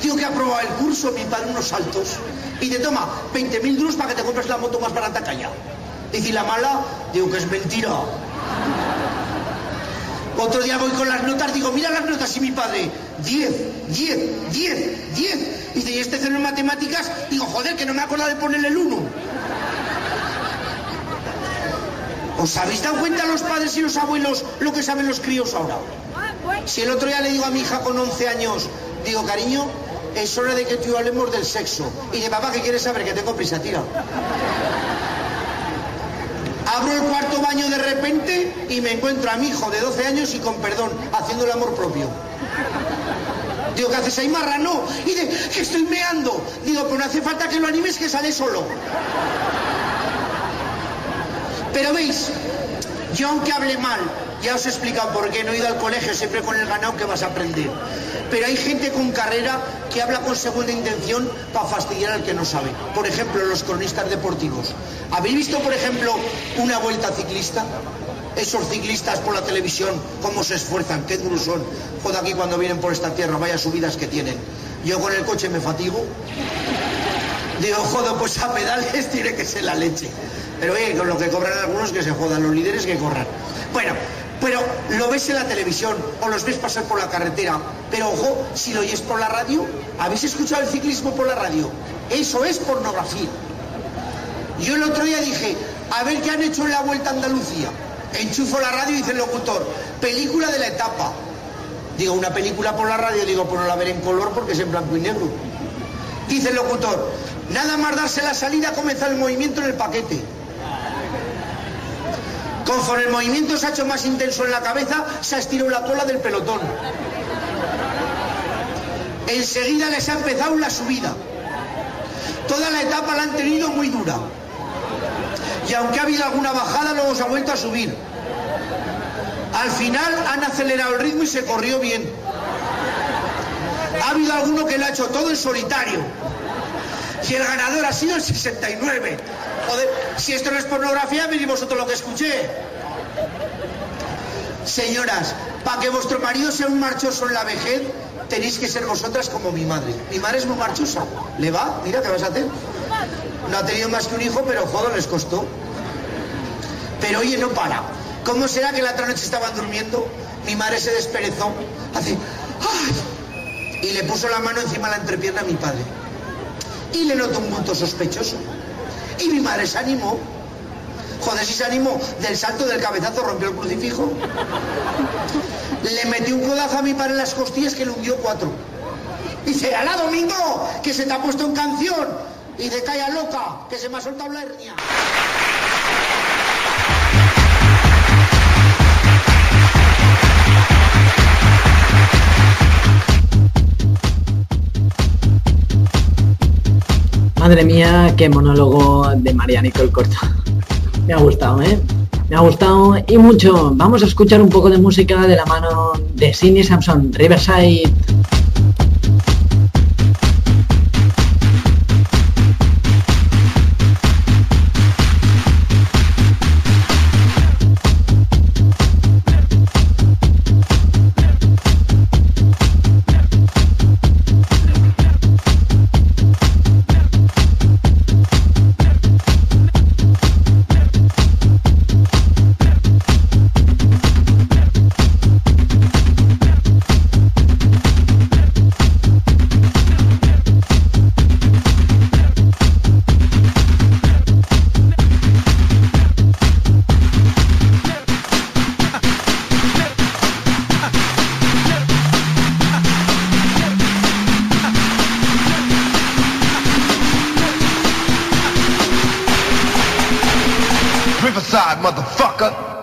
Digo que ha aprobado el curso, mi padre unos saltos. Y te toma 20.000 duros para que te compres la moto más barata que haya. Dice, ¿y la mala? Digo que es mentira. Otro día voy con las notas, digo, mira las notas y mi padre, 10, 10, 10, 10. Dice, ¿y este cero en matemáticas? Digo, joder, que no me acordado de ponerle el 1. ¿Os habéis dado cuenta los padres y los abuelos lo que saben los críos ahora? Si el otro día le digo a mi hija con 11 años, digo, cariño, es hora de que tú y hablemos del sexo. Y de papá, ¿qué quieres saber? Que tengo prisa, tira. Abro el cuarto baño de repente y me encuentro a mi hijo de 12 años y con perdón, haciendo el amor propio. Digo, ¿qué haces ahí, marrano? Y de, que estoy meando. Digo, pues no hace falta que lo animes, que sale solo. Pero veis, yo aunque hable mal, ya os he explicado por qué no he ido al colegio siempre con el ganado que vas a aprender. Pero hay gente con carrera que habla con segunda intención para fastidiar al que no sabe. Por ejemplo, los cronistas deportivos. ¿Habéis visto, por ejemplo, una vuelta ciclista? Esos ciclistas por la televisión, cómo se esfuerzan, qué duros son. Joder, aquí cuando vienen por esta tierra, vaya subidas que tienen. Yo con el coche me fatigo. Digo, joder, pues a pedales tiene que ser la leche. Pero oye, con lo que cobran algunos que se jodan, los líderes que corran. Bueno, pero lo ves en la televisión o los ves pasar por la carretera. Pero ojo, si lo oyes por la radio, ¿habéis escuchado el ciclismo por la radio? Eso es pornografía. Yo el otro día dije, a ver qué han hecho en la Vuelta a Andalucía. Enchufo la radio y dice el locutor, película de la etapa. Digo, una película por la radio, digo, pues no la veré en color porque es en blanco y negro. Dice el locutor, nada más darse la salida, comenzar el movimiento en el paquete. Conforme el movimiento se ha hecho más intenso en la cabeza, se ha estirado la cola del pelotón. Enseguida les ha empezado la subida. Toda la etapa la han tenido muy dura. Y aunque ha habido alguna bajada, luego se ha vuelto a subir. Al final han acelerado el ritmo y se corrió bien. Ha habido alguno que lo ha hecho todo en solitario. Y el ganador ha sido el 69. Si esto no es pornografía, miren vosotros lo que escuché. Señoras, para que vuestro marido sea un marchoso en la vejez, tenéis que ser vosotras como mi madre. Mi madre es muy marchosa. ¿Le va? Mira, ¿qué vas a hacer? No ha tenido más que un hijo, pero joder, les costó. Pero oye, no para. ¿Cómo será que la otra noche estaban durmiendo? Mi madre se desperezó, hace y le puso la mano encima de la entrepierna a mi padre. Y le notó un punto sospechoso. Y mi madre se animó. Joder, si se animó del salto del cabezazo, rompió el crucifijo. Le metió un codazo a mi padre en las costillas que le hundió cuatro. Dice, ¡Alá, Domingo! Que se te ha puesto en canción. Y de calla loca, que se me ha soltado la hernia. Madre mía, qué monólogo de María Nicole Corta. (laughs) Me ha gustado, ¿eh? Me ha gustado y mucho. Vamos a escuchar un poco de música de la mano de Sidney Samson, Riverside. Motherfucker.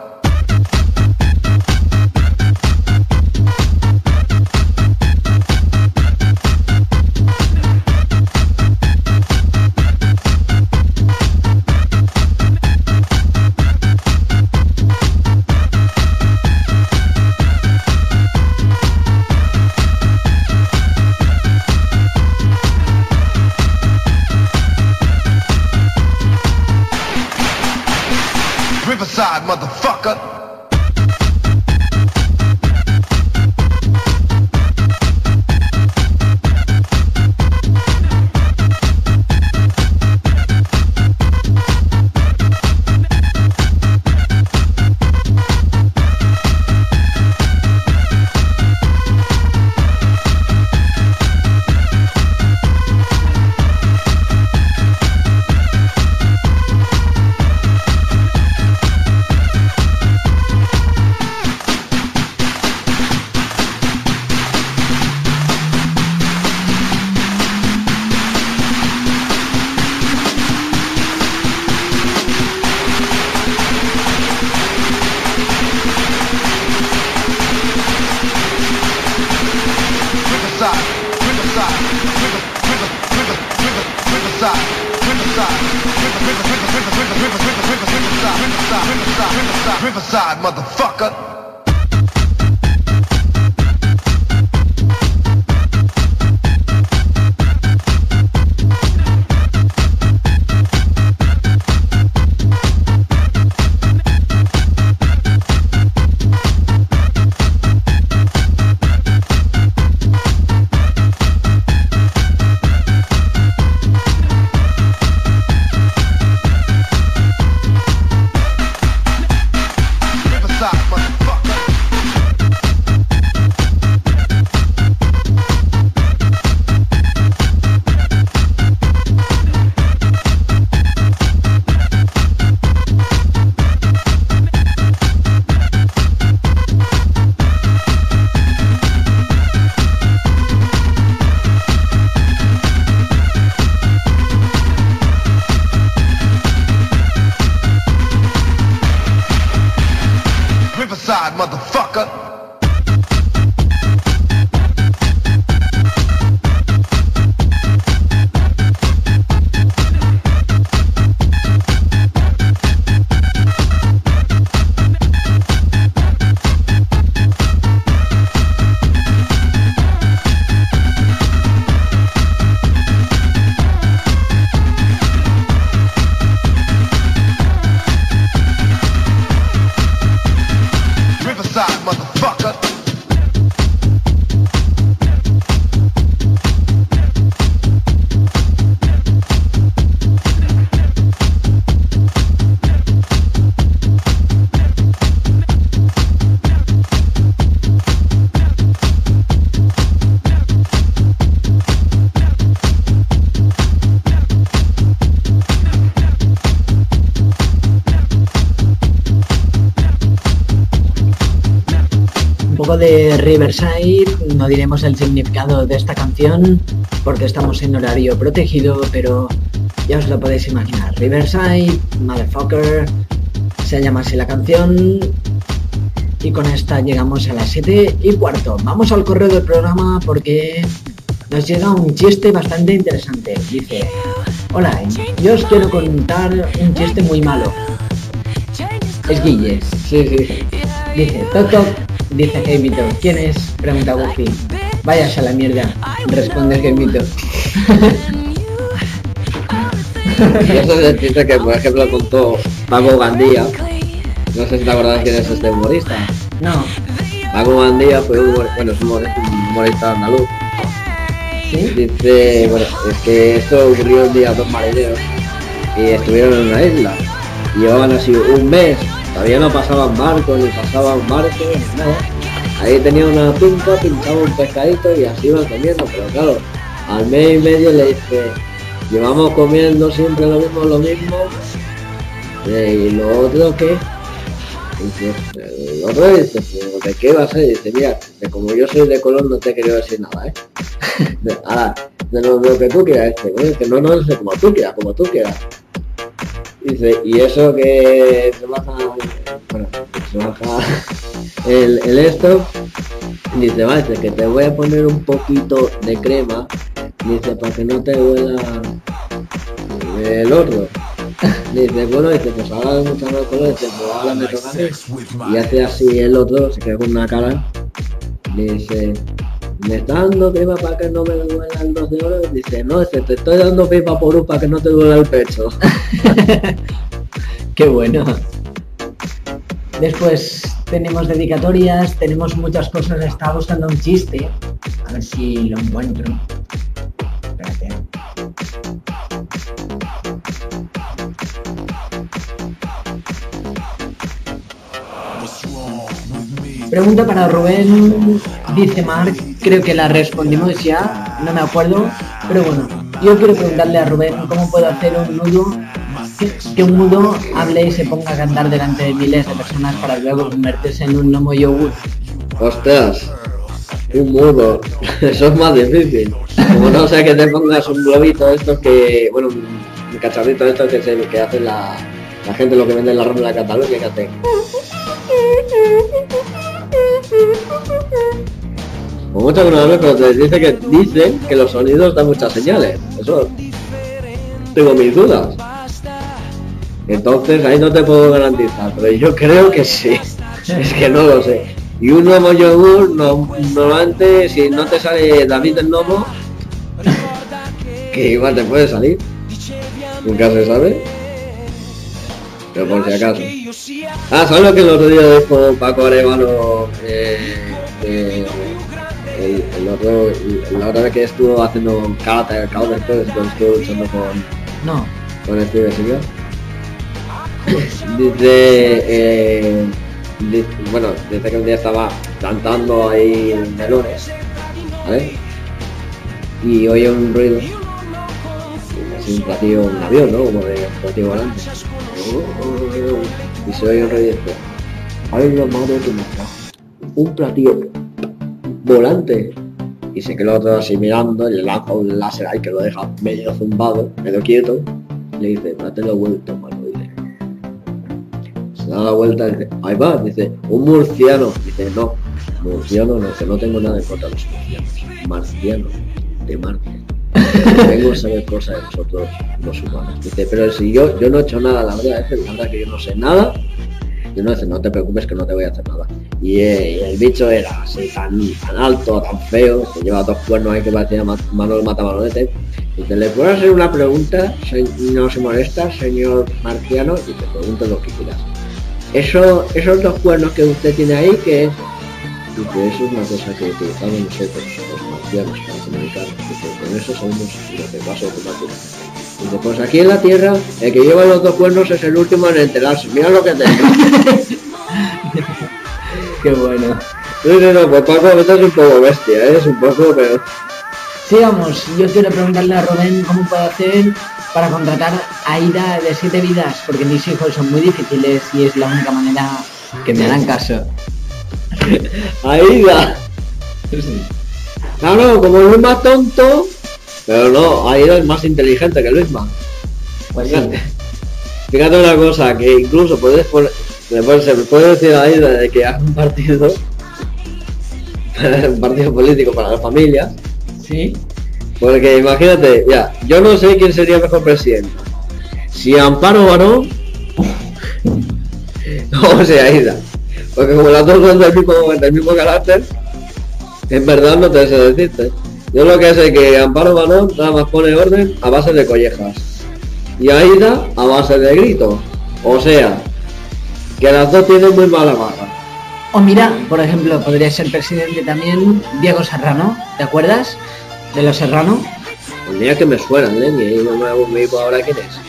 Riverside, no diremos el significado de esta canción porque estamos en horario protegido, pero ya os lo podéis imaginar. Riverside, Motherfucker, se llama así la canción. Y con esta llegamos a las 7 y cuarto. Vamos al correo del programa porque nos llega un chiste bastante interesante. Dice, hola, yo os quiero contar un chiste muy malo. Es Guille. Sí, sí. Dice, toc dice Jaimito. ¿Quién es? Pregunta Goofy. Váyase a la mierda, responde Jaimito. (laughs) Y eso es el chiste que, por ejemplo, contó Paco Gandía. No sé si te acuerdas quién es este humorista. No. Paco Gandía fue un, humor- bueno, es un humorista, humorista andaluz. Dice, bueno, es que esto ocurrió un día a dos marineros y estuvieron en una isla. Y llevaban así un mes, todavía no pasaban barcos, ni pasaban barcos, ni nada. Ahí tenía una pinta, pinchaba un pescadito y así iban comiendo, pero claro, al mes y medio le dice, llevamos comiendo siempre lo mismo, lo mismo, eh, y lo otro que el otro dice, "¿Pero ¿de qué va a ser? Dice, mira, como yo soy de color no te quiero decir nada, ¿eh? (laughs) Ahora, de lo, de que tú quieras, este, bueno, dice, no, no, dice, como tú quieras, como tú quieras. Dice, y eso que el, el esto, dice, va, dice, que te voy a poner un poquito de crema, dice, para que no te huela el horno. (laughs) Dice, bueno, dice, pues ahora de muchas más cosas, dice, pues ahora me toca. Y hace así el otro, se queda con una cara, dice, me está dando crema para que no me duela el dos de oro. Dice, no, dice, te estoy dando pipa por un para que no te duela el pecho. (laughs) (laughs) Qué bueno. Después tenemos dedicatorias, tenemos muchas cosas. Estaba buscando un chiste. A ver si lo encuentro. Espérate. Pregunta para Rubén, dice Mark, creo que la respondimos ya, no me acuerdo, pero bueno, yo quiero preguntarle a Rubén cómo puedo hacer un nudo, que, un mudo hable y se ponga a cantar delante de miles de personas para luego convertirse en un gnomo yogur. Ostras, un mudo, (laughs) eso es más difícil. Como no sea que te pongas un globito estos que, bueno, un, cacharrito estos que, se, que hace la, la gente lo que vende en la Rambla de Cataluña, que hace... Como mucho que no hablo, pero te dice que dicen que los sonidos dan muchas señales. Eso tengo mis dudas. Entonces ahí no te puedo garantizar, pero yo creo que sí. (laughs) Es que no lo sé. Y un nuevo yogur, no, normalmente si no te sale David del Nomo, que igual te puede salir. Nunca se sabe. Pero por si acaso. Ah, ¿sabes lo que el otro día dijo Paco Arevalo? Eh, eh, el, el otro, la otra vez que estuvo haciendo karate, karate después, estuvo luchando con, No. con Steve Seagal. Dice, eh, dice- bueno, dice que un día estaba cantando ahí de lunes, ¿vale? Y oye un ruido, así un platillo, un avión, ¿no? Como de platillo volante. Y se oye un ruido y ay la madre que me trajo, un platillo volante. Y se quedó otro así mirando y le lanza un láser ahí que lo deja medio zumbado, medio quieto. Le dice, date la vuelta, mano. Se da la vuelta y dice, ahí va, dice, un murciano. Dice, no, murciano no, que no tengo nada en contra de los murcianos. Marciano, de Marte. Vengo a saber cosas de nosotros los humanos. Dice, pero si yo, yo no he hecho nada, la verdad es la verdad que yo no sé nada. Y uno dice, no te preocupes que no te voy a hacer nada. Y, eh, y el bicho era así tan, tan alto, tan feo, que lleva dos cuernos ahí que parecía Ma- Manuel Matabalonete. Y te le puedo hacer una pregunta, Se- no se molesta, señor marciano, y te pregunto lo que quieras. Eso, esos dos cuernos que usted tiene ahí, ¿qué es? Dice, eso es una cosa que utilizamos nosotros, los marcianos, para comunicarnos. Dice, con eso sabemos lo que pasa automáticamente. Dice, pues aquí en la Tierra, el que lleva los dos cuernos es el último en enterarse. Mira lo que tengo. (laughs) Qué bueno. No, no, no, pues Paco, esto es un poco bestia, ¿eh? es un poco, pero... Sigamos, yo quiero preguntarle a Rubén cómo puede hacer para contratar a Ida de siete vidas, porque mis hijos son muy difíciles y es la única manera que me harán caso. (laughs) Aida. Claro, como Luis más tonto, pero no, Aida es más inteligente que Luisma. Pues fíjate, fíjate una cosa, que incluso puedes poner, le puedes- se puede decir a Aida de que haga un partido, (laughs) un partido político para las familias. Sí. Porque imagínate, ya, yo no sé quién sería mejor presidente. Si Amparo Barón (laughs) o sea Aida. Porque como las dos son del mismo, carácter, en verdad no te sé decirte. Yo lo que sé es que Amparo Barón nada más pone orden a base de collejas. Y Aida a base de gritos. O sea, que las dos tienen muy mala barra. O mira, por ejemplo, podría ser presidente también Diego Serrano, ¿te acuerdas? De los Serrano. Pues mira que me suenan, ¿eh? Y no me me digo ahora quién es.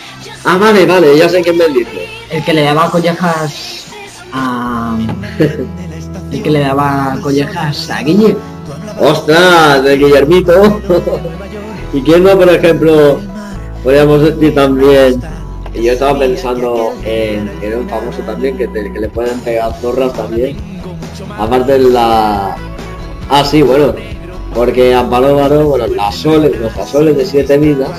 Ah, vale, vale, ya sé quién me dice. El que le daba collejas a... (laughs) El que le daba collejas a Guille. ¡Ostras! De Guillermito. (laughs) ¿Y quién no, por ejemplo, podríamos decir también? Yo estaba pensando en, en un famoso también que, te- que le pueden pegar zorras también. Aparte de la... Ah, sí, bueno. Porque Amparo Barón, bueno, las soles, nuestras soles de siete vidas,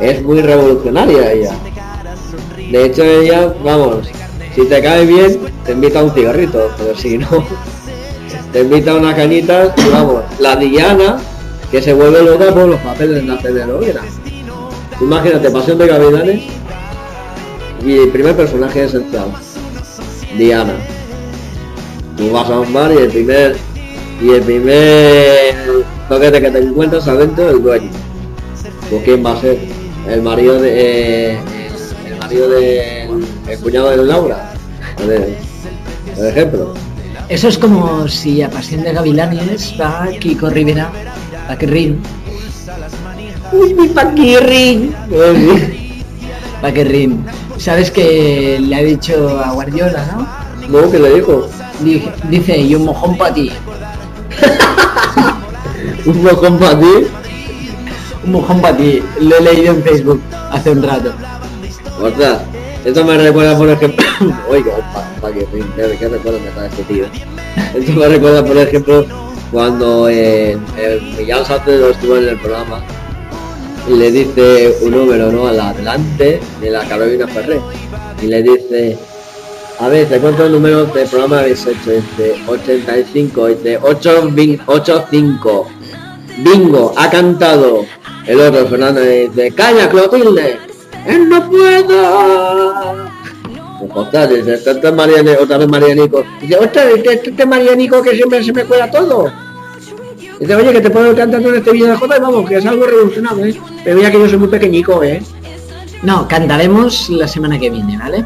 es muy revolucionaria ella. De hecho ella, vamos, si te cae bien, te invita a un cigarrito, pero si no, (laughs) te invita a una cañita, y vamos, la Diana, que se vuelve loca por los papeles de la telenovela. Imagínate, Pasión de Gavilanes y el primer personaje esencial, Diana. Tú vas a un bar y el primer y el primer toquete que te encuentras adentro el dueño. ¿Pues quién va a ser? El marido de eh, el marido de el cuñado de Laura. Por ejemplo. Eso es como si a Pasión de Gavilanes va Kiko Rivera, Paquirrin. Uy, mi Paquirrin. Paquirrin. ¿Sabes que le ha dicho a Guardiola, no? No, que le dijo. Dice, y un mojón para ti. Un mojón para ti. Un mojón para ti. Lo he leído en Facebook hace un rato. Ostras, esto me recuerda, por ejemplo, (coughs) oiga, para que qué recuerdo me este tío. Esto me recuerda, por ejemplo, cuando eh, Miguel Salcedo estuvo en el programa y le dice un número, ¿no? Al adelante de la Carolina Ferrer. Y le dice, a ver, ¿de cuántos números de programa habéis hecho? Dice, 85, dice, 8, 85. Bingo, ha cantado. El otro, Fernando, dice, ¡Caña, Clotilde! ¡Él no puedo! Pues, ostras, dice, este, este es Mariani- otra vez Marianico. Dice, ostras, este, este, este Marianico que siempre se me cuela todo. Dice, oye, que te puedo ir cantando en este vídeo de Jota y vamos, que es algo revolucionado, ¿eh? Pero mira que yo soy muy pequeñico, ¿eh? No, cantaremos la semana que viene, ¿vale?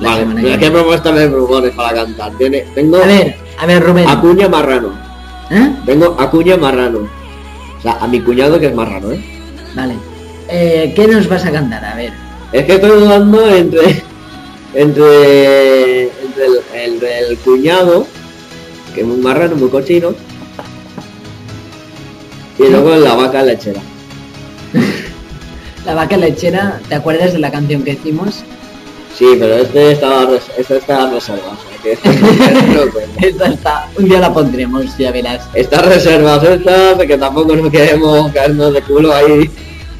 Vale, semana mira, que ¿qué viene. propuesta me propones para cantar? Tiene, tengo A ver, a ver, Rubén. Acuña Marrano. ¿Eh? Tengo Acuña Marrano. O sea, a mi cuñado que es marrano, ¿eh? Vale. Eh, ¿Qué nos vas a cantar? A ver. Es que estoy dudando entre entre, entre el, el del cuñado, que es muy marrano, muy cochino, y luego la vaca lechera. (laughs) La vaca lechera, ¿te acuerdas de la canción que hicimos? Sí, pero este estaba este estaba reservado. o sea que no- no cuenta. Esta está, un día la pondremos, ya verás. Está reservado esta, que tampoco nos queremos caernos de culo ahí.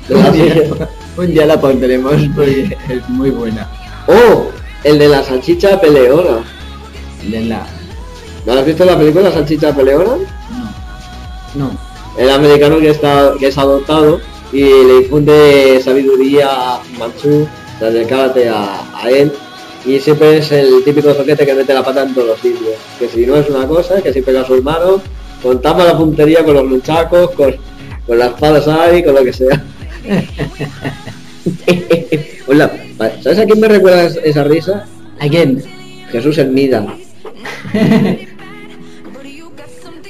(laughs) Un día la pondremos porque es muy buena. Oh, el de la salchicha peleona. De la... ¿No has visto la película Salchicha peleona? No. El americano que está que es adoptado y le infunde sabiduría manchú, del karate a, a él. Y siempre es el típico zoquete que mete la pata en todos los sitios. Que si no es una cosa, que si pega a sus manos, con tapa la puntería, con los luchacos, con, con las espadas ahí, con lo que sea. (laughs) Hola, ¿sabes a quién me recuerda es- esa risa? ¿A quién? Jesús Hermida. (laughs)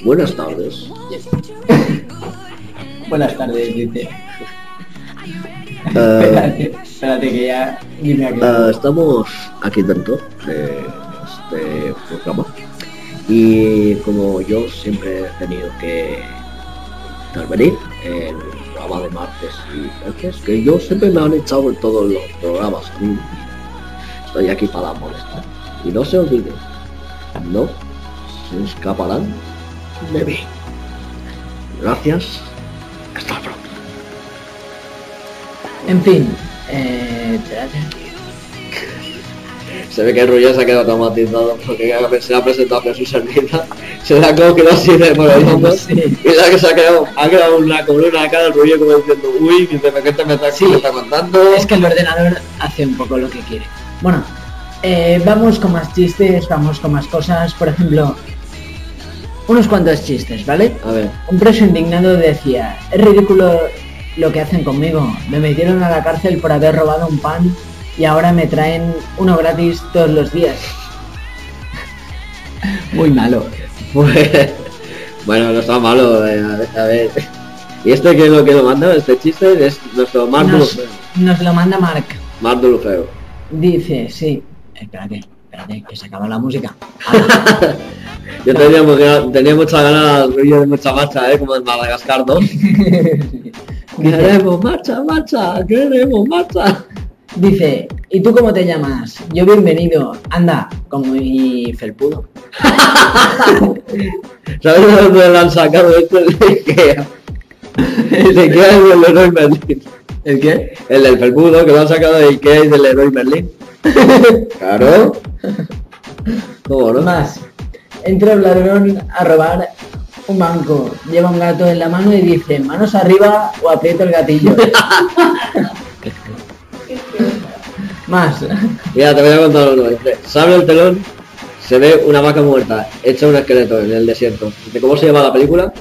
Buenas tardes. Buenas tardes, dice. Eh, espérate, espérate que ya... Dime aquí. eh, estamos aquí dentro de este programa. Y como yo siempre he tenido que intervenir en el programa de martes y jueves, que yo siempre me han echado en todos los programas estoy aquí para molestar. Y no se olviden no se escaparán de mí. Gracias hasta pronto En fin, eh. Se ve que Ruya se ha quedado traumatizado porque se ha presentado Jesús Hermida, se le ha cogido así de por el hombro y la que se ha quedado, ha quedado una columna acá del Ruya como diciendo, uy, dice, ¿qué te me está, me está contando? Es que el ordenador hace un poco lo que quiere. Bueno, eh, vamos con más chistes, vamos con más cosas. Por ejemplo, unos cuantos chistes, ¿vale? A ver. Un preso indignado decía, es ridículo lo que hacen conmigo. Me metieron a la cárcel por haber robado un pan y ahora me traen uno gratis todos los días. (laughs) Muy malo. Pues, bueno, no está malo, eh, a ver. Y este que es lo que lo manda, este chiste, es nuestro Mark Nos, Dulufeo. nos lo manda Mark. Mark Dulufeo. Dice, sí. Espérate, espérate, que se acaba la música. (laughs) Yo tenía, tenía mucha ganas de mucha marcha, ¿eh? como en Madagascar 2. (laughs) Queremos marcha, marcha, queremos marcha. Dice, ¿y tú cómo te llamas? Yo bienvenido. Anda, como mi felpudo. (laughs) ¿Sabes de dónde lo han sacado esto? El de Ikea. El de Ikea es del Leroy Merlin. ¿El qué? El del felpudo que lo han sacado de Ikea y del Leroy Merlin. (laughs) Claro. ¿Cómo no? Más. Entra un ladrón a robar un banco. Lleva un gato en la mano y dice, manos arriba o aprieto el gatillo. (laughs) Más. Mira, te voy a contar uno. Se abre el telón, se ve una vaca muerta, hecha un esqueleto en el desierto. Dice, ¿cómo se llama la película?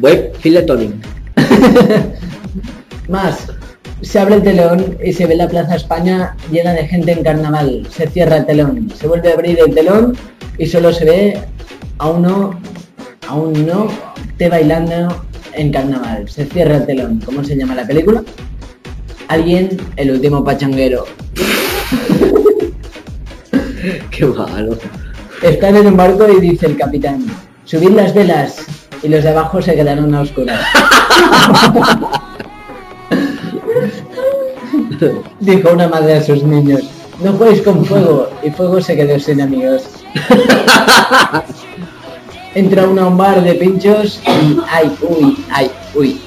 Web Filetoning. (laughs) Más. Se abre el telón y se ve la Plaza España llena de gente en carnaval. Se cierra el telón. Se vuelve a abrir el telón y solo se ve a uno, a un no, te bailando en carnaval. Se cierra el telón. ¿Cómo se llama la película? Alguien, el último pachanguero. (laughs) Qué malo. Están en un barco y dice el capitán, subid las velas. Y los de abajo se quedaron a oscuras. (laughs) Dijo una madre a sus niños, no juguéis con fuego. Y fuego se quedó sin amigos. (laughs) Entra uno a un bar de pinchos y ay, uy, ay, uy.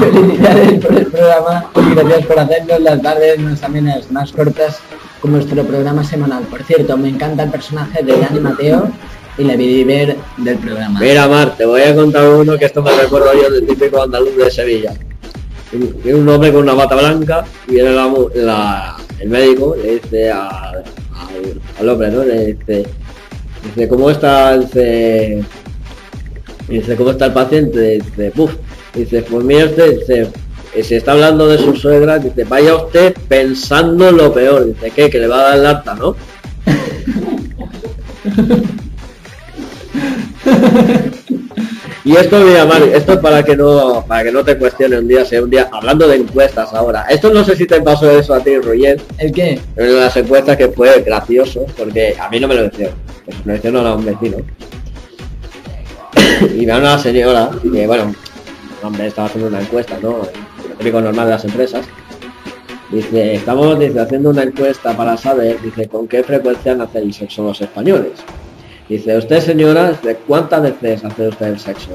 Felicidades por el programa y gracias por hacernos las tardes más amenas, más cortas con nuestro programa semanal. Por cierto, me encanta el personaje de Dani Mateo y la ver del programa. Mira, Mar, te voy a contar uno que esto me recuerdo yo del típico andaluz de Sevilla. Viene un hombre con una bata blanca y viene el médico, le dice al, hombre, ¿no? Le dice, dice, ¿cómo está? Dice, dice, ¿cómo está el paciente? Dice, puf. Dice, pues mire usted, dice, eh, se está hablando de su suegra, dice, vaya usted pensando lo peor. Dice, ¿qué? Que le va a dar el harta, ¿no? (laughs) Y esto, mira, Mari, esto es para que no, para que no te cuestione un día, sea un día, hablando de encuestas ahora. Esto no sé si te pasó eso a ti, Roger. ¿El qué? En las encuestas que fue gracioso, porque a mí no me lo decían. Pues me lo hicieron a un vecino. (coughs) y me una señora, que bueno, hombre, estaba haciendo una encuesta, ¿no? Lo típico normal de las empresas. Dice, estamos dice, haciendo una encuesta para saber, dice, con qué frecuencia hacen el sexo los españoles. Dice, usted señora, dice, ¿cuántas veces hace usted el sexo?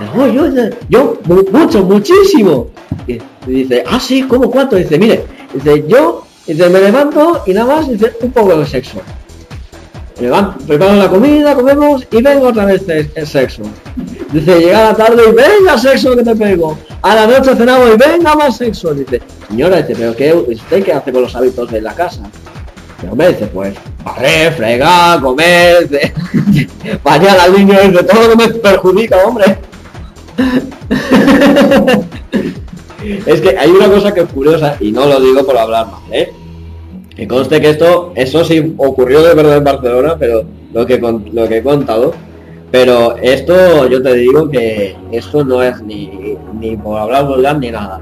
Dice, "Oh, yo, yo, mu- mucho, muchísimo. Y dice, ah, sí, ¿cómo cuánto? Dice, mire, dice, yo, dice, me levanto y nada más, dice, un poco de sexo. Levanto, preparo la comida, comemos y vengo otra vez el, el sexo. Dice, llega la tarde y venga sexo que te pego. A la noche cenamos y venga más sexo. Dice, señora, dice, pero ¿qué, ¿usted qué hace con los hábitos de la casa? Dice, pues, barrer, fregar, comer, dice, (laughs) bañar al niño, dice, todo lo que me perjudica, hombre. (laughs) es que hay una cosa que es curiosa, y no lo digo por hablar mal, ¿eh? Que conste que esto, eso sí ocurrió de verdad en Barcelona, pero lo que, lo que he contado, pero esto yo te digo que esto no es ni, ni por hablar vulgar ni nada.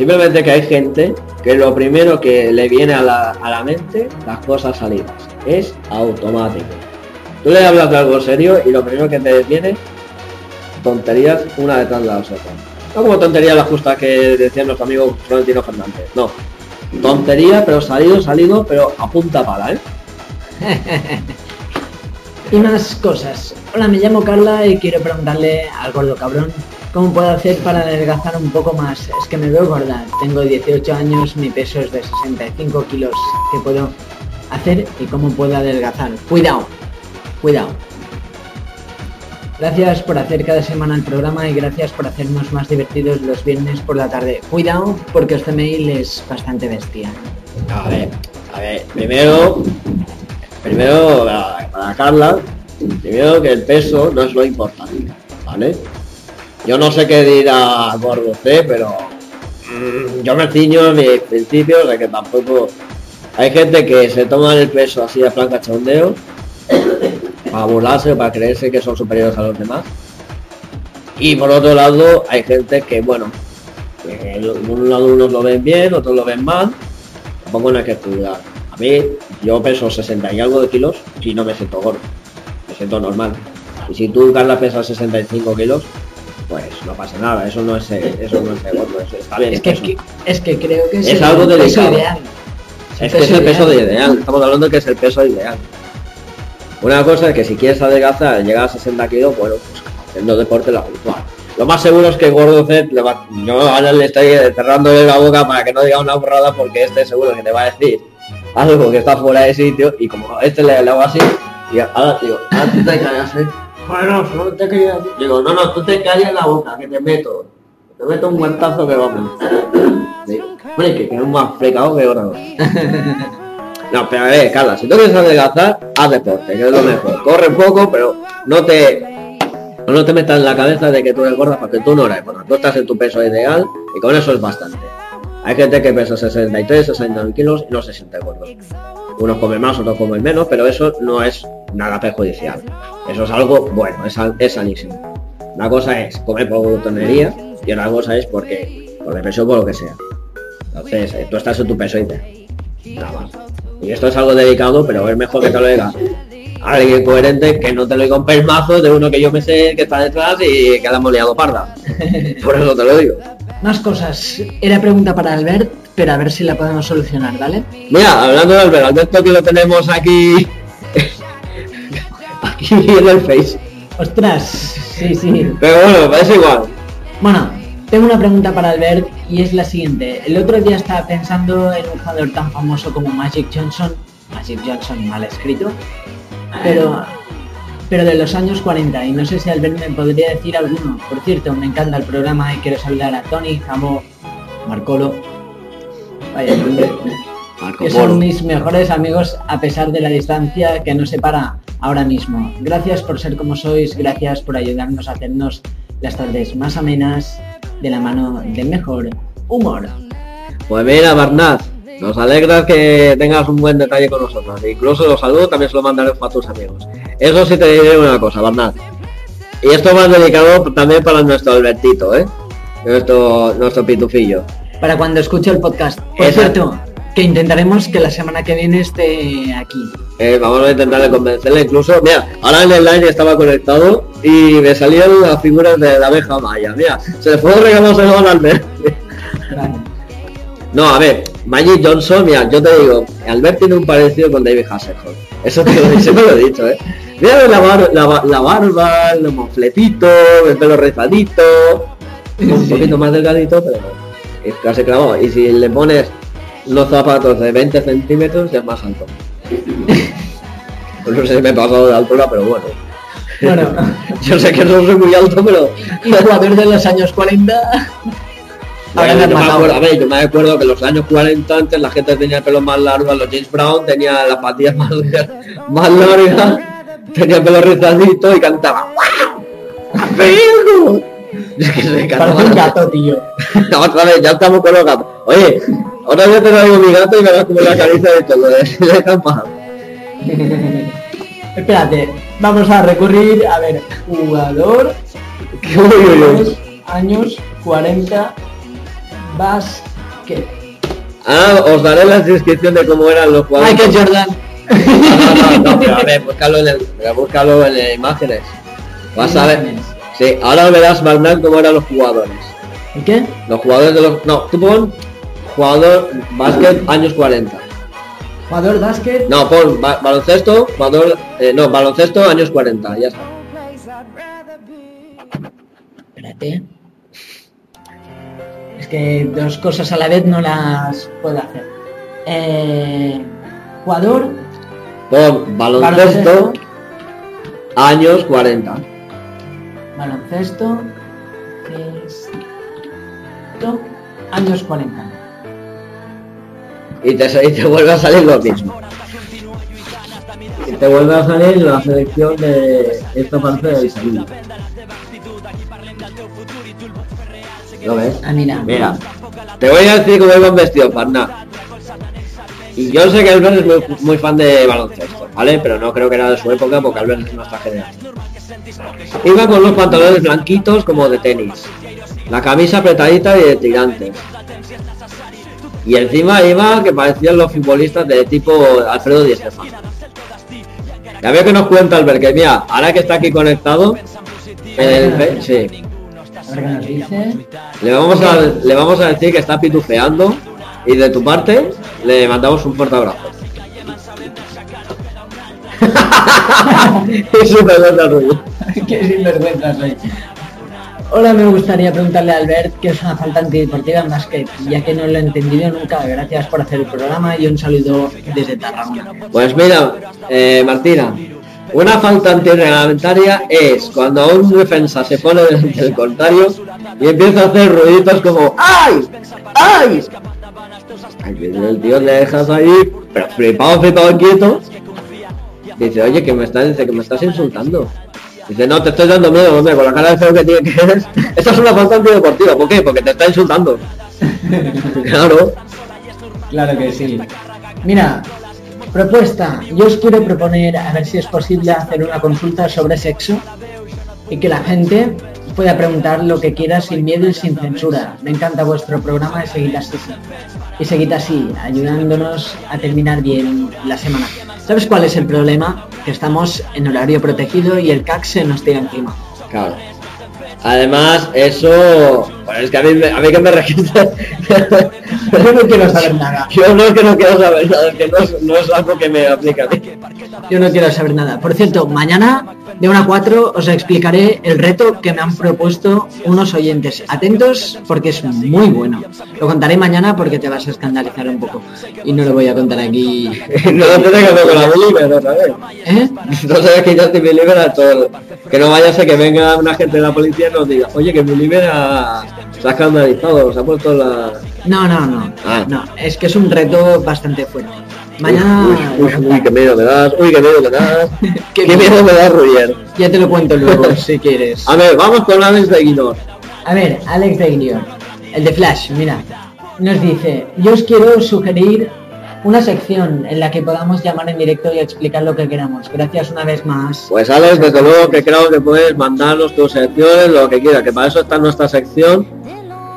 Simplemente que hay gente que lo primero que le viene a la, a la mente, las cosas salidas, es automático. Tú le hablas de algo serio y lo primero que te viene, tonterías una detrás de las otras. No como tonterías las justas que decía nuestro amigo Florentino Fernández, no. Tontería, pero salido, salido, pero a punta pala, ¿eh? (laughs) Y más cosas. Hola, me llamo Carla y quiero preguntarle al gordo cabrón cómo puedo hacer para adelgazar un poco más. Es que me veo gorda. Tengo 18 años, mi peso es de 65 kilos. ¿Qué puedo hacer y cómo puedo adelgazar? Cuidado, cuidado. Gracias por hacer cada semana el programa y gracias por hacernos más divertidos los viernes por la tarde. Cuidado porque este mail es bastante bestia. A ver, a ver, primero, primero para, Carla, primero que el peso no es lo importante, ¿vale? Yo no sé qué dirá Gordo C, pero mm, yo me ciño en mis principios de que tampoco hay gente que se toma el peso así de plan cachondeo para burlarse para creerse que son superiores a los demás. Y por otro lado, hay gente que, bueno, un lado unos lo ven bien, otros lo ven mal, tampoco no hay que juzgar. A mí, yo peso 60 y algo de kilos y no me siento gordo, me siento normal. Y si tú, Carla, pesas 65 kilos, pues no pasa nada, eso no es ser- eso no es ser gordo, eso está bien. Es que, que- es que creo que es, Es el algo peso delicado. ideal. Es que es el peso de ideal, estamos hablando de que es el peso ideal. Una cosa es que si quieres adelgazar, llegar a 60 kilos, bueno, pues haciendo deporte lo habitual. Lo más seguro es que Gordo C le va, yo ahora le estoy cerrándole la boca para que no diga una borrada porque este seguro que te va a decir algo que está fuera de sitio y como a este le, le hago así y ahora digo, ahora tú te Bueno, solo te quería decir. Digo, no, no, tú te callas la boca, que te meto. Te meto un guantazo que vamos. Hombre, que quedo más fregado que ahora. (laughs) No, pero a ver, Carla, si tú quieres adelgazar, haz deporte, que es lo mejor. Corre un poco, pero no te no te metas en la cabeza de que tú eres gorda porque tú no eres gorda. Tú estás en tu peso ideal y con eso es bastante. Hay gente que pesa 63, 69 kilos y no se siente gordo. Unos comen más, otros comen menos, pero eso no es nada perjudicial. Eso es algo bueno, es, es sanísimo. Una cosa es comer por glotonería y otra cosa es porque por depresión por lo que sea. Entonces, eh, tú estás en tu peso. Nada más. Y esto es algo delicado, pero es mejor que te lo diga alguien coherente que no te lo diga un pelmazo de uno que yo me sé que está detrás y que la hemos liado parda. (laughs) Por eso te lo digo. Más cosas. Era pregunta para Albert, pero a ver si la podemos solucionar, ¿vale? Mira, hablando de Albert, Alberto que lo tenemos aquí (laughs) aquí en el Face. Ostras, sí, sí. Pero bueno, es igual. Bueno, tengo una pregunta para Albert y es la siguiente. El otro día estaba pensando en un jugador tan famoso como Magic Johnson. Magic Johnson mal escrito. Pero pero de los años 40, y no sé si Albert me podría decir alguno. Por cierto, me encanta el programa y quiero saludar a Tony, Jamo, Marcolo, vaya nombre, Marco que son mis mejores amigos a pesar de la distancia que nos separa ahora mismo. Gracias por ser como sois, gracias por ayudarnos a hacernos las tardes más amenas de la mano del mejor humor. Pues mira, Bernat, nos alegra que tengas un buen detalle con nosotros. Incluso los saludos también se los mandaré a tus amigos. Eso sí te diré una cosa, Bernat. Y esto más dedicado también para nuestro Albertito, ¿eh? Nuestro, nuestro pitufillo. Para cuando escuche el podcast. Por cierto, que intentaremos que la semana que viene esté aquí. Eh, vamos a intentar de convencerle incluso. Mira, ahora en el line estaba conectado y me salían las figuras de la abeja maya. Mira, se le fue regalar a Albert. No, a ver, Magic Johnson, mira, yo te digo, Albert tiene un parecido con David Hasselhoff. Eso te lo, (laughs) siempre lo he dicho, ¿eh? Mira la, bar- la, ba- la barba, el mofletito, el pelo rizadito, un poquito más delgadito, pero es casi clavado. Y si le pones unos zapatos de 20 centímetros, ya es más alto. Pues no sé si me he pasado de altura, pero bueno. Bueno, (laughs) Yo sé que no soy muy alto, pero... y jugador de los años 40. Ahora Bueno, me has yo, me acuerdo, a ver, yo me acuerdo que en los años 40 antes la gente tenía el pelo más largo, los James Brown tenía las patillas más, más largas, tenía el pelo rizadito y cantaba ¡Wow! Es que se Parece cantaba. un gato, tío. (laughs) No, otra vez, ya estamos con los gatos. Oye, otra vez te traigo mi gato y verás como la caricia de todo, ¿eh? (laughs) de. (laughs) Espérate, vamos a recurrir, a ver, jugador, uy. los años 40, básquet. Ah, os daré la descripción de cómo eran los jugadores. Michael Jordan. No, no, no, pero a ver, búscalo en, el, búscalo en las imágenes. Vas a ver. Sí, ahora verás, Bernal, cómo eran los jugadores. ¿Y qué? Los jugadores de los... No, tú pon jugador básquet años 40. Jugador básquet. No, pon ba- baloncesto, jugador... eh, no, baloncesto años 40, ya está. Espérate. Es que dos cosas a la vez no las puedo hacer. Eh, jugador, Pon baloncesto años 40. Baloncesto, esto, años 40. Y te, y te vuelve a salir lo mismo. Y te vuelve a salir la selección de esta parte del segundo. ¿Lo ves? Ah, mira. Mira, te voy a decir cómo iban vestidos, Parna. Y yo sé que Albert es muy, muy fan de baloncesto, ¿vale? Pero no creo que era de su época porque Albert es nuestra generación. Iba con los pantalones blanquitos como de tenis, la camisa apretadita y de tirantes. Y encima iba que parecían los futbolistas de tipo Alfredo Di Stéfano. Ya veo que nos cuenta Albert que mira, ahora que está aquí conectado, el sí, le vamos a le vamos a decir que está pitufeando y de tu parte le mandamos un fuerte abrazo. (laughs) Qué sinvergüenza soy. Hola, me gustaría preguntarle a Albert qué es una falta antideportiva en básquet, ya que no lo he entendido nunca. Gracias por hacer el programa y un saludo desde Tarragona. Pues mira, eh, Martina, una falta antirreglamentaria es cuando un defensa se pone delante del contrario y empieza a hacer ruiditos como ¡Ay! ¡Ay! Ay, el tío le dejas ahí, pero flipado, flipado, quieto. Dice, oye, que me estás, dice, que me estás insultando. Dice, no, te estoy dando miedo, hombre, con la cara de feo que tiene que eres. (laughs) Esta es una falta antideportiva, ¿por qué? Porque te está insultando. (laughs) claro. Claro que sí. Mira, propuesta. Yo os quiero proponer a ver si es posible hacer una consulta sobre sexo y que la gente pueda preguntar lo que quiera sin miedo y sin censura. Me encanta vuestro programa y seguid así. Y seguid así, ayudándonos a terminar bien la semana. ¿Sabes cuál es el problema? Que estamos en horario protegido y el CAC se nos tira encima. Claro. Además, eso, es que a mí, a mí que me registra. (laughs) Yo no quiero saber nada. Yo no es que no quiero saber nada, que no es, no es algo que me aplica a mí. Yo no quiero saber nada. Por cierto, mañana de 1 a 4 os explicaré el reto que me han propuesto unos oyentes. Atentos porque es muy bueno. Lo contaré mañana porque te vas a escandalizar un poco. Y no lo voy a contar aquí. (laughs) no lo tienes que hacer con la Believer otra vez. ¿Eh? No sabes que Justin Believer a todo. Que no vaya a que venga una gente de la policía y nos diga, oye, que Believer ha, se ha escandalizado, se ha puesto la... No, no, no. Ah. No, es que es un reto bastante fuerte. Mañana Uy, uy, uy, qué miedo me das, uy, qué miedo me das. (laughs) qué, miedo me das, Ruyer. ya te lo cuento luego (laughs) si quieres. A ver, vamos con Alex de Guinor. A ver, Alex de Guion, el de Flash, mira, nos dice, yo os quiero sugerir una sección en la que podamos llamar en directo y explicar lo que queramos. Gracias una vez más. Pues Alex, desde luego que creo que puedes mandarnos tus secciones, lo que quieras, que para eso está nuestra sección,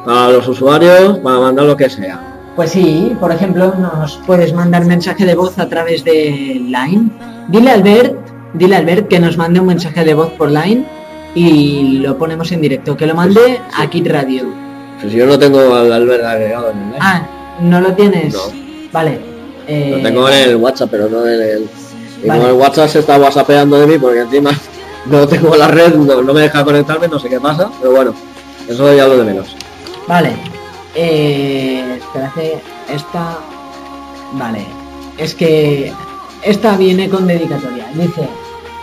para los usuarios, para mandar lo que sea. Pues sí, por ejemplo, nos puedes mandar mensaje de voz a través de Line. Dile a Albert, dile a Albert que nos mande un mensaje de voz por Line y lo ponemos en directo. Que lo mande a Kit Radio. Pues yo no tengo al Albert agregado en el mail. Ah, ¿no lo tienes? No. Vale. eh, Lo tengo en el WhatsApp, pero no en el... Y Vale. el WhatsApp se está whatsappeando de mí, porque encima (laughs) no tengo la red, no, no me deja conectarme, no sé qué pasa, pero bueno, eso ya lo de menos. Vale. Eh, espérate, esta... Vale. Es que esta viene con dedicatoria. Dice,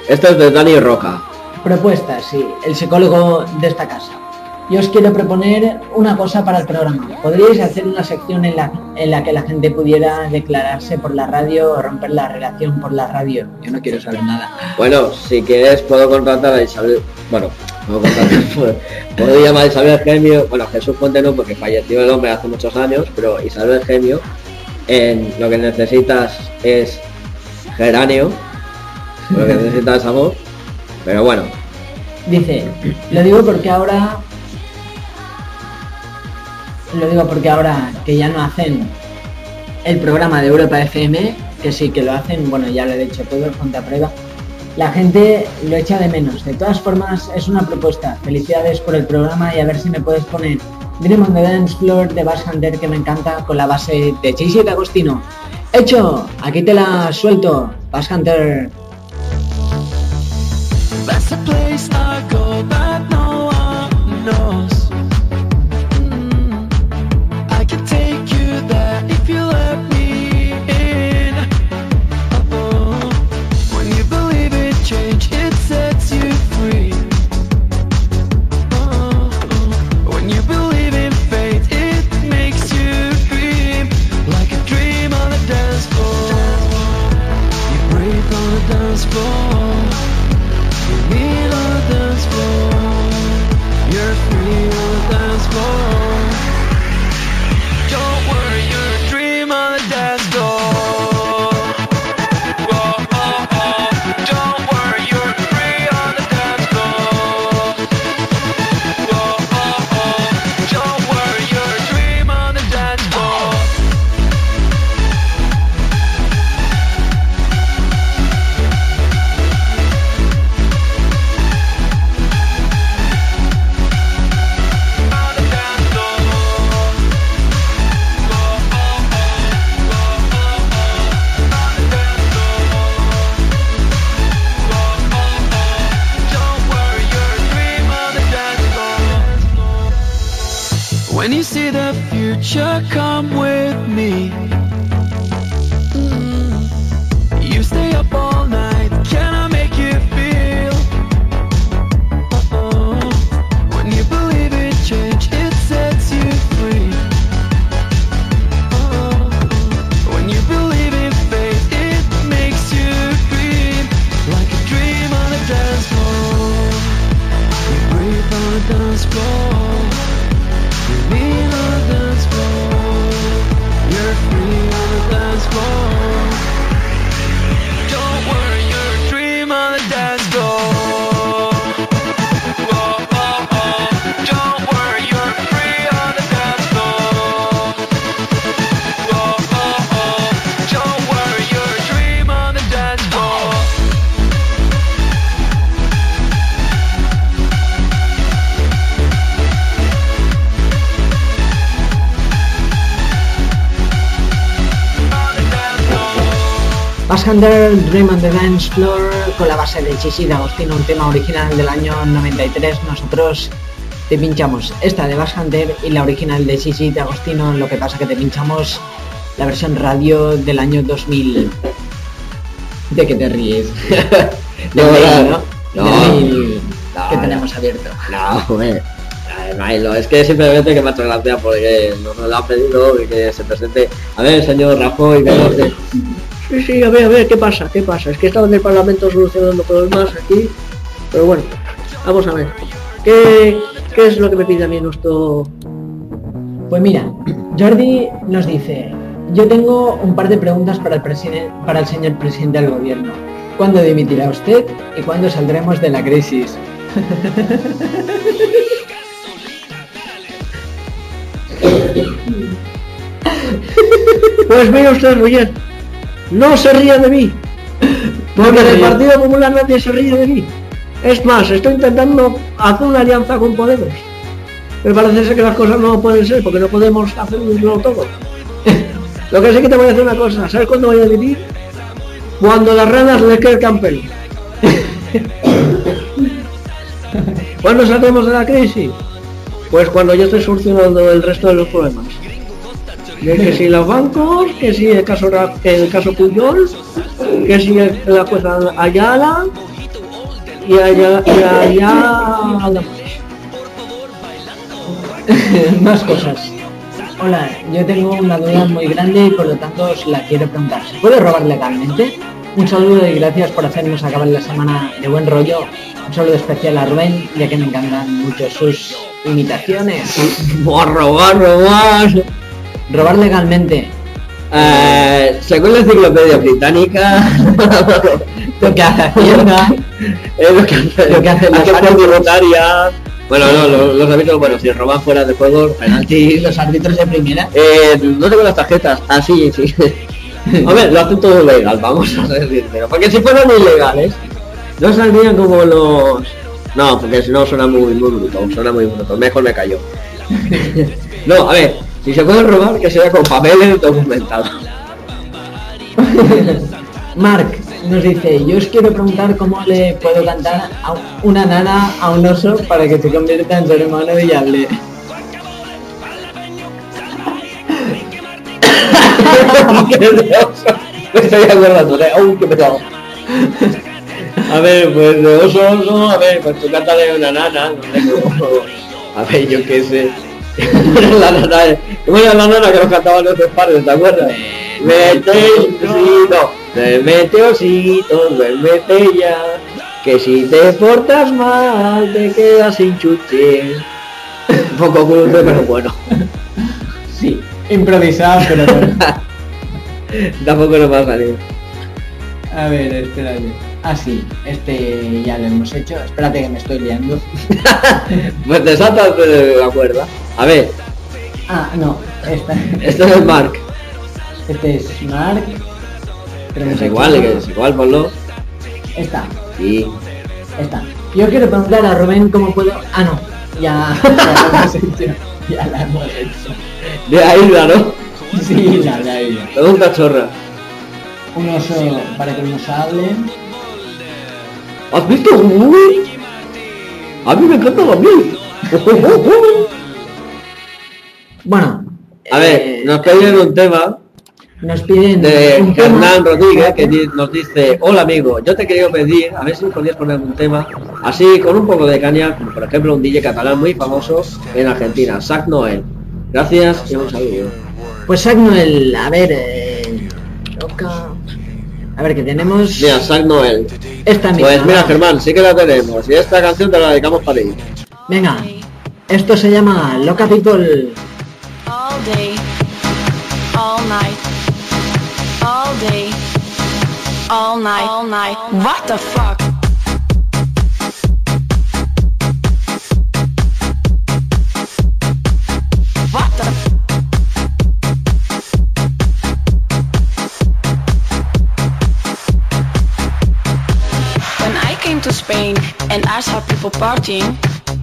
Este es de Dani Roca. propuestas, sí, el psicólogo de esta casa. Yo os quiero proponer una cosa para el programa. ¿Podríais hacer una sección en la, en la que la gente pudiera declararse por la radio o romper la relación por la radio? Yo no quiero saber nada. Bueno, si quieres puedo contratar a Isabel, bueno, contratar, (laughs) puedo, llamar a Isabel Gemio, bueno, Jesús Fuente no, porque falleció el hombre hace muchos años, pero Isabel Gemio, en lo que necesitas es geranio, lo que necesitas es amor, pero bueno, Dice, lo digo porque ahora... Lo digo porque ahora que ya no hacen el programa de Europa FM, que sí que lo hacen, bueno, ya lo he dicho todo, ponte a prueba. La gente lo echa de menos. De todas formas, es una propuesta. Felicidades por el programa y a ver si me puedes poner Dream on the Dance Floor de Bass Hunter, que me encanta, con la base de Chisi de Agostino. Hecho, aquí te la suelto, Bass Hunter. Bass Hunter Dream on the Dance Floor con la base de Chichi de Agostino, un tema original del año 93. Nosotros te pinchamos esta de Bass Hunter y la original de Chichi de Agostino, lo que pasa que te pinchamos la versión radio del año 2000. ¿De qué te ríes? (laughs) No, mail, no, ¿no? no. Del mail No, que tenemos abierto. No, Milo, es que simplemente que me ha hecho gracia porque nos lo han pedido y que se presente. A ver, señor Rajoy, que nos dé- Sí, sí, a ver, a ver, ¿qué pasa? ¿Qué pasa? Es que estaba en el Parlamento solucionando problemas aquí, pero bueno, vamos a ver. ¿Qué, qué es lo que me pide a mí nuestro... Pues mira, Jordi nos dice, yo tengo un par de preguntas para el, presiden- para el señor presidente del gobierno. ¿Cuándo dimitirá usted y cuándo saldremos de la crisis? Pues mire usted, Roger, no se ríe de mí, porque del Partido Popular nadie se ríe de mí. Es más, estoy intentando hacer una alianza con Podemos. Me parece ser que las cosas no pueden ser, porque no podemos hacerlo todo. (laughs) Lo que sí que te voy a decir una cosa, ¿sabes cuándo voy a dimitir? Cuando las ranas le crezcan pelo. (laughs) ¿Cuándo saldremos de la crisis? Pues cuando yo esté solucionando el resto de los problemas. De que si los bancos, que si el caso el caso Puyol, que si el- la jueza Ayala y allá y allá. (laughs) Más cosas. Hola, yo tengo una duda muy grande y por lo tanto os la quiero preguntar. ¿Se puede robar legalmente? Un saludo y gracias por hacernos acabar la semana de buen rollo. Un saludo especial a Rubén, ya que me encantan mucho sus imitaciones. robar, robar. Robar legalmente. Eh, según la enciclopedia británica, (laughs) lo que hace Hacienda, es lo que hace, Lo que hace tributaria. Bueno, no, los, los árbitros, bueno, si roban fuera de juego, penalti. los árbitros de primera. Eh, no tengo las tarjetas. Ah, sí, sí. (laughs) Hombre, lo hacen todo legal, vamos a ser sinceros. Porque si fueran ilegales, no saldrían como los... No, porque si no suena muy, muy bruto, suena muy bruto. Mejor me callo. (laughs) no, a ver, si se puede robar, que sea con papeles documentados. (laughs) Mark nos dice, yo os quiero preguntar cómo le puedo cantar a una nana a un oso para que se convierta en ser humano y hable. Me estoy de... ¡Uy, qué pesado! A ver, pues de oso, oso, a ver, pues tú cántale una nana, no sé A ver, yo qué sé. (laughs) la nana, ¿cómo era la nana que nos cantaban los padres, te acuerdas? Vete, osito, duérmete, osito, duérmete ya, que si te portas mal te quedas sin chuche. Un (laughs) poco crudo, pero bueno. (laughs) Sí, improvisado, pero bueno. (laughs) Tampoco nos va a salir. A ver, espérate. Ah, sí, este ya lo hemos hecho. Espérate que me estoy liando. Pues te saltas de la cuerda. A ver, Ah, no, esta. esto es Mark. Este es Mark. Es igual, es igual, ponlo. Esta, Sí. esta. Yo quiero preguntar a Rubén cómo puedo. Ah, no. Ya, (laughs) ya la hemos hecho. Ya la hemos hecho. De ahí, ¿no? Sí, la de ahí. Todo un cachorra. Un oso para que nos hablen. ¿Has visto? Uy. A mí me encanta a mí. (laughs) Bueno. A ver, nos piden un tema Nos piden de. Hernán Rodríguez que di- nos dice, hola amigo, yo te quería pedir, a ver si podías poner un tema así con un poco de caña, como por ejemplo un DJ catalán muy famoso en Argentina, Sac Noel. Gracias y un saludo. Pues Sac Noel, a ver, eh, toca. A ver, que tenemos Mira, Sac Noel. esta misma. Pues mira Germán, sí que la tenemos y esta canción te la dedicamos para ir. Venga, esto se llama Loca People. All day, all night, all night. What the fuck? What the? When I came to Spain and I saw people partying,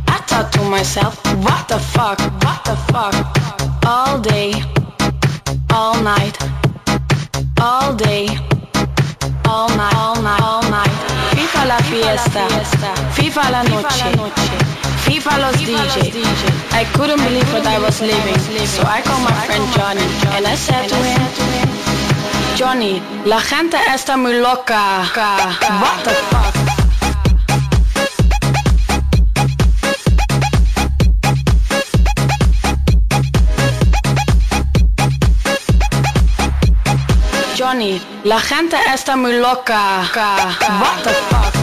I thought to myself, what the fuck, what the fuck? All day, all night, all day, all night, all night, all night. FIFA la fiesta, FIFA la noche, FIFA los DJ. I couldn't believe what I was living, so I called my friend Johnny and I said to him, Johnny, la gente está muy loca. What the fuck? Johnny, la gente está muy loca. What the fuck?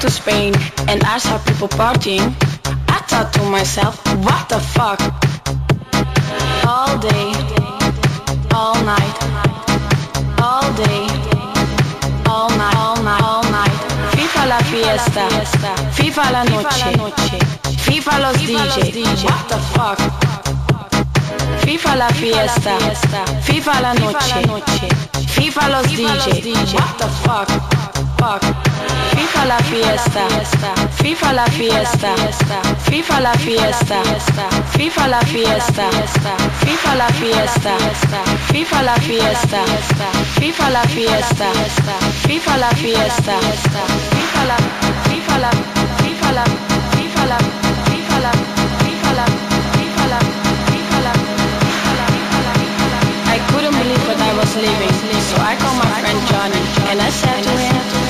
To Spain and I saw people partying, I thought to myself, what the fuck? All day, all night, day, all night, all night, all night. FIFA la fiesta, FIFA la noche, FIFA los DJ, what the fuck? FIFA la fiesta, FIFA la noche, FIFA los DJ, what the fuck? Fuck. FIFA la fiesta, FIFA la fiesta, FIFA la fiesta, FIFA la fiesta, FIFA la fiesta, FIFA la fiesta, FIFA la fiesta, FIFA la fiesta, FIFA la, FIFA la, FIFA la, FIFA la, FIFA la, FIFA la, FIFA la, FIFA la, I couldn't believe what I was living, so I called my friend Johnny and I said to him.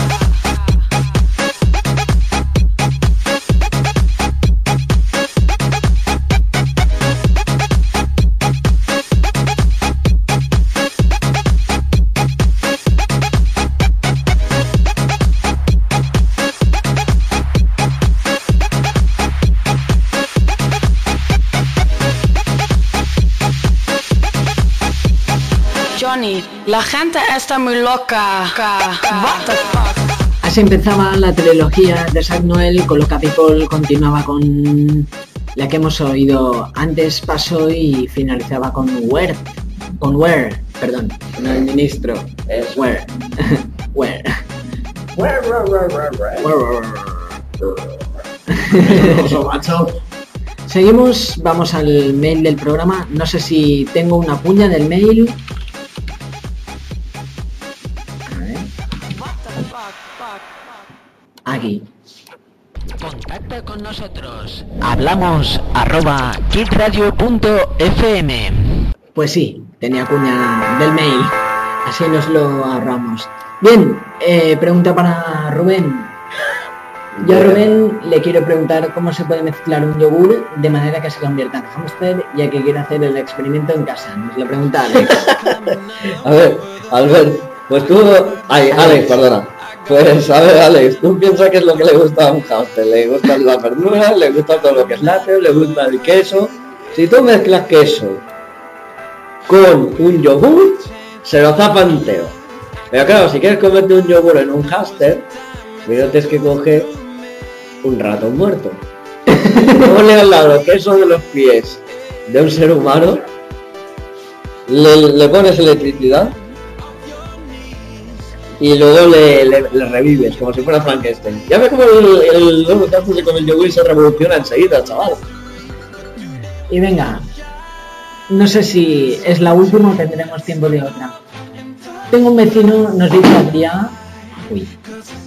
La gente está muy loca. What the fuck? Así empezaba la trilogía de Zack Noel, con Loca People continuaba con la que hemos oído antes, pasó y finalizaba con Where, con Where, perdón, con el ministro, es (laughs) Where, Where. Seguimos, vamos al mail del programa. No sé si tengo una puña del mail. Aquí. Contacta con nosotros. Hablamos arroba kidradio.fm. Pues sí, tenía cuña del mail. Así nos lo ahorramos. Bien, eh, pregunta para Rubén. Yo a Rubén le quiero preguntar cómo se puede mezclar un yogur de manera que se convierta en hámster, ya que quiere hacer el experimento en casa. Nos lo pregunta Alex. (laughs) A ver, Albert, pues tú... Ay, Alex, perdona. Pues a ver, Alex, tú piensas que es lo que le gusta a un hámster. Le gustan las verduras, le gusta todo lo que es lácteo, le gusta el queso. Si tú mezclas queso con un yogur, se lo zapa entero. Pero claro, si quieres comerte un yogur en un hámster, primero tienes que coger un ratón muerto. (laughs) Ponle al lado queso de los pies de un ser humano, le, le pones electricidad y luego le, le- le revives como si fuera Frankenstein. Ya ves como el, el lobo que con el yogur se revoluciona enseguida, chaval. Y venga, no sé si es la última o tendremos tiempo de otra. Tengo un vecino, nos dice Adrián, uy,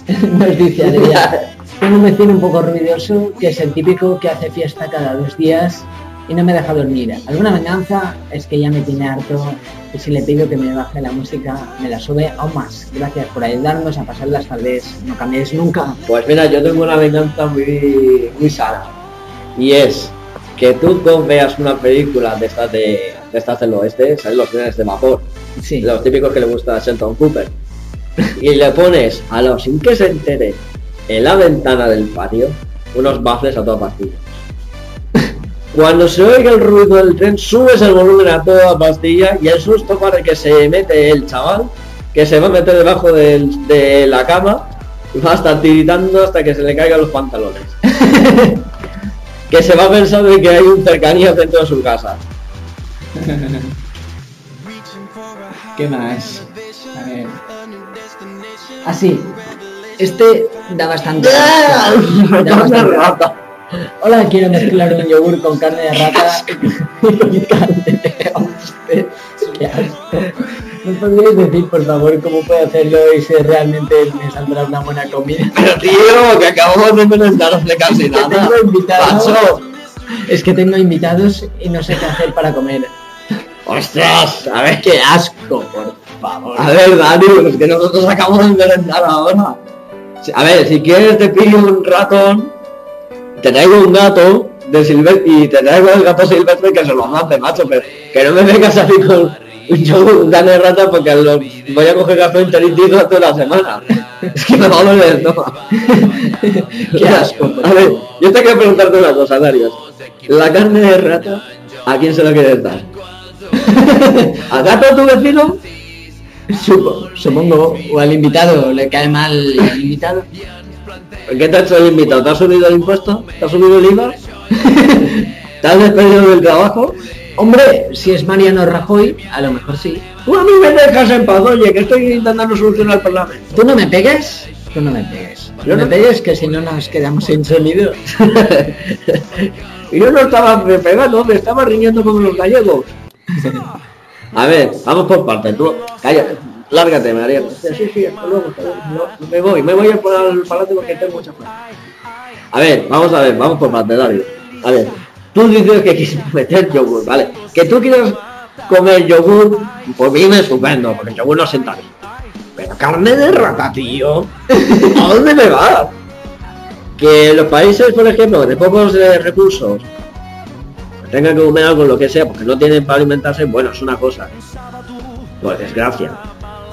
(laughs) nos dice Adrián, (laughs) tengo un vecino un poco ruidoso que es el típico que hace fiesta cada dos días y no me deja dormir. Alguna venganza es que ya me tiene harto y si le pido que me baje la música me la sube aún más. Gracias por ayudarnos a pasar las tardes, no cambies nunca. Pues mira, yo tengo una venganza muy, muy sana. Y es que tú veas una película de estas de, de estas del oeste, ¿sabes? Los trenes de vapor. Los típicos que le gusta a Shelton Cooper. Y le pones a los sin que se entere en la ventana del patio unos baffles a toda pastilla. Cuando se oiga el ruido del tren, subes el volumen a toda pastilla y el susto para que se mete el chaval, que se va a meter debajo de la cama y va a estar tiritando hasta que se le caigan los pantalones. (laughs) que se va pensando en que hay un cercanía dentro de su casa. (laughs) ¿Qué más? A ver. Así. Este (laughs) da bastante. da bastante- Hola, quiero mezclar un yogur con carne de rata y carne de hombre. Qué asco. ¿Me podríais decir, por favor, cómo puedo hacerlo y si realmente me saldrá una buena comida? Pero tío, que acabamos de envenenaros de casi nada. Tengo invitados. Macho. Es que tengo invitados y no sé qué hacer para comer. ¡Ostras! A ver, Qué asco, por favor. a ver, Dani, es que nosotros acabamos de merendar ahora. A ver, si quieres te pillo un ratón, te traigo un gato de silvestre y te traigo el gato silvestre que se lo hace, macho, pero que no me vengas a salir con un yogur de rata porque lo- voy a coger gato enteritito toda la semana. Es que me va a doler el estómago. Qué (laughs) asco. A ver, yo te quiero preguntarte una cosa, Darius. La carne de rata, ¿a quién se la quieres dar? (laughs) ¿Al gato tu vecino? Supo- supongo, o al invitado, le cae mal al invitado. ¿Qué te ha hecho el invitado? ¿Te ha subido el impuesto? ¿Te ha subido el IVA? (laughs) ¿Te has despedido del trabajo? Hombre, si es Mariano Rajoy, a lo mejor sí. Tú a mí me dejas en paz, oye, que estoy intentando solucionar el problema. ¿Tú no me pegues? Tú no me pegues. Yo No me pegues que si no nos quedamos sin sonido. Y (laughs) yo no estaba pegando, me estaba riñendo como los gallegos. (laughs) A ver, vamos por partes. Tú, cállate, lárgate, María. Sí, sí, sí, hasta luego, hasta luego. No, me voy, me voy a poner al palacio porque tengo mucha fuerza. A ver, vamos a ver, vamos por partes, David. A ver, tú dices que quieres meter yogur, ¿vale? Que tú quieres comer yogur, por mí me estupendo, porque el yogur no sienta bien. Pero carne de rata, tío. ¿A dónde me vas? Que los países, por ejemplo, de pocos eh, recursos, que tengan que comer algo, lo que sea, porque no tienen para alimentarse, bueno, es una cosa. Por desgracia.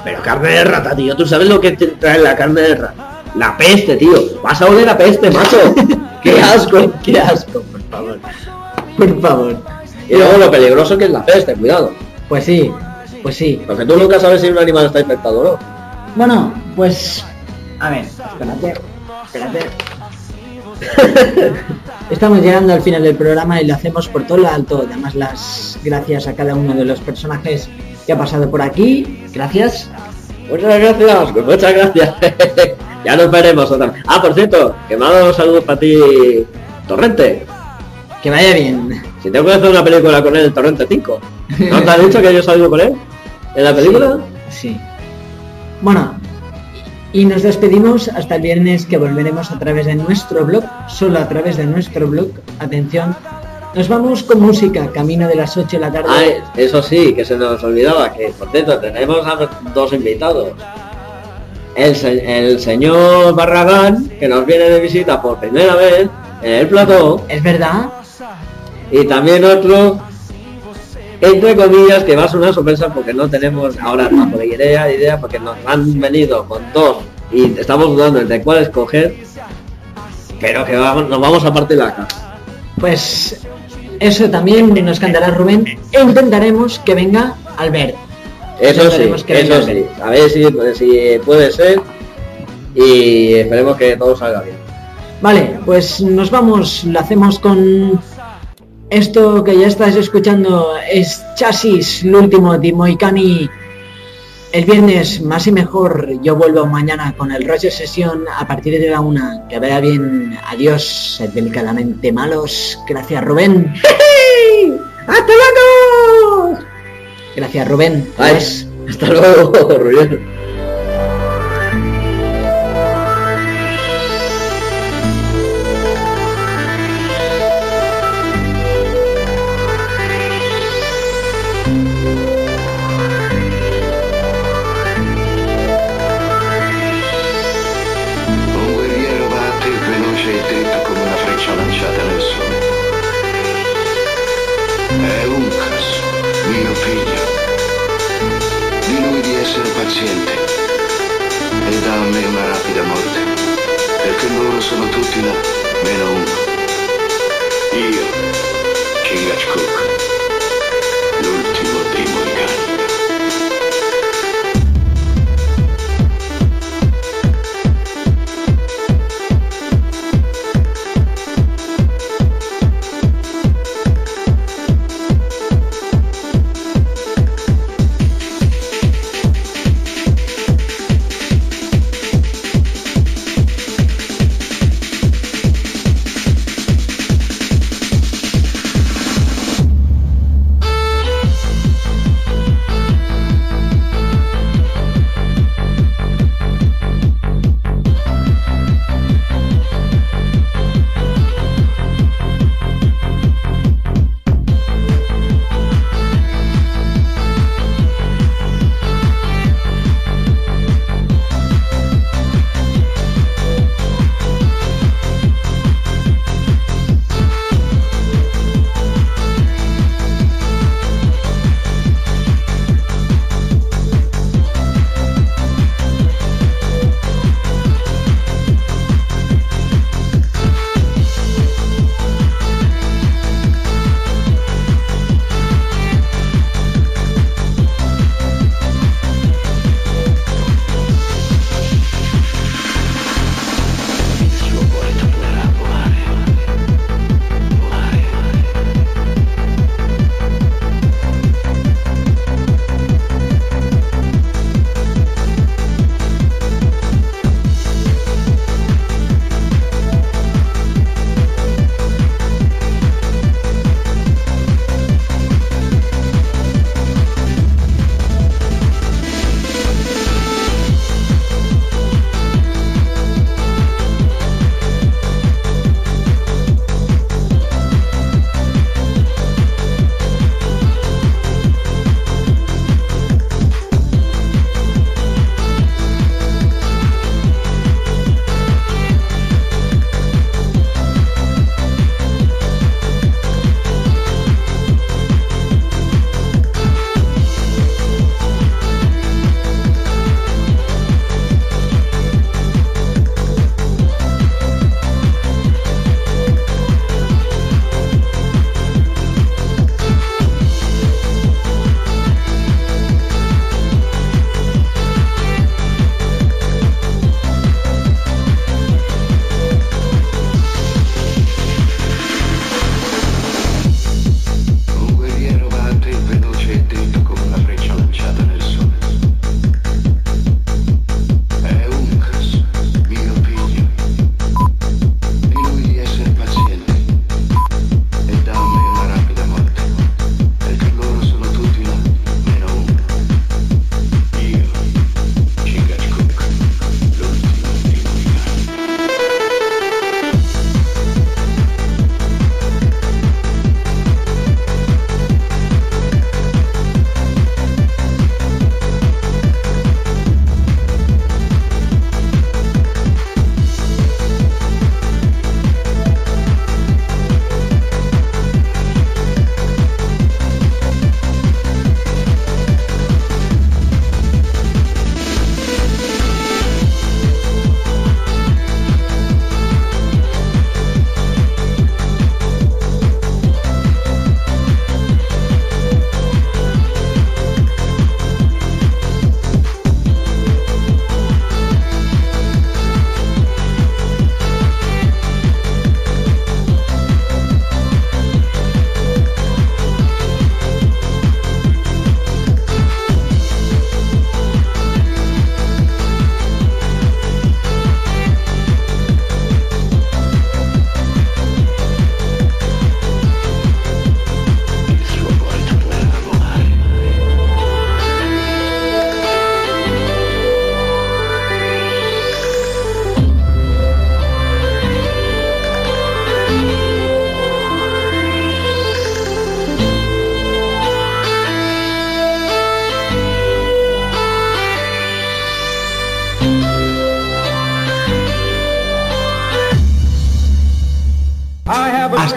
Pero carne de rata, tío, ¿tú sabes lo que te trae la carne de rata? La peste, tío. Vas a oler a peste, macho. (laughs) ¡Qué asco! Qué asco, por favor. Por favor. Y luego lo peligroso que es la peste, cuidado. Pues sí, pues sí. Porque tú nunca sabes si un animal está infectado o no. Bueno, pues... A ver, espérate, espérate. (laughs) Estamos llegando al final del programa y lo hacemos por todo lo alto. Además, las gracias a cada uno de los personajes que ha pasado por aquí. Gracias. Muchas gracias, pues muchas gracias. (laughs) ya nos veremos otra vez. Ah, por cierto, que dado saludos para ti, Torrente. Que vaya bien. Si tengo que hacer una película con él, el Torrente 5. ¿No te has dicho que yo salgo con él? ¿En la película? Sí. Bueno, y nos despedimos hasta el viernes que volveremos a través de nuestro blog, solo a través de nuestro blog. Atención, nos vamos con música, camino de las 8 de la tarde. Ah, eso sí, que se nos olvidaba, que por cierto, tenemos a dos invitados. El, se- el señor Barragán, que nos viene de visita por primera vez en el plató. Es verdad. Y también otro, entre comillas, que va a sonar sorpresa porque no tenemos ahora tampoco idea, idea, porque nos han venido con dos y estamos dudando entre cuál escoger, pero que vamos, nos vamos a partir la cara. Pues eso también nos cantará Rubén e intentaremos que venga Albert. Eso sí, que venga eso sí. A ver si, si puede ser y esperemos que todo salga bien. Vale, pues nos vamos, lo hacemos con esto que ya estás escuchando, es Chasis, el último de Moicani. El viernes más y mejor, yo vuelvo mañana con el Roger Sesión a partir de la una. Que vaya bien, adiós, delicadamente malos. Gracias Rubén. (laughs) ¡Hasta luego! Gracias Rubén. Adiós. hasta luego, (laughs) Rubén. Dritto come una freccia lanciata nel sole. È Uncas, mio figlio. Di lui di essere paziente e dà a me una rapida morte, perché loro sono tutti là, meno uno. Io, Chingachgook, l'ultimo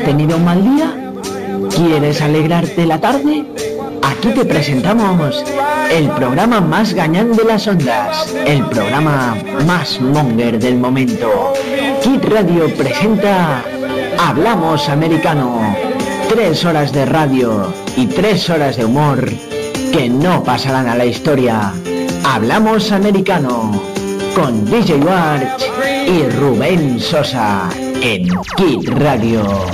tenido un mal día? ¿Quieres alegrarte la tarde? Aquí te presentamos el programa más gañán de las ondas, el programa más monger del momento. Kid Radio presenta Hablamos Americano. Tres horas de radio y tres horas de humor que no pasarán a la historia. Hablamos Americano con DJ Warch y Rubén Sosa en Kid Radio.